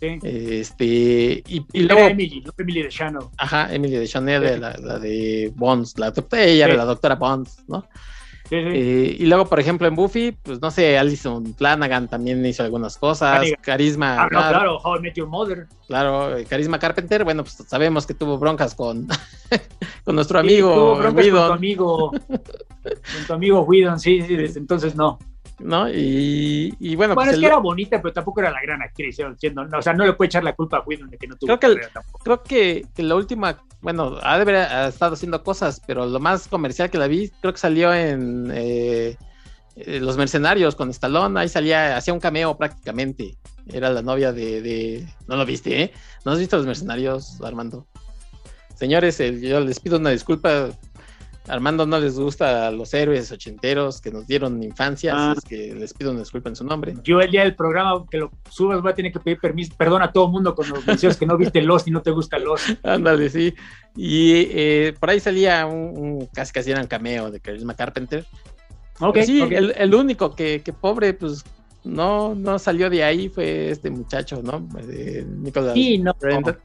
[SPEAKER 2] Sí.
[SPEAKER 1] Este, y, y luego.
[SPEAKER 2] Emily, no Emily de Chanel.
[SPEAKER 1] Ajá, Emily de Chanel, sí. la, la, de Bonds, la doctora, ella sí. era la doctora Bonds, ¿no?
[SPEAKER 2] Sí, sí.
[SPEAKER 1] Eh, y luego, por ejemplo, en Buffy, pues no sé, Alison Flanagan también hizo algunas cosas.
[SPEAKER 2] Carisma.
[SPEAKER 1] Carisma.
[SPEAKER 2] Ah, no, claro, How I Met Your Mother.
[SPEAKER 1] Claro, Carisma Carpenter, bueno, pues sabemos que tuvo broncas con, con nuestro amigo.
[SPEAKER 2] tuvo broncas Whedon. con tu amigo, con tu amigo Whedon, sí, sí, desde entonces no.
[SPEAKER 1] ¿No? Y, y bueno,
[SPEAKER 2] bueno
[SPEAKER 1] pues
[SPEAKER 2] es el... que era bonita, pero tampoco era la gran actriz, siendo, no, o sea, no le puede echar la culpa a Whedon de que no tuvo
[SPEAKER 1] creo que, el, creo que, que, la última, bueno, ha de haber ha estado haciendo cosas, pero lo más comercial que la vi, creo que salió en eh, Los Mercenarios con Stallone, ahí salía, hacía un cameo prácticamente, era la novia de, de... no lo viste, ¿eh? ¿No has visto Los Mercenarios, Armando? Señores, eh, yo les pido una disculpa, Armando no les gusta a los héroes ochenteros que nos dieron infancia, ah. así es que les pido una disculpa en su nombre.
[SPEAKER 2] Yo el día del programa que lo subas voy a tener que pedir permiso, perdón a todo mundo con los menciones que no viste Lost y no te gusta Lost.
[SPEAKER 1] Ándale, sí. Y eh, por ahí salía un, un, casi casi era un cameo de Charisma Carpenter.
[SPEAKER 2] Okay,
[SPEAKER 1] sí,
[SPEAKER 2] okay.
[SPEAKER 1] El, el, único que, que, pobre, pues no, no salió de ahí fue este muchacho, ¿no? De Nicolás
[SPEAKER 2] sí, no.
[SPEAKER 1] Brenda.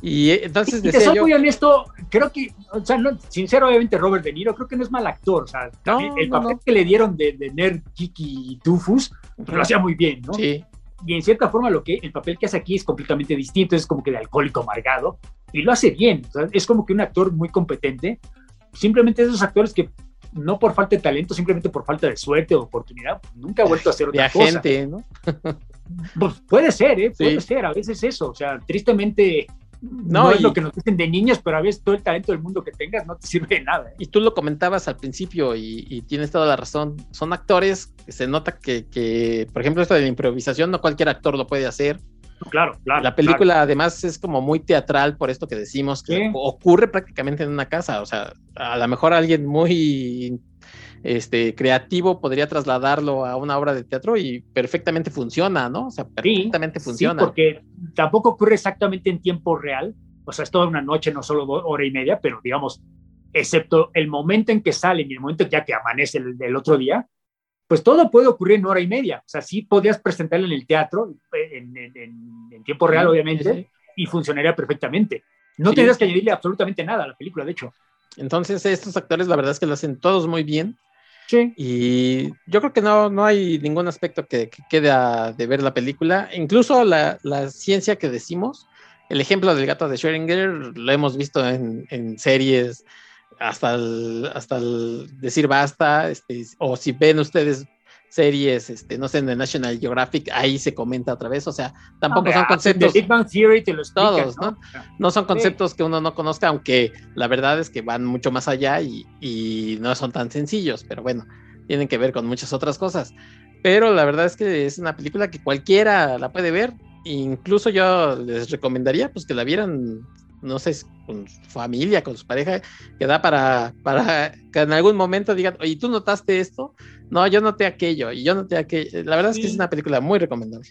[SPEAKER 1] Y entonces
[SPEAKER 2] y, te soy yo... muy honesto, creo que, o sea, no, sincero, obviamente Robert De Niro, creo que no es mal actor, o sea, no, el papel no, que le dieron de, de Nerd, Kiki y Tufus, pues, lo hacía muy bien, ¿no?
[SPEAKER 1] Sí.
[SPEAKER 2] Y en cierta forma lo que el papel que hace aquí es completamente distinto, es como que de alcohólico amargado, y lo hace bien, o sea, es como que un actor muy competente, simplemente esos actores que no por falta de talento, simplemente por falta de suerte o oportunidad, nunca ha vuelto a hacer otra
[SPEAKER 1] de
[SPEAKER 2] cosa.
[SPEAKER 1] gente, ¿no?
[SPEAKER 2] pues puede ser, ¿eh? Puede sí. ser, a veces eso, o sea, tristemente no, no es lo que nos dicen de niños, pero a veces todo el talento del mundo que tengas no te sirve de nada. ¿eh?
[SPEAKER 1] Y tú lo comentabas al principio y, y, tienes toda la razón. Son actores que se nota que, que, por ejemplo, esto de la improvisación, no cualquier actor lo puede hacer.
[SPEAKER 2] Claro, claro.
[SPEAKER 1] La película
[SPEAKER 2] claro.
[SPEAKER 1] además es como muy teatral por esto que decimos, que ocurre prácticamente en una casa. O sea, a lo mejor alguien muy este, creativo podría trasladarlo a una obra de teatro y perfectamente funciona, ¿no? O sea, perfectamente
[SPEAKER 2] sí,
[SPEAKER 1] funciona.
[SPEAKER 2] Sí, porque tampoco ocurre exactamente en tiempo real, o sea, es toda una noche, no solo hora y media, pero digamos, excepto el momento en que salen y el momento ya que amanece el, el otro día, pues todo puede ocurrir en hora y media. O sea, sí podrías presentarlo en el teatro, en, en, tiempo real, obviamente, sí. y funcionaría perfectamente. No sí. tendrías que añadirle absolutamente nada a la película, de hecho.
[SPEAKER 1] Entonces, estos actores, la verdad es que lo hacen todos muy bien.
[SPEAKER 2] Sí.
[SPEAKER 1] Y yo creo que no, no hay ningún aspecto que, que quede de ver la película. Incluso la, la, ciencia que decimos, el ejemplo del gato de Schrödinger lo hemos visto en, en series hasta hasta el decir basta, este, o si ven ustedes series, este, no sé, en el National Geographic, ahí se comenta otra vez, o sea, tampoco son conceptos.
[SPEAKER 2] Big Bang Theory te lo
[SPEAKER 1] todos, ¿no? ¿no? son conceptos que uno no conozca, aunque la verdad es que van mucho más allá y, y, no son tan sencillos, pero bueno, tienen que ver con muchas otras cosas. Pero la verdad es que es una película que cualquiera la puede ver, incluso yo les recomendaría pues que la vieran no sé, con su familia, con su pareja, que da para, para que en algún momento digan, oye, ¿tú notaste esto? No, yo noté aquello, y yo noté aquello. La verdad es que es una película muy recomendable.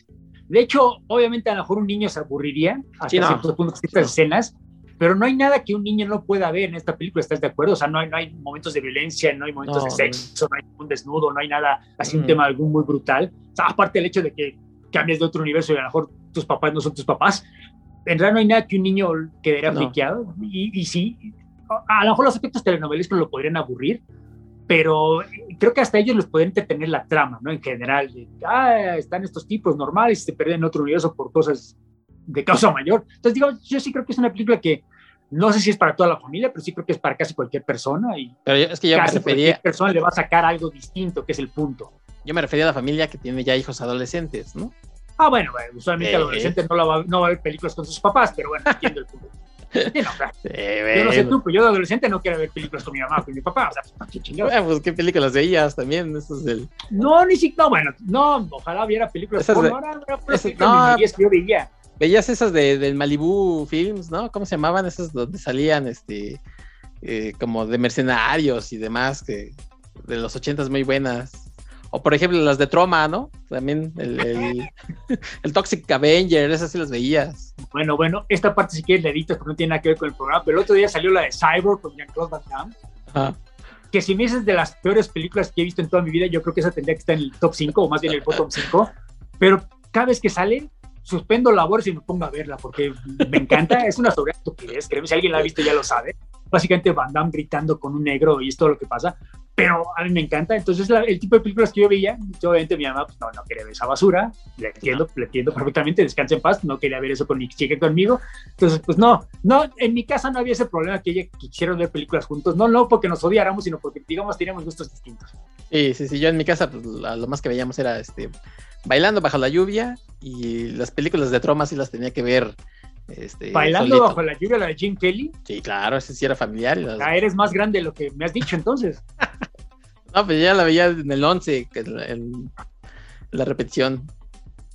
[SPEAKER 2] De hecho, obviamente a lo mejor un niño se aburriría hasta ciertos puntos estas escenas, pero no hay nada que un niño no pueda ver en esta película, ¿estás de acuerdo? O sea, no hay, no hay momentos de violencia, no hay momentos de sexo, no hay un desnudo, no hay nada así, un tema algún muy brutal. O sea, aparte del hecho de que cambies de otro universo y a lo mejor tus papás no son tus papás, en realidad no hay nada que un niño quedara no. Y, y, sí, a, lo mejor los efectos telenovelescos lo podrían aburrir, pero creo que hasta ellos les pueden entretener la trama, ¿no? En general, de, ah, están estos tipos normales y se pierden en otro universo por cosas de causa mayor. Entonces, digo, yo sí creo que es una película que no sé si es para toda la familia, pero sí creo que es para casi cualquier persona. Y
[SPEAKER 1] pero es que yo
[SPEAKER 2] casi
[SPEAKER 1] me refería...
[SPEAKER 2] cualquier persona le va a sacar algo distinto, que es el punto.
[SPEAKER 1] Yo me refería a la familia que tiene ya hijos adolescentes, ¿no?
[SPEAKER 2] Ah, bueno, usualmente el adolescente no, la va, no va a ver películas con sus papás, pero bueno, entiendo el punto. Sí, no, claro. sí, yo no sé tú, pero yo de adolescente no quiero ver películas con mi mamá con mi papá. O sea, pues, qué chingados.
[SPEAKER 1] Bueno, pues qué películas veías también. Eso es.
[SPEAKER 2] No, ni siquiera. No, bueno, no, ojalá viera películas
[SPEAKER 1] Esas de-
[SPEAKER 2] Ahora,
[SPEAKER 1] no.
[SPEAKER 2] de que yo veía.
[SPEAKER 1] Veías esas de, del Malibu Films, ¿no? ¿Cómo se llamaban? Esas donde salían, este, eh, como de mercenarios y demás, que de los ochentas muy buenas. O por ejemplo las de Troma, ¿no? También el, el, el Toxic Avenger, esas sí las veías.
[SPEAKER 2] Bueno, bueno, esta parte si quieres la editas porque no tiene nada que ver con el programa, pero el otro día salió la de Cyborg con Jean-Claude Van Damme,
[SPEAKER 1] Ajá.
[SPEAKER 2] que si me dices de las peores películas que he visto en toda mi vida, yo creo que esa tendría que estar en el top 5 o más bien en el bottom 5, pero cada vez que sale, suspendo labores y me pongo a verla porque me encanta, es una sobre estupidez, créeme, si alguien la ha visto ya lo sabe, básicamente Van Damme gritando con un negro y es todo lo que pasa, pero a mí me encanta, entonces la- el tipo de películas que yo veía, yo, obviamente mi mamá pues, no, no quería ver esa basura, le entiendo, le entiendo perfectamente, descansa en paz, no quería ver eso con mi chica conmigo, entonces pues no, no, en mi casa no había ese problema que ella quisiera ver películas juntos, no, no porque nos odiáramos, sino porque digamos teníamos gustos distintos.
[SPEAKER 1] Sí, sí, sí. Yo en mi casa, pues lo más que veíamos era este bailando bajo la lluvia y las películas de Troma sí las tenía que ver. Este,
[SPEAKER 2] Bailando
[SPEAKER 1] solito.
[SPEAKER 2] bajo la lluvia, la de Jim Kelly,
[SPEAKER 1] Sí, claro, ese sí era familiar. las-
[SPEAKER 2] ya eres más grande de lo que me has dicho entonces.
[SPEAKER 1] No, pues ya la veía en el 11, que en, en la repetición.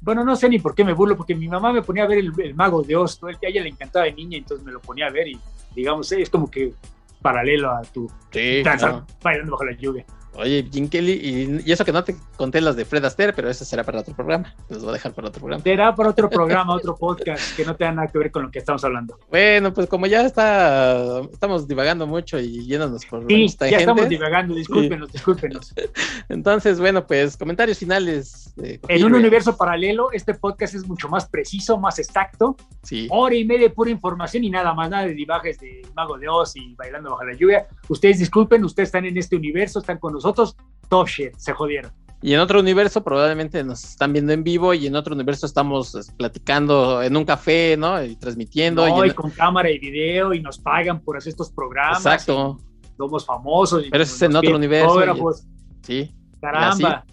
[SPEAKER 2] Bueno, no sé ni por qué me burlo, porque mi mamá me ponía a ver el, el Mago de Oz, todo el que a ella le encantaba de niña, entonces me lo ponía a ver y, digamos, es como que paralelo a tu
[SPEAKER 1] Sí,
[SPEAKER 2] danza bailando bajo la lluvia.
[SPEAKER 1] Oye, Jim Kelly, y, y eso que no te conté las de Fred Astaire, pero eso será para otro programa. Los voy a dejar para otro programa.
[SPEAKER 2] Será para otro programa, otro podcast que no tenga nada que ver con lo que estamos hablando.
[SPEAKER 1] Bueno, pues como ya está, estamos divagando mucho y yéndonos por
[SPEAKER 2] Sí, ya estamos divagando, discúlpenos, discúlpenos.
[SPEAKER 1] Entonces, bueno, pues comentarios finales. de
[SPEAKER 2] En un universo paralelo, este podcast es mucho más preciso, más exacto,
[SPEAKER 1] Sí.
[SPEAKER 2] hora y media de pura información y nada más, nada de divajes de Mago de Oz y bailando bajo la lluvia. Ustedes disculpen, ustedes están en este universo, están con nosotros. Top shit, se jodieron.
[SPEAKER 1] Y en otro universo probablemente nos están viendo en vivo y en otro universo estamos pues, platicando en un café, ¿no? Y transmitiendo.
[SPEAKER 2] No,
[SPEAKER 1] y
[SPEAKER 2] y
[SPEAKER 1] en-
[SPEAKER 2] con cámara y video y nos pagan por hacer estos programas.
[SPEAKER 1] Exacto,
[SPEAKER 2] somos famosos. y
[SPEAKER 1] Pero ese es en otro universo, sí.
[SPEAKER 2] Caramba.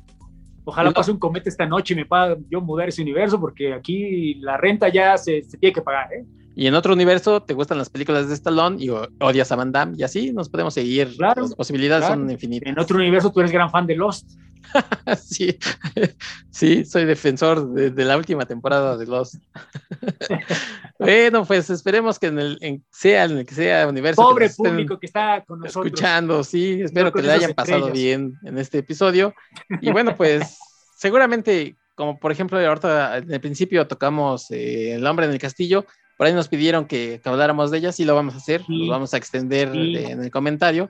[SPEAKER 2] Ojalá
[SPEAKER 1] no-
[SPEAKER 2] pase un cometa esta noche y me pueda yo mudar ese universo porque aquí la renta ya se, se tiene que pagar, ¿eh?
[SPEAKER 1] Y en otro universo te gustan las películas de Stallone y odias a Van Damme y así nos podemos seguir.
[SPEAKER 2] Claro,
[SPEAKER 1] las posibilidades
[SPEAKER 2] claro.
[SPEAKER 1] son infinitas.
[SPEAKER 2] En otro universo tú eres gran fan de Lost.
[SPEAKER 1] sí, sí, soy defensor de, de la última temporada de Lost. bueno, pues esperemos que en el en- sea en el que sea universo. que
[SPEAKER 2] Pobre
[SPEAKER 1] estén
[SPEAKER 2] público que está con nosotros.
[SPEAKER 1] escuchando, sí, espero que le hayan pasado
[SPEAKER 2] estrellas.
[SPEAKER 1] bien en este episodio. Y bueno, pues seguramente, como por ejemplo, ahorita en el principio tocamos eh, El hombre en el castillo, por ahí nos pidieron que, que habláramos de ella, sí lo vamos a hacer,
[SPEAKER 2] Sí.
[SPEAKER 1] lo vamos a extender
[SPEAKER 2] Sí.
[SPEAKER 1] en el comentario.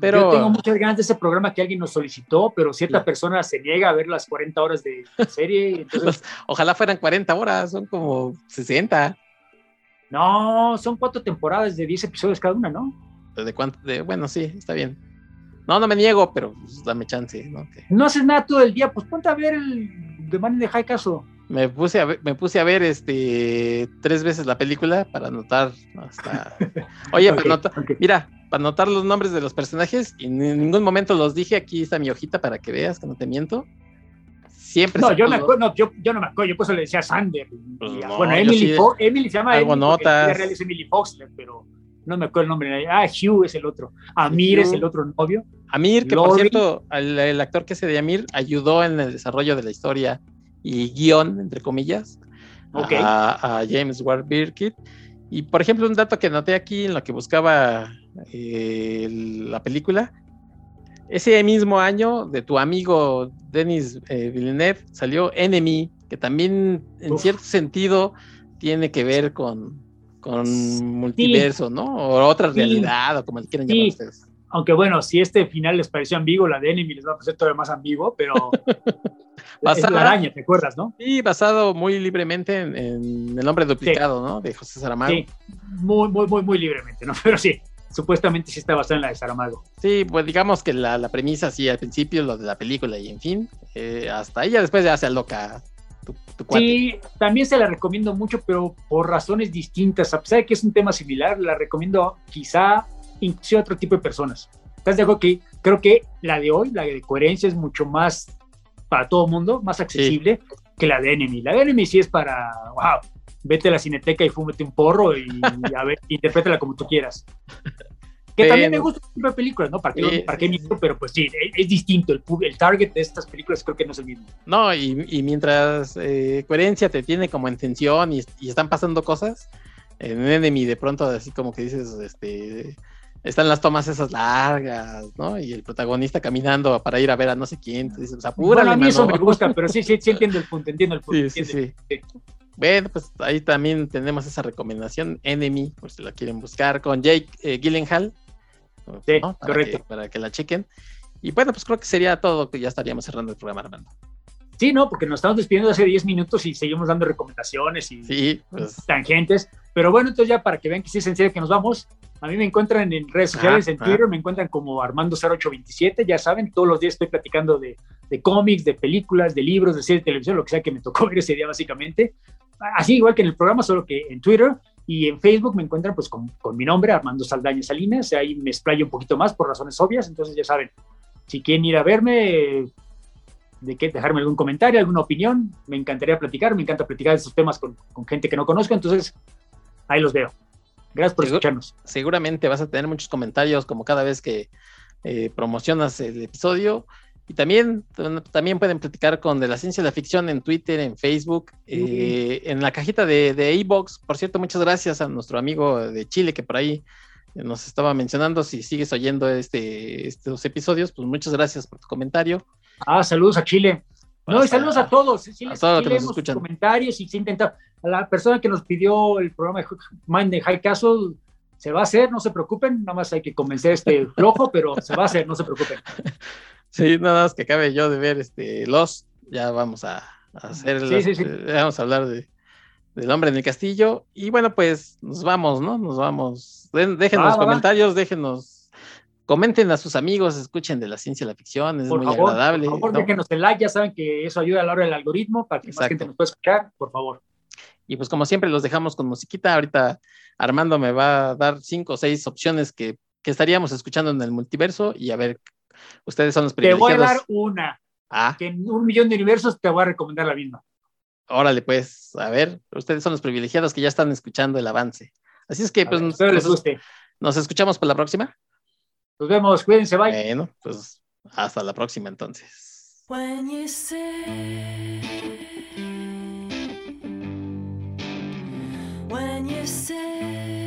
[SPEAKER 1] Pero
[SPEAKER 2] Yo tengo muchas ganas de ese programa que alguien nos solicitó, pero cierta
[SPEAKER 1] Sí.
[SPEAKER 2] persona se niega a ver las 40 horas de serie. y Entonces,
[SPEAKER 1] ojalá fueran 40 horas, son como 60.
[SPEAKER 2] no, son cuatro temporadas de 10 episodios cada una, ¿no?
[SPEAKER 1] ¿De cuánto? De, bueno, sí, está bien. No, no me niego, pero pues, dame chance, ¿no? Que
[SPEAKER 2] No haces nada todo el día, pues ponte a ver el The Man in the High Castle.
[SPEAKER 1] Me puse a ver, me puse a ver este tres veces la película para anotar hasta. Oye,
[SPEAKER 2] Ok,
[SPEAKER 1] para anotar-
[SPEAKER 2] ok.
[SPEAKER 1] Mira, para anotar los nombres de los personajes y en ningún momento los dije. Aquí está mi hojita para que veas que no te miento. Siempre.
[SPEAKER 2] No, yo, me acuerdo, no yo, yo, no me acuerdo, yo por eso le decía Sander. Pues bueno, Emily, Fox, Emily se llama
[SPEAKER 1] Emily, notas.
[SPEAKER 2] real es Emily Foxler, pero no me acuerdo el nombre. Ah, Hugh es el otro. Amir es el otro novio.
[SPEAKER 1] Amir, que por cierto, el, actor que se de Amir ayudó en el desarrollo de la historia y guion, entre comillas, a, James Ward Birkitt. Y por ejemplo, un dato que noté aquí en lo que buscaba eh, la película, ese mismo año de tu amigo Denis eh, Villeneuve salió Enemy, que también en cierto sentido tiene que ver con, con multiverso, ¿no? O otra realidad, o como quieran llamar ustedes.
[SPEAKER 2] Aunque bueno, si este final les pareció ambiguo, la de Enemy les va a parecer todavía más ambiguo, pero basado, la araña, ¿te acuerdas, no?
[SPEAKER 1] Sí, basado muy libremente en, El hombre duplicado, ¿no? De José Saramago. Sí,
[SPEAKER 2] muy, muy, muy, muy libremente, ¿no? Pero sí, supuestamente sí está basado en la de Saramago.
[SPEAKER 1] Sí, pues digamos que la, premisa, sí, al principio, lo de la película y en fin, eh, hasta ella después ya se loca tu,
[SPEAKER 2] Sí, también se la recomiendo mucho, pero por razones distintas. A pesar de que es un tema similar, la recomiendo quizá incluso a otro tipo de personas. ¿Estás de acuerdo que creo que la de hoy, la de coherencia, es mucho más para todo el mundo, más accesible que la de Enemy. La de Enemy sí es para, wow, vete a la cineteca y fúmete un porro y, a ver, interprétala como tú quieras. Que también me gusta este tipo de películas, ¿no? ¿Para qué, para qué Pero pues sí, es, distinto. El, el, target de estas películas creo que no es el mismo.
[SPEAKER 1] No, y, y mientras eh, coherencia te tiene como en tensión y, y, están pasando cosas, en Enemy de pronto así como que dices, este están las tomas esas largas, ¿no? Y el protagonista caminando para ir a ver a no sé quién. Entonces, o sea,
[SPEAKER 2] bueno, a mí eso me gusta, pero sí, sí, sí entiendo el punto, entiendo el punto.
[SPEAKER 1] Sí, sí, sí. Bueno, pues ahí también tenemos esa recomendación, Enemy, por si la quieren buscar, con Jake eh, Gyllenhaal.
[SPEAKER 2] Sí, correcto.
[SPEAKER 1] para que la chequen. Y bueno, pues creo que sería todo, que ya estaríamos cerrando el programa, Armando.
[SPEAKER 2] Sí, no, porque nos estamos despidiendo hace 10 minutos y seguimos dando recomendaciones y
[SPEAKER 1] pues.
[SPEAKER 2] tangentes. Pero bueno, entonces ya para que vean que sí es en serio que nos vamos, a mí me encuentran en redes sociales, en Twitter, me encuentran como Armando0827, ya saben, todos los días estoy platicando de, cómics, de películas, de libros, de series de televisión, lo que sea que me tocó ver ese día básicamente. Así igual que en el programa, solo que en Twitter y en Facebook me encuentran pues con, mi nombre, Armando Saldaña Salinas, ahí me explayo un poquito más por razones obvias, entonces ya saben, si quieren ir a verme, de qué, dejarme algún comentario, alguna opinión, me encantaría platicar, me encanta platicar de estos temas con, con gente que no conozco, entonces ahí los veo. Gracias por escucharnos.
[SPEAKER 1] Seguramente vas a tener muchos comentarios como cada vez que eh, promocionas el episodio. Y también, también pueden platicar con De la Ciencia de la Ficción en Twitter, en Facebook, eh, en la cajita de, de box Por cierto, muchas gracias a nuestro amigo de Chile que por ahí nos estaba mencionando. Si sigues oyendo este, estos episodios, pues muchas gracias por tu comentario.
[SPEAKER 2] Ah, saludos a Chile. No, y saludos a todos. Sí,
[SPEAKER 1] a todos que nos escuchan.
[SPEAKER 2] comentarios y se intenta. A la persona que nos pidió el programa de Mind de High Castle, se va a hacer, no se preocupen. Nada más hay que convencer a este flojo, pero se va a hacer, no se preocupen.
[SPEAKER 1] Sí, nada más que acabe yo de ver este Los, ya vamos a, hacer. Sí, sí, vamos a hablar de, del hombre en el castillo. Y bueno, pues nos vamos, ¿no? Nos vamos. Déjenos los comentarios, déjenos comenten a sus amigos, escuchen de la ciencia y la ficción, es muy agradable.
[SPEAKER 2] Por favor, déjenos el like, ya saben que eso ayuda a la hora del algoritmo para que más gente nos pueda escuchar, por favor.
[SPEAKER 1] Y pues como siempre los dejamos con musiquita, ahorita Armando me va a dar cinco o seis opciones que, estaríamos escuchando en el multiverso y a ver, ustedes son los privilegiados.
[SPEAKER 2] Te voy a dar una, ah. que en un millón de universos te voy a recomendar la misma.
[SPEAKER 1] Órale, pues, a ver, ustedes son los privilegiados que ya están escuchando el avance. Así es que, pues,
[SPEAKER 2] les guste.
[SPEAKER 1] nos escuchamos para la próxima.
[SPEAKER 2] Nos vemos, cuídense, bye.
[SPEAKER 1] Bueno, pues hasta la próxima entonces. When you say, when you say